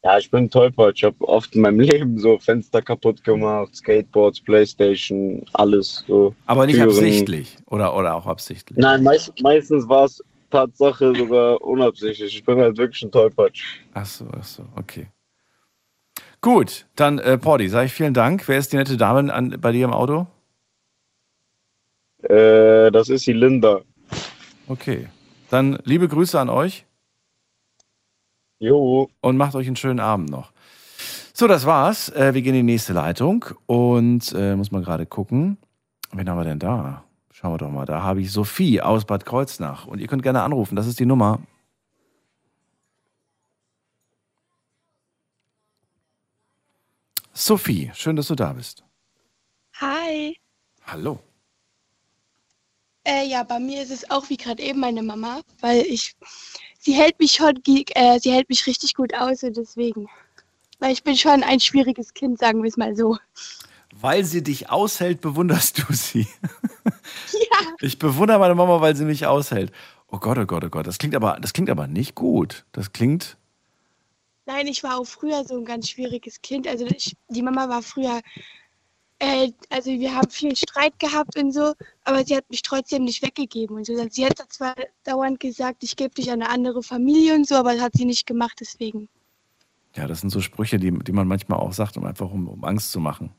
Ja, ich bin tollpatsch. Ich habe oft in meinem Leben so Fenster kaputt gemacht, Skateboards, Playstation, alles so. Aber nicht Türen. absichtlich oder, oder auch absichtlich. Nein, meist, meistens war es Tatsache sogar unabsichtlich. Ich bin halt wirklich ein Tollpatsch. Ach so, ach so, okay. Gut, dann äh, Porti, sage ich vielen Dank. Wer ist die nette Dame an, bei dir im Auto? Äh, das ist die Linda. Okay. Dann liebe Grüße an euch. Jo. Und macht euch einen schönen Abend noch. So, das war's. Äh, wir gehen in die nächste Leitung und äh, muss mal gerade gucken. Wen haben wir denn da? Schauen wir doch mal. Da habe ich Sophie aus Bad Kreuznach. Und ihr könnt gerne anrufen. Das ist die Nummer. Sophie, schön, dass du da bist. Hi. Hallo. Äh, ja, bei mir ist es auch wie gerade eben meine Mama, weil ich, sie hält mich schon, äh, sie hält mich richtig gut aus und deswegen, weil ich bin schon ein schwieriges Kind, sagen wir es mal so. Weil sie dich aushält, bewunderst du sie. Ich bewundere meine Mama, weil sie mich aushält. Oh Gott, oh Gott, oh Gott. Das klingt aber, das klingt aber nicht gut. Das klingt. Nein, ich war auch früher so ein ganz schwieriges Kind. Also ich, die Mama war früher, äh, also wir haben viel Streit gehabt und so, aber sie hat mich trotzdem nicht weggegeben und so. Sie hat zwar dauernd gesagt, ich gebe dich an eine andere Familie und so, aber das hat sie nicht gemacht, deswegen. Ja, das sind so Sprüche, die, die man manchmal auch sagt, um einfach um, um Angst zu machen.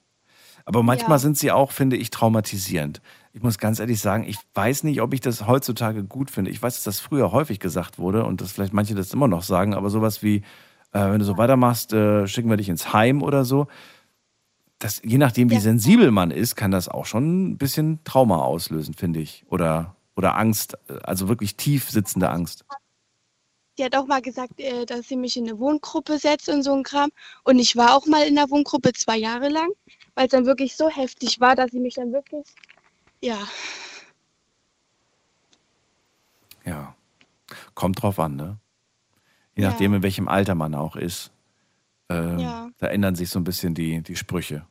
Aber manchmal Ja. sind sie auch, finde ich, traumatisierend. Ich muss ganz ehrlich sagen, ich weiß nicht, ob ich das heutzutage gut finde. Ich weiß, dass das früher häufig gesagt wurde und dass vielleicht manche das immer noch sagen, aber sowas wie, äh, wenn du so weitermachst, äh, schicken wir dich ins Heim oder so. Das, je nachdem, wie sensibel man ist, kann das auch schon ein bisschen Trauma auslösen, finde ich. Oder, oder Angst, also wirklich tief sitzende Angst. Sie hat auch mal gesagt, äh, dass sie mich in eine Wohngruppe setzt und so ein Kram. Und ich war auch mal in der Wohngruppe zwei Jahre lang, weil es dann wirklich so heftig war, dass sie mich dann wirklich, ja, Ja. Kommt drauf an, ne? Je Ja. nachdem, in welchem Alter man auch ist. Ähm, Ja. Da ändern sich so ein bisschen die, die Sprüche.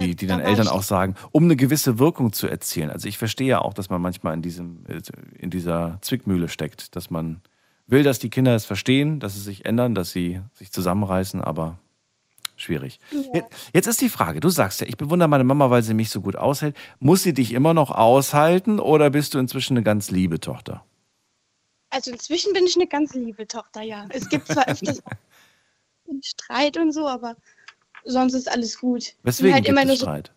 Die, die da dann Eltern auch sagen, um eine gewisse Wirkung zu erzielen. Also ich verstehe ja auch, dass man manchmal in, diesem, in dieser Zwickmühle steckt, dass man will, dass die Kinder es verstehen, dass sie sich ändern, dass sie sich zusammenreißen, aber schwierig. Jetzt, jetzt ist die Frage, du sagst ja, ich bewundere meine Mama, weil sie mich so gut aushält. Muss sie dich immer noch aushalten oder bist du inzwischen eine ganz liebe Tochter? also inzwischen bin ich eine ganz liebe Tochter, ja. Es gibt zwar öfters einen Streit und so, aber sonst ist alles gut. Weswegen halt gibt immer es nur so, Streit?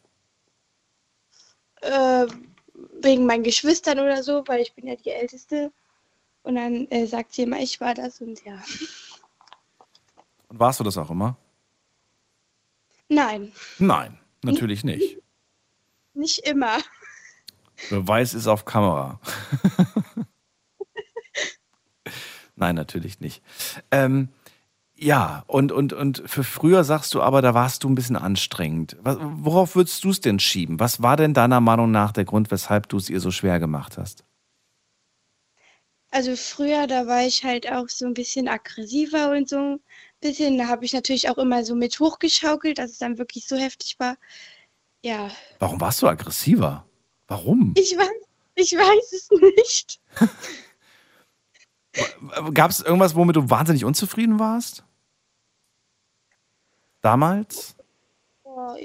äh, wegen meinen Geschwistern oder so, weil ich bin ja die Älteste. Und dann äh, sagt sie immer, ich war das und ja. Und warst du das auch immer? Nein, Nein, natürlich nicht. nicht immer. Beweis ist auf Kamera. Nein, natürlich nicht. Ähm, ja, und, und, und für früher sagst du aber, da warst du ein bisschen anstrengend. Worauf würdest du es denn schieben? Was war denn deiner Meinung nach der Grund, weshalb du es ihr so schwer gemacht hast? Also früher, da war ich halt auch so ein bisschen aggressiver und so ein bisschen. Da habe ich natürlich auch immer so mit hochgeschaukelt, dass es dann wirklich so heftig war. ja, Warum warst du aggressiver? Warum? ich weiß, ich weiß es nicht. Gab es irgendwas, womit du wahnsinnig unzufrieden warst? Damals? Oh,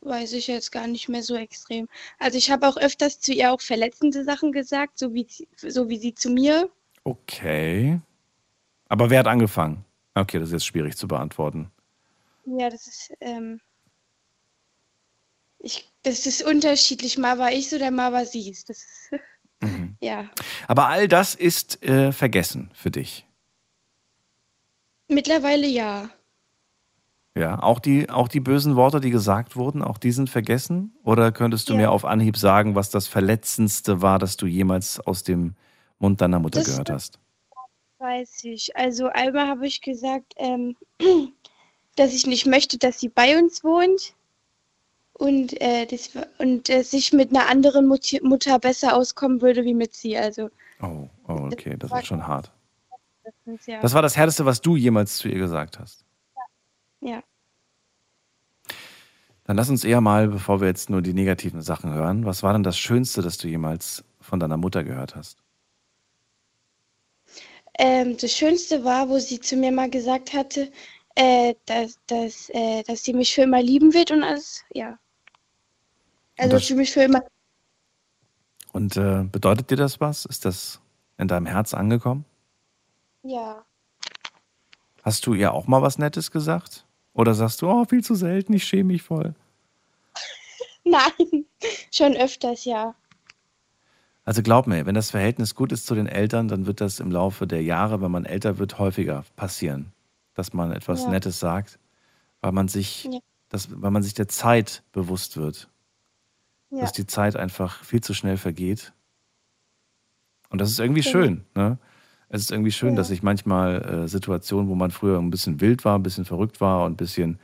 weiß ich jetzt gar nicht mehr so extrem. Also ich habe auch öfters zu ihr auch verletzende Sachen gesagt, so wie, sie- so wie sie zu mir. Okay. Aber wer hat angefangen? Okay, das ist jetzt schwierig zu beantworten. Ja, das ist, ähm, ich, das ist unterschiedlich. Mal war ich so, dann mal war sie es. Das ist, ja. Aber all das ist äh, vergessen für dich. Mittlerweile ja. Ja, auch die, auch die bösen Worte, die gesagt wurden, auch die sind vergessen? Oder könntest du mir auf Anhieb sagen, was das Verletzendste war, das du jemals aus dem Mund deiner Mutter Das- gehört hast? Weiß ich. Also einmal habe ich gesagt, ähm, dass ich nicht möchte, dass sie bei uns wohnt und, äh, das, und dass ich mit einer anderen Mut Mutter besser auskommen würde wie mit sie. Also Oh, oh okay, das ist schon hart. das ja. Das war das Härteste, was du jemals zu ihr gesagt hast. Ja. Dann lass uns eher mal, bevor wir jetzt nur die negativen Sachen hören, was war denn das Schönste, das du jemals von deiner Mutter gehört hast? Ähm, das Schönste war, wo sie zu mir mal gesagt hatte, äh, dass, dass, äh, dass sie mich für immer lieben wird und alles, ja. Also, sie mich für immer. Und äh, bedeutet dir das was? Ist das in deinem Herz angekommen? Ja. Hast du ihr auch mal was Nettes gesagt? Oder sagst du, oh, viel zu selten, ich schäme mich voll? Nein, schon öfters, ja. Also glaub mir, wenn das Verhältnis gut ist zu den Eltern, dann wird das im Laufe der Jahre, wenn man älter wird, häufiger passieren, dass man etwas Ja. Nettes sagt, weil man sich, Ja. das, weil man sich der Zeit bewusst wird, Ja. dass die Zeit einfach viel zu schnell vergeht. Und das ist irgendwie Genau. schön. Ne? Es ist irgendwie schön, Ja. dass sich manchmal äh, Situationen, wo man früher ein bisschen wild war, ein bisschen verrückt war und ein bisschen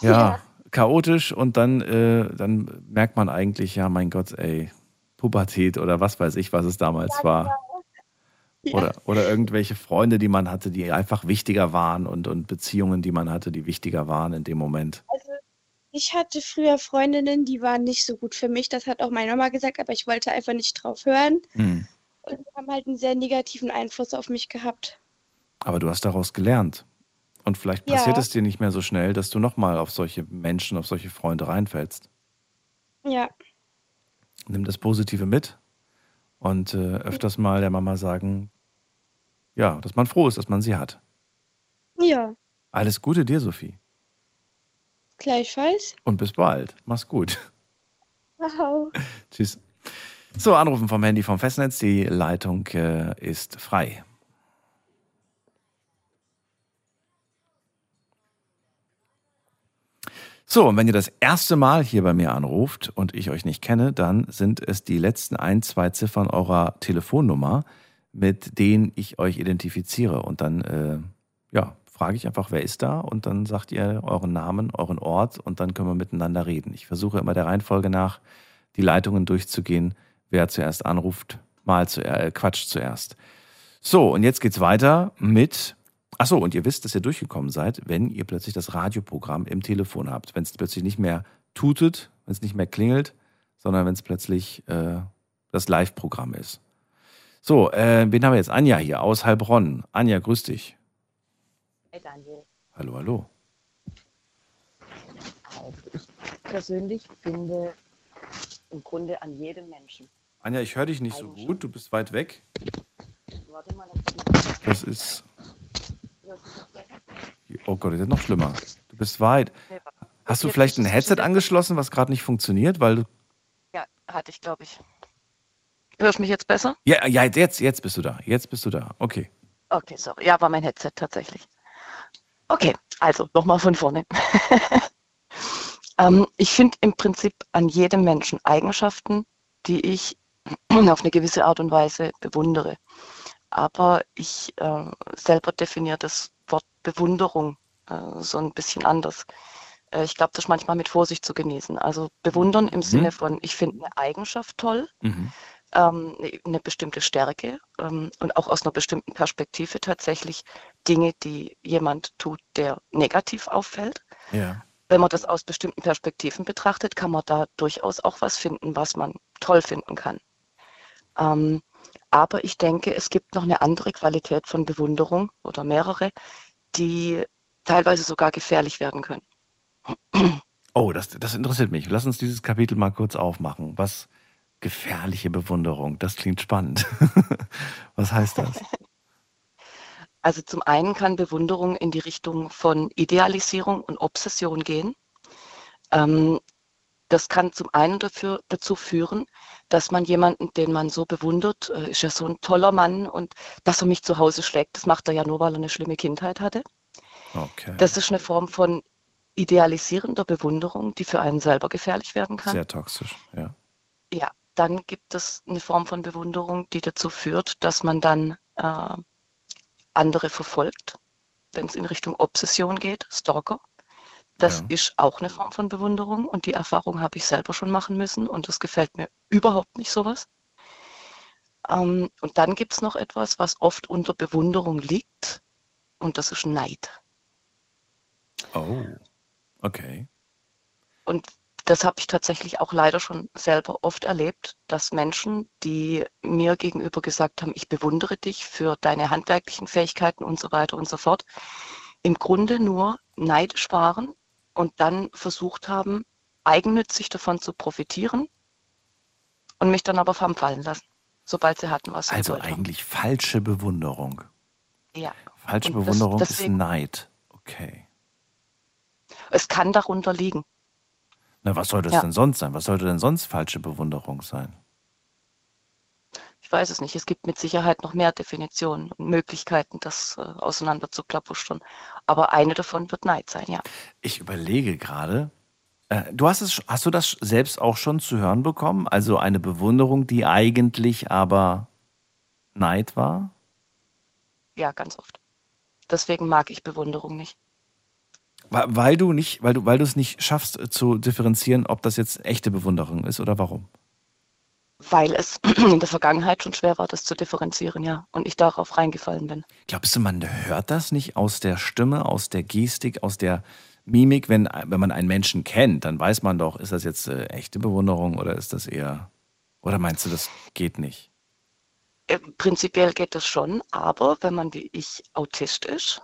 ja, Ja. chaotisch und dann, äh, dann merkt man eigentlich, ja, mein Gott, ey, Pubertät oder was weiß ich, was es damals war. Oder, oder irgendwelche Freunde, die man hatte, die einfach wichtiger waren und, und Beziehungen, die man hatte, die wichtiger waren in dem Moment. Also, ich hatte früher Freundinnen, die waren nicht so gut für mich. Das hat auch meine Mama gesagt, aber ich wollte einfach nicht drauf hören. Hm. Und haben halt einen sehr negativen Einfluss auf mich gehabt. Aber du hast daraus gelernt. Und vielleicht Ja. passiert es dir nicht mehr so schnell, dass du nochmal auf solche Menschen, auf solche Freunde reinfällst. Ja, Nimm das Positive mit und äh, öfters mal der Mama sagen, ja, dass man froh ist, dass man sie hat. ja, Alles Gute dir, Sophie. gleichfalls. Und bis bald. Mach's gut. Wow. Tschüss. So, anrufen vom Handy vom Festnetz. Die Leitung äh, ist frei. So, und wenn ihr das erste Mal hier bei mir anruft und ich euch nicht kenne, dann sind es die letzten ein, zwei Ziffern eurer Telefonnummer, mit denen ich euch identifiziere. Und dann, äh, ja, frage ich einfach, wer ist da? Und dann sagt ihr euren Namen, euren Ort und dann können wir miteinander reden. Ich versuche immer der Reihenfolge nach, die Leitungen durchzugehen, wer zuerst anruft, mal zu, äh, Quatsch zuerst. So, und jetzt geht's weiter mit. Ach so, und ihr wisst, dass ihr durchgekommen seid, wenn ihr plötzlich das Radioprogramm im Telefon habt. Wenn es plötzlich nicht mehr tutet, wenn es nicht mehr klingelt, sondern wenn es plötzlich äh, das Live-Programm ist. So, äh, wen haben wir jetzt? Anja hier aus Heilbronn. Anja, grüß dich. Hey Daniel, Hallo, hallo. also ich persönlich finde im Grunde an jedem Menschen. Anja, ich höre dich nicht so gut. Du bist weit weg. Warte mal, Das ist. Oh Gott, das ist noch schlimmer. Du bist weit. Hast du vielleicht ein Headset angeschlossen, was gerade nicht funktioniert? Weil du. ja, hatte ich glaube ich. Hörst du mich jetzt besser? Ja, ja, jetzt, jetzt bist du da. Jetzt bist du da. Okay. Okay, sorry. Ja, war mein Headset tatsächlich. Okay, also nochmal von vorne. ähm, ich finde im Prinzip an jedem Menschen Eigenschaften, die ich auf eine gewisse Art und Weise bewundere. Aber ich äh, selber definiere das Wort Bewunderung äh, so ein bisschen anders. Äh, ich glaube, das ist manchmal mit Vorsicht zu genießen. Also bewundern im Sinne von, ich finde eine Eigenschaft toll, Mhm. ähm, eine- eine bestimmte Stärke ähm, und auch aus einer bestimmten Perspektive tatsächlich Dinge, die jemand tut, der negativ auffällt. Ja. wenn man das aus bestimmten Perspektiven betrachtet, kann man da durchaus auch was finden, was man toll finden kann. Ähm, aber ich denke, es gibt noch eine andere Qualität von Bewunderung oder mehrere, die teilweise sogar gefährlich werden können. Oh, das, das interessiert mich. Lass uns dieses Kapitel mal kurz aufmachen. Was gefährliche Bewunderung, das klingt spannend. Was heißt das? Also zum einen kann Bewunderung in die Richtung von Idealisierung und Obsession gehen. Ähm, das kann zum einen dafür, dazu führen, dass man jemanden, den man so bewundert, äh, ist ja so ein toller Mann und dass er mich zu Hause schlägt, das macht er ja nur, weil er eine schlimme Kindheit hatte. Okay. Das ist eine Form von idealisierender Bewunderung, die für einen selber gefährlich werden kann. Sehr toxisch, ja. Ja, dann gibt es eine Form von Bewunderung, die dazu führt, dass man dann äh, andere verfolgt, wenn es in Richtung Obsession geht, Stalker. Das Ja. ist auch eine Form von Bewunderung und die Erfahrung habe ich selber schon machen müssen und das gefällt mir überhaupt nicht sowas. Ähm, und dann gibt es noch etwas, was oft unter Bewunderung liegt und das ist Neid. Oh, okay. Und das habe ich tatsächlich auch leider schon selber oft erlebt, dass Menschen, die mir gegenüber gesagt haben, ich bewundere dich für deine handwerklichen Fähigkeiten und so weiter und so fort, im Grunde nur neidisch waren und dann versucht haben, eigennützig davon zu profitieren und mich dann aber fallen lassen, sobald sie hatten, was sie Also eigentlich falsche Bewunderung. Ja. Falsche Und das- Bewunderung ist deswegen- Neid. Okay. Es kann darunter liegen. Na, was sollte es Ja. denn sonst sein? Was sollte denn sonst falsche Bewunderung sein? Ich weiß es nicht. Es gibt mit Sicherheit noch mehr Definitionen und Möglichkeiten, das äh, auseinander zu klappustern. Aber eine davon wird Neid sein, ja. Ich überlege gerade. Äh, du hast es, hast du das selbst auch schon zu hören bekommen? Also eine Bewunderung, die eigentlich aber Neid war? Ja, ganz oft. Deswegen mag ich Bewunderung nicht. Weil du nicht, weil du, weil du es nicht schaffst äh, zu differenzieren, ob das jetzt echte Bewunderung ist oder warum? Weil es in der Vergangenheit schon schwer war, das zu differenzieren, ja. Und ich darauf reingefallen bin. Glaubst du, man hört das nicht aus der Stimme, aus der Gestik, aus der Mimik? Wenn, wenn man einen Menschen kennt, dann weiß man doch, ist das jetzt äh, echte Bewunderung oder ist das eher. Oder meinst du, das geht nicht? Äh, Prinzipiell geht das schon, aber wenn man wie ich Autist ist,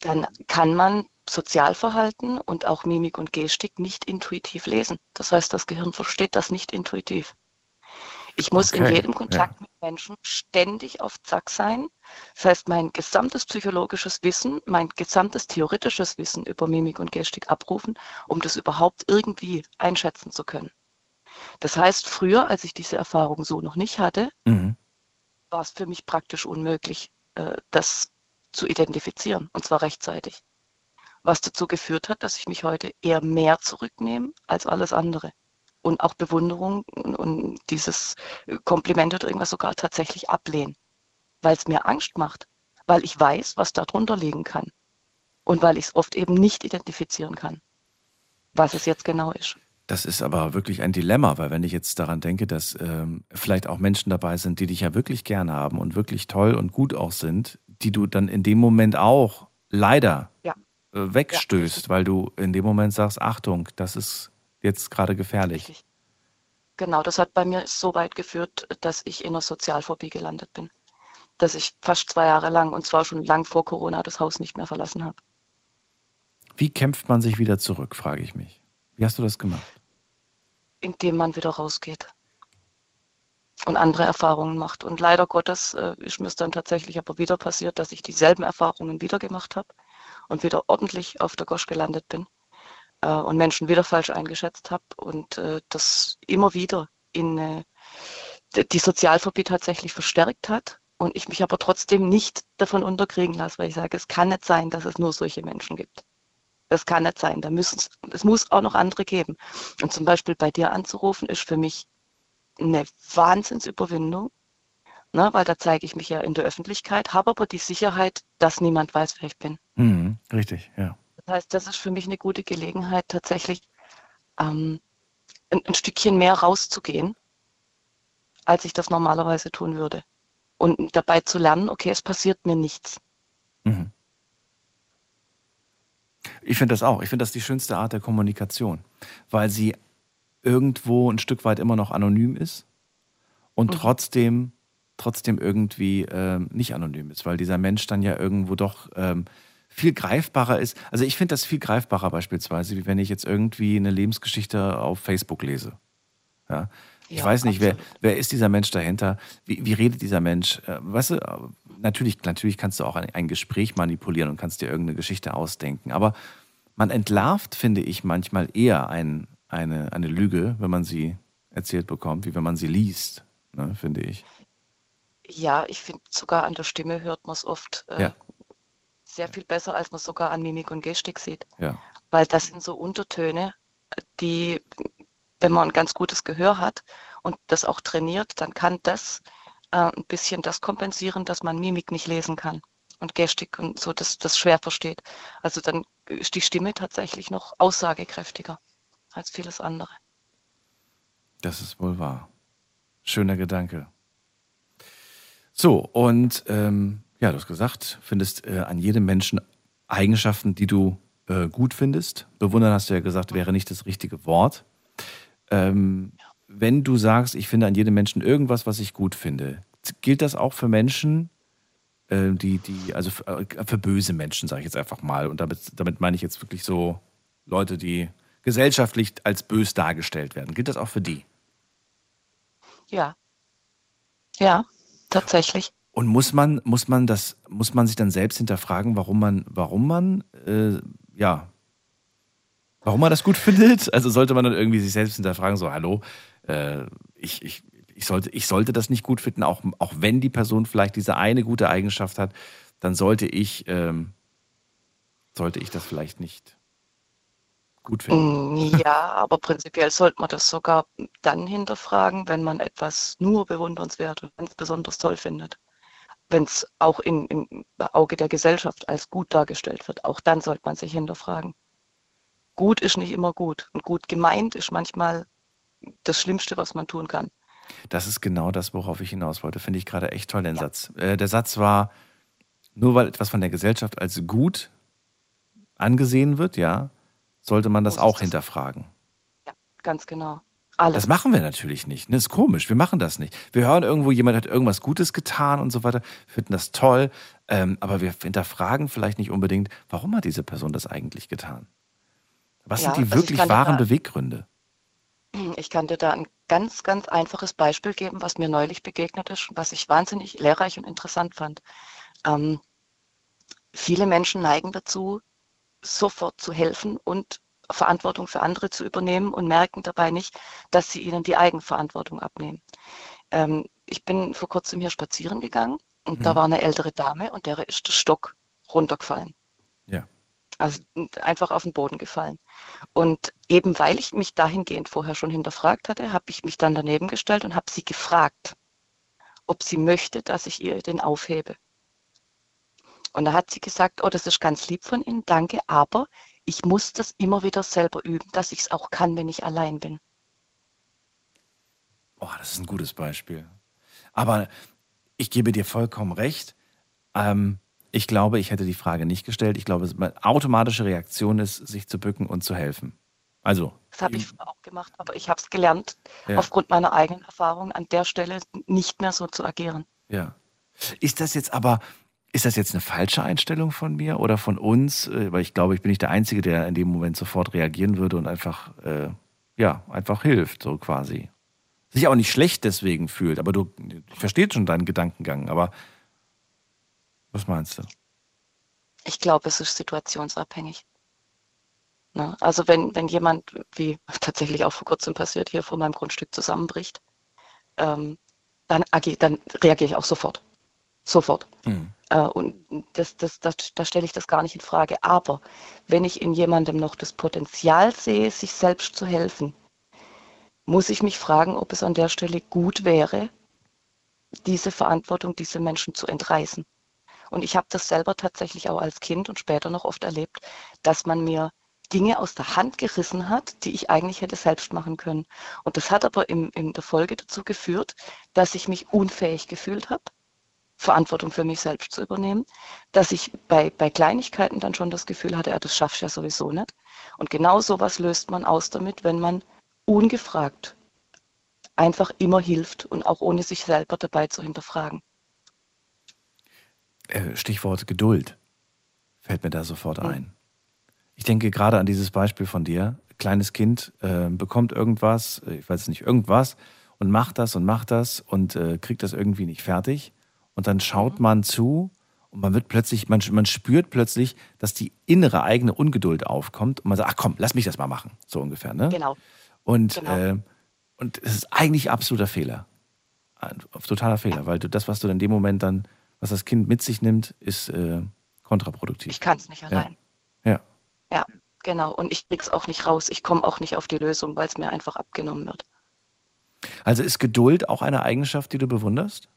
dann kann man Sozialverhalten und auch Mimik und Gestik nicht intuitiv lesen. Das heißt, das Gehirn versteht das nicht intuitiv. Ich muss in Okay, jedem Kontakt mit Menschen ständig auf Zack sein. Das heißt, mein gesamtes psychologisches Wissen, mein gesamtes theoretisches Wissen über Mimik und Gestik abrufen, um das überhaupt irgendwie einschätzen zu können. Das heißt, früher, als ich diese Erfahrung so noch nicht hatte, Mhm. war es für mich praktisch unmöglich, äh, das zu identifizieren, und zwar rechtzeitig. Was dazu geführt hat, dass ich mich heute eher mehr zurücknehme als alles andere. Und auch Bewunderung und, dieses Kompliment oder irgendwas sogar tatsächlich ablehnen, weil es mir Angst macht, weil ich weiß, was darunter liegen kann und weil ich es oft eben nicht identifizieren kann, was es jetzt genau ist. Das ist aber wirklich ein Dilemma, weil wenn ich jetzt daran denke, dass ähm, vielleicht auch Menschen dabei sind, die dich ja wirklich gern haben und wirklich toll und gut auch sind, die du dann in dem Moment auch leider Ja. äh, wegstößt, weil du in dem Moment sagst, Achtung, das ist jetzt gerade gefährlich. Genau, das hat bei mir so weit geführt, dass ich in einer Sozialphobie gelandet bin. Dass ich fast zwei Jahre lang, und zwar schon lang vor Corona, das Haus nicht mehr verlassen habe. Wie kämpft man sich wieder zurück, frage ich mich. Wie hast du das gemacht? indem man wieder rausgeht und andere Erfahrungen macht. Und leider Gottes äh, ist mir es dann tatsächlich aber wieder passiert, dass ich dieselben Erfahrungen wieder gemacht habe und wieder ordentlich auf der Gosch gelandet bin äh, und Menschen wieder falsch eingeschätzt habe und äh, das immer wieder in äh, die Sozialphobie tatsächlich verstärkt hat und ich mich aber trotzdem nicht davon unterkriegen lasse, weil ich sage, es kann nicht sein, dass es nur solche Menschen gibt. Das kann nicht sein. Da müssen es muss auch noch andere geben. Und zum Beispiel bei dir anzurufen, ist für mich eine Wahnsinnsüberwindung, ne, weil da zeige ich mich ja in der Öffentlichkeit, habe aber die Sicherheit, dass niemand weiß, wer ich bin. Mhm, richtig, ja. Das heißt, das ist für mich eine gute Gelegenheit, tatsächlich ähm, ein, ein Stückchen mehr rauszugehen, als ich das normalerweise tun würde. Und dabei zu lernen, okay, es passiert mir nichts. Mhm. Ich finde das auch. Ich finde das die schönste Art der Kommunikation, weil sie irgendwo ein Stück weit immer noch anonym ist und Mhm. trotzdem, trotzdem irgendwie ähm, nicht anonym ist, weil dieser Mensch dann ja irgendwo doch ähm, viel greifbarer ist. Also ich finde das viel greifbarer beispielsweise, wie wenn ich jetzt irgendwie eine Lebensgeschichte auf Facebook lese. Ja. Ich Ja, weiß nicht, wer, wer ist dieser Mensch dahinter? Wie, wie redet dieser Mensch? Äh, weißt du, äh, natürlich, natürlich kannst du auch ein, ein Gespräch manipulieren und kannst dir irgendeine Geschichte ausdenken. Aber man entlarvt, finde ich, manchmal eher ein, eine, eine Lüge, wenn man sie erzählt bekommt, wie wenn man sie liest, ne, finde ich. Ja, ich finde sogar an der Stimme hört man es oft äh, Ja. Sehr viel besser, als man sogar an Mimik und Gestik sieht. Ja. Weil das sind so Untertöne, die, wenn man ein ganz gutes Gehör hat und das auch trainiert, dann kann das äh, ein bisschen das kompensieren, dass man Mimik nicht lesen kann und Gestik und so, das, das schwer versteht. Also dann ist die Stimme tatsächlich noch aussagekräftiger als vieles andere. Das ist wohl wahr. Schöner Gedanke. So, und ähm, ja, du hast gesagt, findest äh, an jedem Menschen Eigenschaften, die du äh, gut findest. Bewundern hast du ja gesagt, wäre nicht das richtige Wort. Ähm, wenn du sagst, ich finde an jedem Menschen irgendwas, was ich gut finde, gilt das auch für Menschen, äh, die, die, also für, äh, für böse Menschen, sage ich jetzt einfach mal. Und damit, damit meine ich jetzt wirklich so Leute, die gesellschaftlich als bös dargestellt werden. Gilt das auch für die? Ja. Ja, tatsächlich. Und muss man, muss man das, muss man sich dann selbst hinterfragen, warum man, warum man, äh, ja, warum man das gut findet? Also sollte man dann irgendwie sich selbst hinterfragen, so, hallo, äh, ich, ich, ich, sollte, ich sollte das nicht gut finden, auch, auch wenn die Person vielleicht diese eine gute Eigenschaft hat, dann sollte ich, ähm, sollte ich das vielleicht nicht gut finden. Mm, Ja, aber prinzipiell sollte man das sogar dann hinterfragen, wenn man etwas nur bewundernswert und ganz besonders toll findet. Wenn es auch in, im Auge der Gesellschaft als gut dargestellt wird, auch dann sollte man sich hinterfragen. Gut ist nicht immer gut und gut gemeint ist manchmal das Schlimmste, was man tun kann. Das ist genau das, worauf ich hinaus wollte. Finde ich gerade echt toll, den Satz. Äh, der Satz war, nur weil etwas von der Gesellschaft als gut angesehen wird, ja, sollte man das auch hinterfragen. Ganz genau. Alles. Das machen wir natürlich nicht. Ne? Das ist komisch. Wir machen das nicht. Wir hören irgendwo, jemand hat irgendwas Gutes getan und so weiter, finden das toll, ähm, aber wir hinterfragen vielleicht nicht unbedingt, warum hat diese Person das eigentlich getan? Was Ja, sind die also ich wirklich wahren da- Beweggründe? Ich kann dir da ein ganz, ganz einfaches Beispiel geben, was mir neulich begegnet ist, was ich wahnsinnig lehrreich und interessant fand. Ähm, viele Menschen neigen dazu, sofort zu helfen und Verantwortung für andere zu übernehmen und merken dabei nicht, dass sie ihnen die Eigenverantwortung abnehmen. Ähm, ich bin vor kurzem hier spazieren gegangen und da Mhm. war eine ältere Dame und der ist der Stock runtergefallen. Ja. Also einfach auf den Boden gefallen. Und eben weil ich mich dahingehend vorher schon hinterfragt hatte, habe ich mich dann daneben gestellt und habe sie gefragt, ob sie möchte, dass ich ihr den aufhebe. Und da hat sie gesagt, oh, das ist ganz lieb von Ihnen, danke, aber ich muss das immer wieder selber üben, dass ich es auch kann, wenn ich allein bin. Oh, das ist ein gutes Beispiel. Aber ich gebe dir vollkommen recht. Ähm, ich glaube, ich hätte die Frage nicht gestellt. Ich glaube, meine automatische Reaktion ist, sich zu bücken und zu helfen. Also, Das habe ich auch gemacht, aber ich habe es gelernt, Ja. aufgrund meiner eigenen Erfahrung an der Stelle nicht mehr so zu agieren. ja. Ist das jetzt aber, ist das jetzt eine falsche Einstellung von mir oder von uns? Äh, Weil ich glaube, ich bin nicht der Einzige, der in dem Moment sofort reagieren würde und einfach, äh, ja, einfach hilft, so quasi. Sich auch nicht schlecht deswegen fühlt, aber du ich verstehe schon deinen Gedankengang, aber was meinst du? Ich glaube, es ist situationsabhängig. Ne? Also wenn, wenn jemand, wie tatsächlich auch vor kurzem passiert, hier vor meinem Grundstück zusammenbricht, ähm, dann, dann reagiere ich auch sofort. Sofort. Hm. Äh, und das, das, das, da stelle ich das gar nicht in Frage. Aber wenn ich in jemandem noch das Potenzial sehe, sich selbst zu helfen, muss ich mich fragen, ob es an der Stelle gut wäre, diese Verantwortung diese Menschen zu entreißen. Und ich habe das selber tatsächlich auch als Kind und später noch oft erlebt, dass man mir Dinge aus der Hand gerissen hat, die ich eigentlich hätte selbst machen können. Und das hat aber im, in der Folge dazu geführt, dass ich mich unfähig gefühlt habe Verantwortung für mich selbst zu übernehmen, dass ich bei, bei Kleinigkeiten dann schon das Gefühl hatte, ja, das schaffst du ja sowieso nicht. Und genau sowas löst man aus damit, wenn man ungefragt einfach immer hilft und auch ohne sich selber dabei zu hinterfragen. Äh, Stichwort Geduld fällt mir da sofort ein. Ich denke gerade an dieses Beispiel von dir. Kleines Kind äh, bekommt irgendwas, äh, ich weiß nicht, irgendwas und macht das und macht das und äh, kriegt das irgendwie nicht fertig. Und dann schaut man zu und man wird plötzlich, man, man spürt plötzlich, dass die innere eigene Ungeduld aufkommt und man sagt, ach komm, lass mich das mal machen. So ungefähr, ne? Genau. Und, Genau. äh, und es ist eigentlich absoluter Fehler. Ein totaler Fehler, weil du das, was du in dem Moment dann, was das Kind mit sich nimmt, ist äh, kontraproduktiv. Ich kann es nicht allein. Ja. Ja, genau. Und ich krieg's auch nicht raus. Ich komme auch nicht auf die Lösung, weil es mir einfach abgenommen wird. Also ist Geduld auch eine Eigenschaft, die du bewunderst?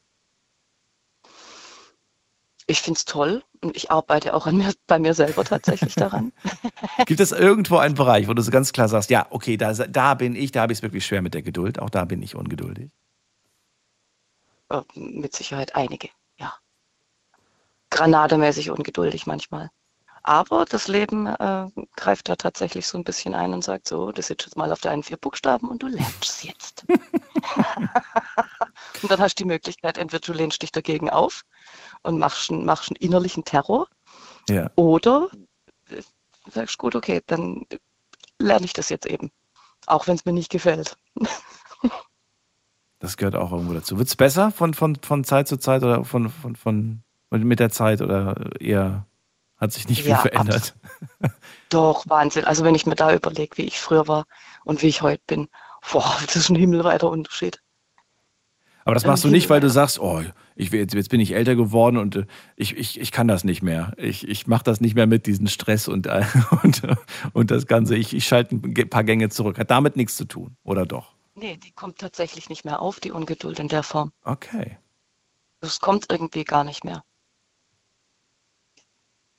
Ich finde es toll und ich arbeite auch an mir, bei mir selber tatsächlich daran. Gibt es irgendwo einen Bereich, wo du so ganz klar sagst, ja, okay, da, da bin ich, da habe ich es wirklich schwer mit der Geduld, auch da bin ich ungeduldig? Äh, Mit Sicherheit einige, ja. Granademäßig ungeduldig manchmal. Aber das Leben äh, greift da tatsächlich so ein bisschen ein und sagt so, du sitzt jetzt mal auf deinen vier Buchstaben und du lernst es jetzt. und dann hast du die Möglichkeit, entweder du lehnst dich dagegen auf und machst, einen- machst einen innerlichen Terror Ja. oder äh, sagst, gut, okay, dann lerne ich das jetzt eben. Auch wenn es mir nicht gefällt. Das gehört auch irgendwo dazu. Wird es besser von, von, von Zeit zu Zeit oder von, von, von, mit der Zeit oder eher hat sich nicht viel Ja, verändert? Doch, Wahnsinn. Also wenn ich mir da überlege, wie ich früher war und wie ich heute bin, boah, das ist ein himmelweiter Unterschied. Aber das machst du nicht, weil du sagst, oh, ich, jetzt, jetzt bin ich älter geworden und äh, ich, ich, ich kann das nicht mehr. Ich, ich mache das nicht mehr mit, diesen Stress und, äh, und, und das Ganze. Ich, ich schalte ein paar Gänge zurück. Hat damit nichts zu tun, oder doch? Nee, die kommt tatsächlich nicht mehr auf, die Ungeduld in der Form. Okay, Das kommt irgendwie gar nicht mehr.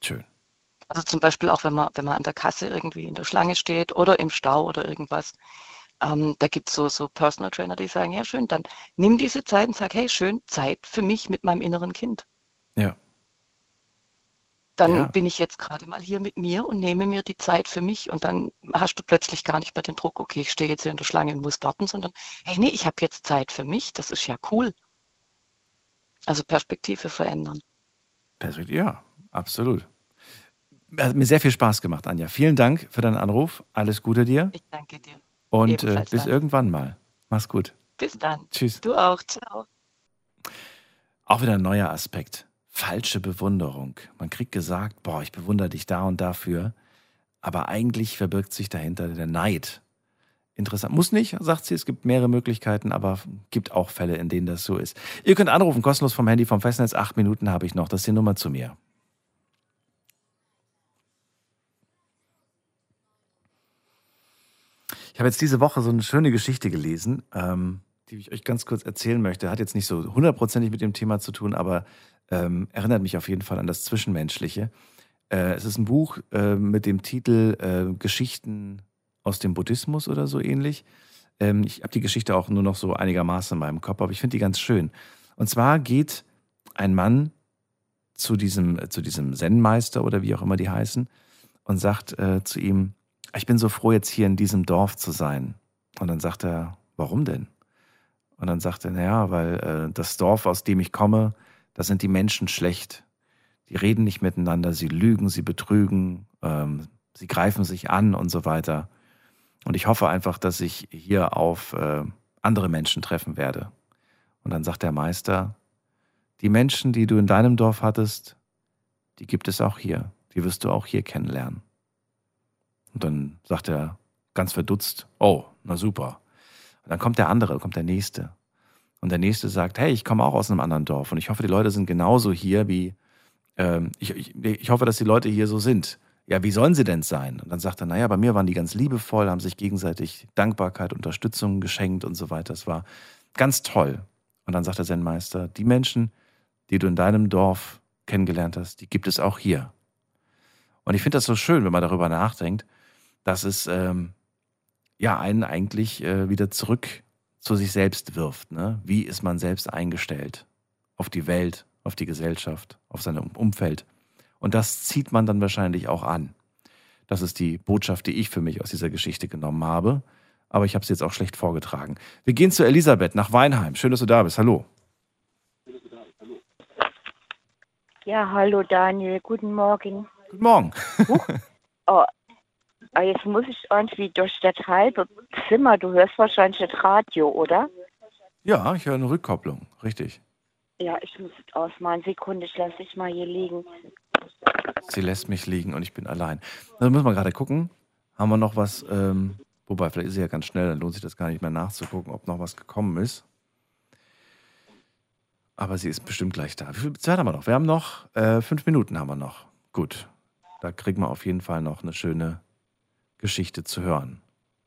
schön. Also zum Beispiel auch, wenn man, wenn man an der Kasse irgendwie in der Schlange steht oder im Stau oder irgendwas. Ähm, da gibt es so, so Personal Trainer, die sagen, ja schön, dann nimm diese Zeit und sag, hey, schön, Zeit für mich mit meinem inneren Kind. Ja. Dann Ja. bin ich jetzt gerade mal hier mit mir und nehme mir die Zeit für mich und dann hast du plötzlich gar nicht mehr den Druck, okay, ich stehe jetzt hier in der Schlange und muss warten, sondern hey, nee, ich habe jetzt Zeit für mich, das ist ja cool. Also Perspektive verändern. Perspektive, ja, absolut. Hat mir sehr viel Spaß gemacht, Anja. Vielen Dank für deinen Anruf. Alles Gute dir. Ich danke dir. Und äh, bis danke. irgendwann mal. Mach's gut. Bis dann. Tschüss. Du auch. Ciao. Auch wieder ein neuer Aspekt. Falsche Bewunderung. Man kriegt gesagt, boah, ich bewundere dich da und dafür. Aber eigentlich verbirgt sich dahinter der Neid. Interessant. Muss nicht, sagt sie. Es gibt mehrere Möglichkeiten, aber gibt auch Fälle, in denen das so ist. Ihr könnt anrufen, kostenlos vom Handy vom Festnetz. Acht Minuten habe ich noch. Das ist die Nummer zu mir. Ich habe jetzt diese Woche so eine schöne Geschichte gelesen, ähm, die ich euch ganz kurz erzählen möchte. Hat jetzt nicht so hundertprozentig mit dem Thema zu tun, aber ähm, erinnert mich auf jeden Fall an das Zwischenmenschliche. Äh, es ist ein Buch äh, mit dem Titel äh, Geschichten aus dem Buddhismus oder so ähnlich. Ähm, ich habe die Geschichte auch nur noch so einigermaßen in meinem Kopf, aber ich finde die ganz schön. Und zwar geht ein Mann zu diesem, äh, zu diesem Zen-Meister oder wie auch immer die heißen und sagt äh, zu ihm, ich bin so froh, jetzt hier in diesem Dorf zu sein. Und dann sagt er, warum denn? Und dann sagt er, naja, weil äh, das Dorf, aus dem ich komme, da sind die Menschen schlecht. Die reden nicht miteinander, sie lügen, sie betrügen, ähm, sie greifen sich an und so weiter. Und ich hoffe einfach, dass ich hier auf äh, andere Menschen treffen werde. Und dann sagt der Meister, die Menschen, die du in deinem Dorf hattest, die gibt es auch hier. Die wirst du auch hier kennenlernen. Und dann sagt er ganz verdutzt, oh, na super. Und dann kommt der andere, kommt der nächste. Und der nächste sagt, hey, ich komme auch aus einem anderen Dorf und ich hoffe, die Leute sind genauso hier wie, ähm, ich, ich, ich hoffe, dass die Leute hier so sind. Ja, wie sollen sie denn sein? Und dann sagt er, naja, bei mir waren die ganz liebevoll, haben sich gegenseitig Dankbarkeit, Unterstützung geschenkt und so weiter. Das war ganz toll. Und dann sagt der Zen-Meister, die Menschen, die du in deinem Dorf kennengelernt hast, die gibt es auch hier. Und ich finde das so schön, wenn man darüber nachdenkt, dass es ähm, ja einen eigentlich äh, wieder zurück zu sich selbst wirft. Ne? Wie ist man selbst eingestellt auf die Welt, auf die Gesellschaft, auf sein Umfeld. Und das zieht man dann wahrscheinlich auch an. Das ist die Botschaft, die ich für mich aus dieser Geschichte genommen habe. Aber ich habe sie jetzt auch schlecht vorgetragen. Wir gehen zu Elisabeth nach Weinheim. Schön, dass du da bist. Hallo. Ja, hallo Daniel, guten Morgen. Guten Morgen. Oh, ah, jetzt muss ich irgendwie durch das halbe Zimmer. Du hörst wahrscheinlich das Radio, oder? Ja, ich höre eine Rückkopplung. Richtig. Ja, ich muss es ausmachen. Sekunde, ich lasse dich mal hier liegen. Sie lässt mich liegen und ich bin allein. Da müssen wir gerade gucken. Haben wir noch was? Ähm, wobei, vielleicht ist sie ja ganz schnell, dann lohnt sich das gar nicht mehr nachzugucken, ob noch was gekommen ist. Aber sie ist bestimmt gleich da. Wie viel Zeit haben wir noch? Wir haben noch äh, fünf Minuten haben wir noch. Gut. Da kriegen wir auf jeden Fall noch eine schöne Geschichte zu hören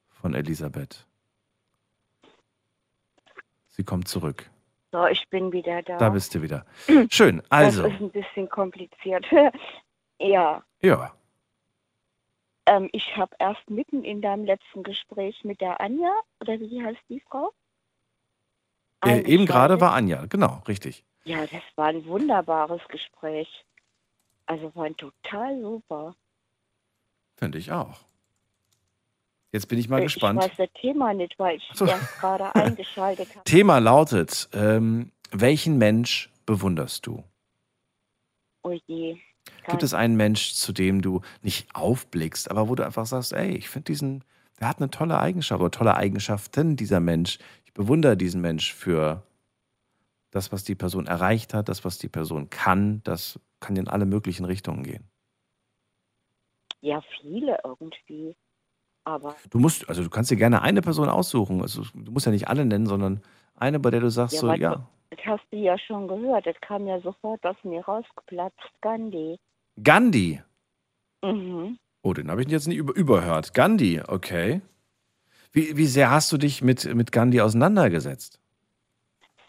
von Elisabeth. Sie kommt zurück. So, ich bin wieder da. Da bist du wieder. Schön. Also. Das ist ein bisschen kompliziert. ja. Ja. Ähm, ich habe erst mitten in deinem letzten Gespräch mit der Anja, oder wie heißt die Frau? Äh, eben gerade war Anja, genau, richtig. Ja, das war ein wunderbares Gespräch. Also war total super. Finde ich auch. Jetzt bin ich mal Äh, gespannt. Ich weiß das Thema nicht, weil ich so. erst gerade eingeschaltet habe. Thema lautet: ähm, Welchen Mensch bewunderst du? Oh je. Gibt es einen Mensch, zu dem du nicht aufblickst, aber wo du einfach sagst, ey, ich finde diesen, der hat eine tolle Eigenschaft oder tolle Eigenschaften, dieser Mensch. Ich bewundere diesen Mensch für das, was die Person erreicht hat, das, was die Person kann. Das kann in alle möglichen Richtungen gehen. Ja, viele irgendwie. Aber Du musst, also du kannst dir gerne eine Person aussuchen. Also, du musst ja nicht alle nennen, sondern eine, bei der du sagst, ja, so, ja, das hast du ja schon gehört. Das kam ja sofort aus mir rausgeplatzt. Gandhi. Gandhi. Mhm. Oh, den habe ich jetzt nicht über, überhört. Gandhi, okay. Wie, wie sehr hast du dich mit, mit Gandhi auseinandergesetzt?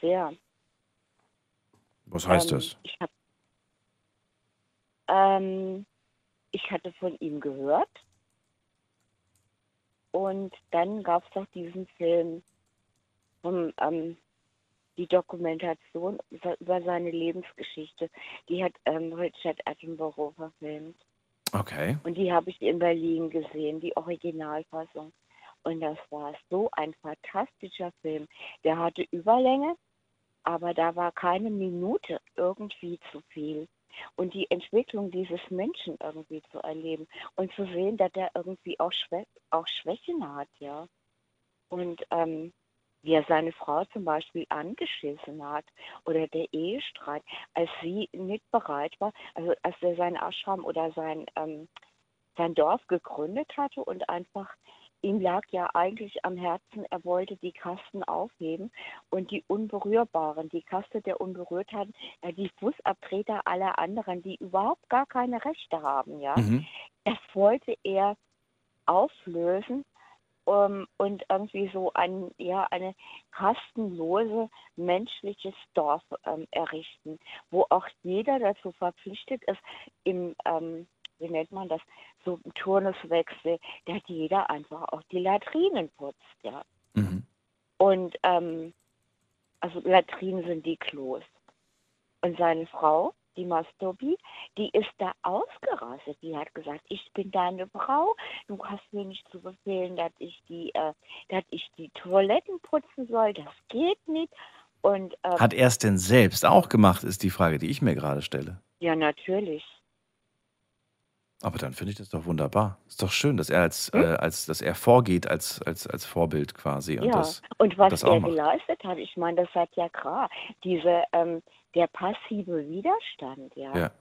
Sehr. Was heißt ähm, das? Ich, hab, ähm, ich hatte von ihm gehört. Und dann gab es doch diesen Film, vom, ähm, die Dokumentation über- über seine Lebensgeschichte. Die hat ähm, Richard Attenborough verfilmt. Okay. Und die habe ich in Berlin gesehen, die Originalfassung. Und das war so ein fantastischer Film. Der hatte Überlänge, aber da war keine Minute irgendwie zu viel. Und die Entwicklung dieses Menschen irgendwie zu erleben und zu sehen, dass er irgendwie auch, Schwä auch Schwächen hat, ja. Und ähm, wie er seine Frau zum Beispiel angeschissen hat oder der Ehestreit, als sie nicht bereit war, also als er seinen Ashram oder sein, ähm, sein Dorf gegründet hatte und einfach, ihm lag ja eigentlich am Herzen, er wollte die Kasten aufheben und die Unberührbaren, die Kaste der Unberührten, äh, die Fußabtreter aller anderen, die überhaupt gar keine Rechte haben, ja. Mhm. Das wollte er auflösen um, und irgendwie so ein, ja, eine kastenlose menschliches Dorf ähm, errichten, wo auch jeder dazu verpflichtet ist, im, ähm, wie nennt man das, so im Turnuswechsel, dass jeder einfach auch die Latrinen putzt, ja. Mhm. Und ähm, also Latrinen sind die Klos. Und seine Frau, die Mastobi, die ist da ausgerastet. Die hat gesagt, ich bin deine Frau, du hast mir nicht zu befehlen, dass ich die, äh, dass ich die Toiletten putzen soll. Das geht nicht. Und ähm, Hat er es denn selbst auch gemacht, ist die Frage, die ich mir gerade stelle. ja natürlich. Aber dann finde ich das doch wunderbar. Ist doch schön, dass er als, äh, als dass er vorgeht als, als, als Vorbild quasi und ja, das, und was das er geleistet hat, ich meine, das hat ja klar, diese, ähm, der passive Widerstand, ja. Ja.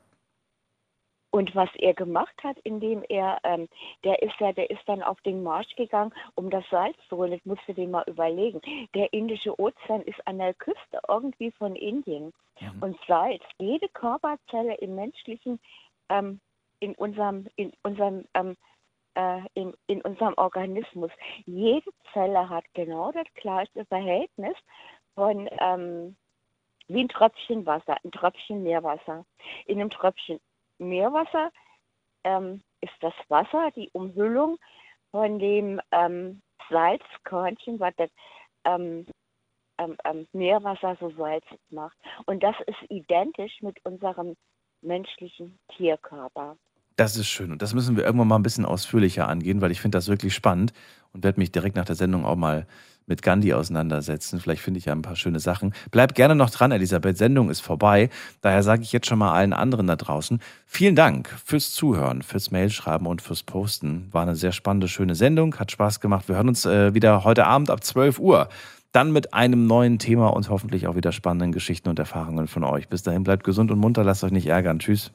Und was er gemacht hat, indem er, ähm, der ist ja, der ist dann auf den Marsch gegangen, um das Salz zu holen. Das musst du dir mal überlegen. Der Indische Ozean ist an der Küste irgendwie von Indien. Mhm. Und Salz, jede Körperzelle im menschlichen, ähm, in unserem, in unserem, ähm, äh, in, in unserem Organismus, jede Zelle hat genau das gleiche Verhältnis von ähm, wie ein Tröpfchen Wasser, ein Tröpfchen Meerwasser. In einem Tröpfchen Meerwasser ähm, ist das Wasser die Umhüllung von dem ähm, Salzkörnchen, was das, ähm, am, am Meerwasser so salzig macht. Und das ist identisch mit unserem menschlichen Tierkörper. Das ist schön. Und das müssen wir irgendwann mal ein bisschen ausführlicher angehen, weil ich finde das wirklich spannend und werde mich direkt nach der Sendung auch mal mit Gandhi auseinandersetzen. Vielleicht finde ich ja ein paar schöne Sachen. Bleib gerne noch dran, Elisabeth. Sendung ist vorbei. Daher sage ich jetzt schon mal allen anderen da draußen vielen Dank fürs Zuhören, fürs Mailschreiben und fürs Posten. War eine sehr spannende, schöne Sendung. Hat Spaß gemacht. Wir hören uns äh, wieder heute Abend ab 12 Uhr. Dann mit einem neuen Thema und hoffentlich auch wieder spannenden Geschichten und Erfahrungen von euch. Bis dahin bleibt gesund und munter. Lasst euch nicht ärgern. Tschüss.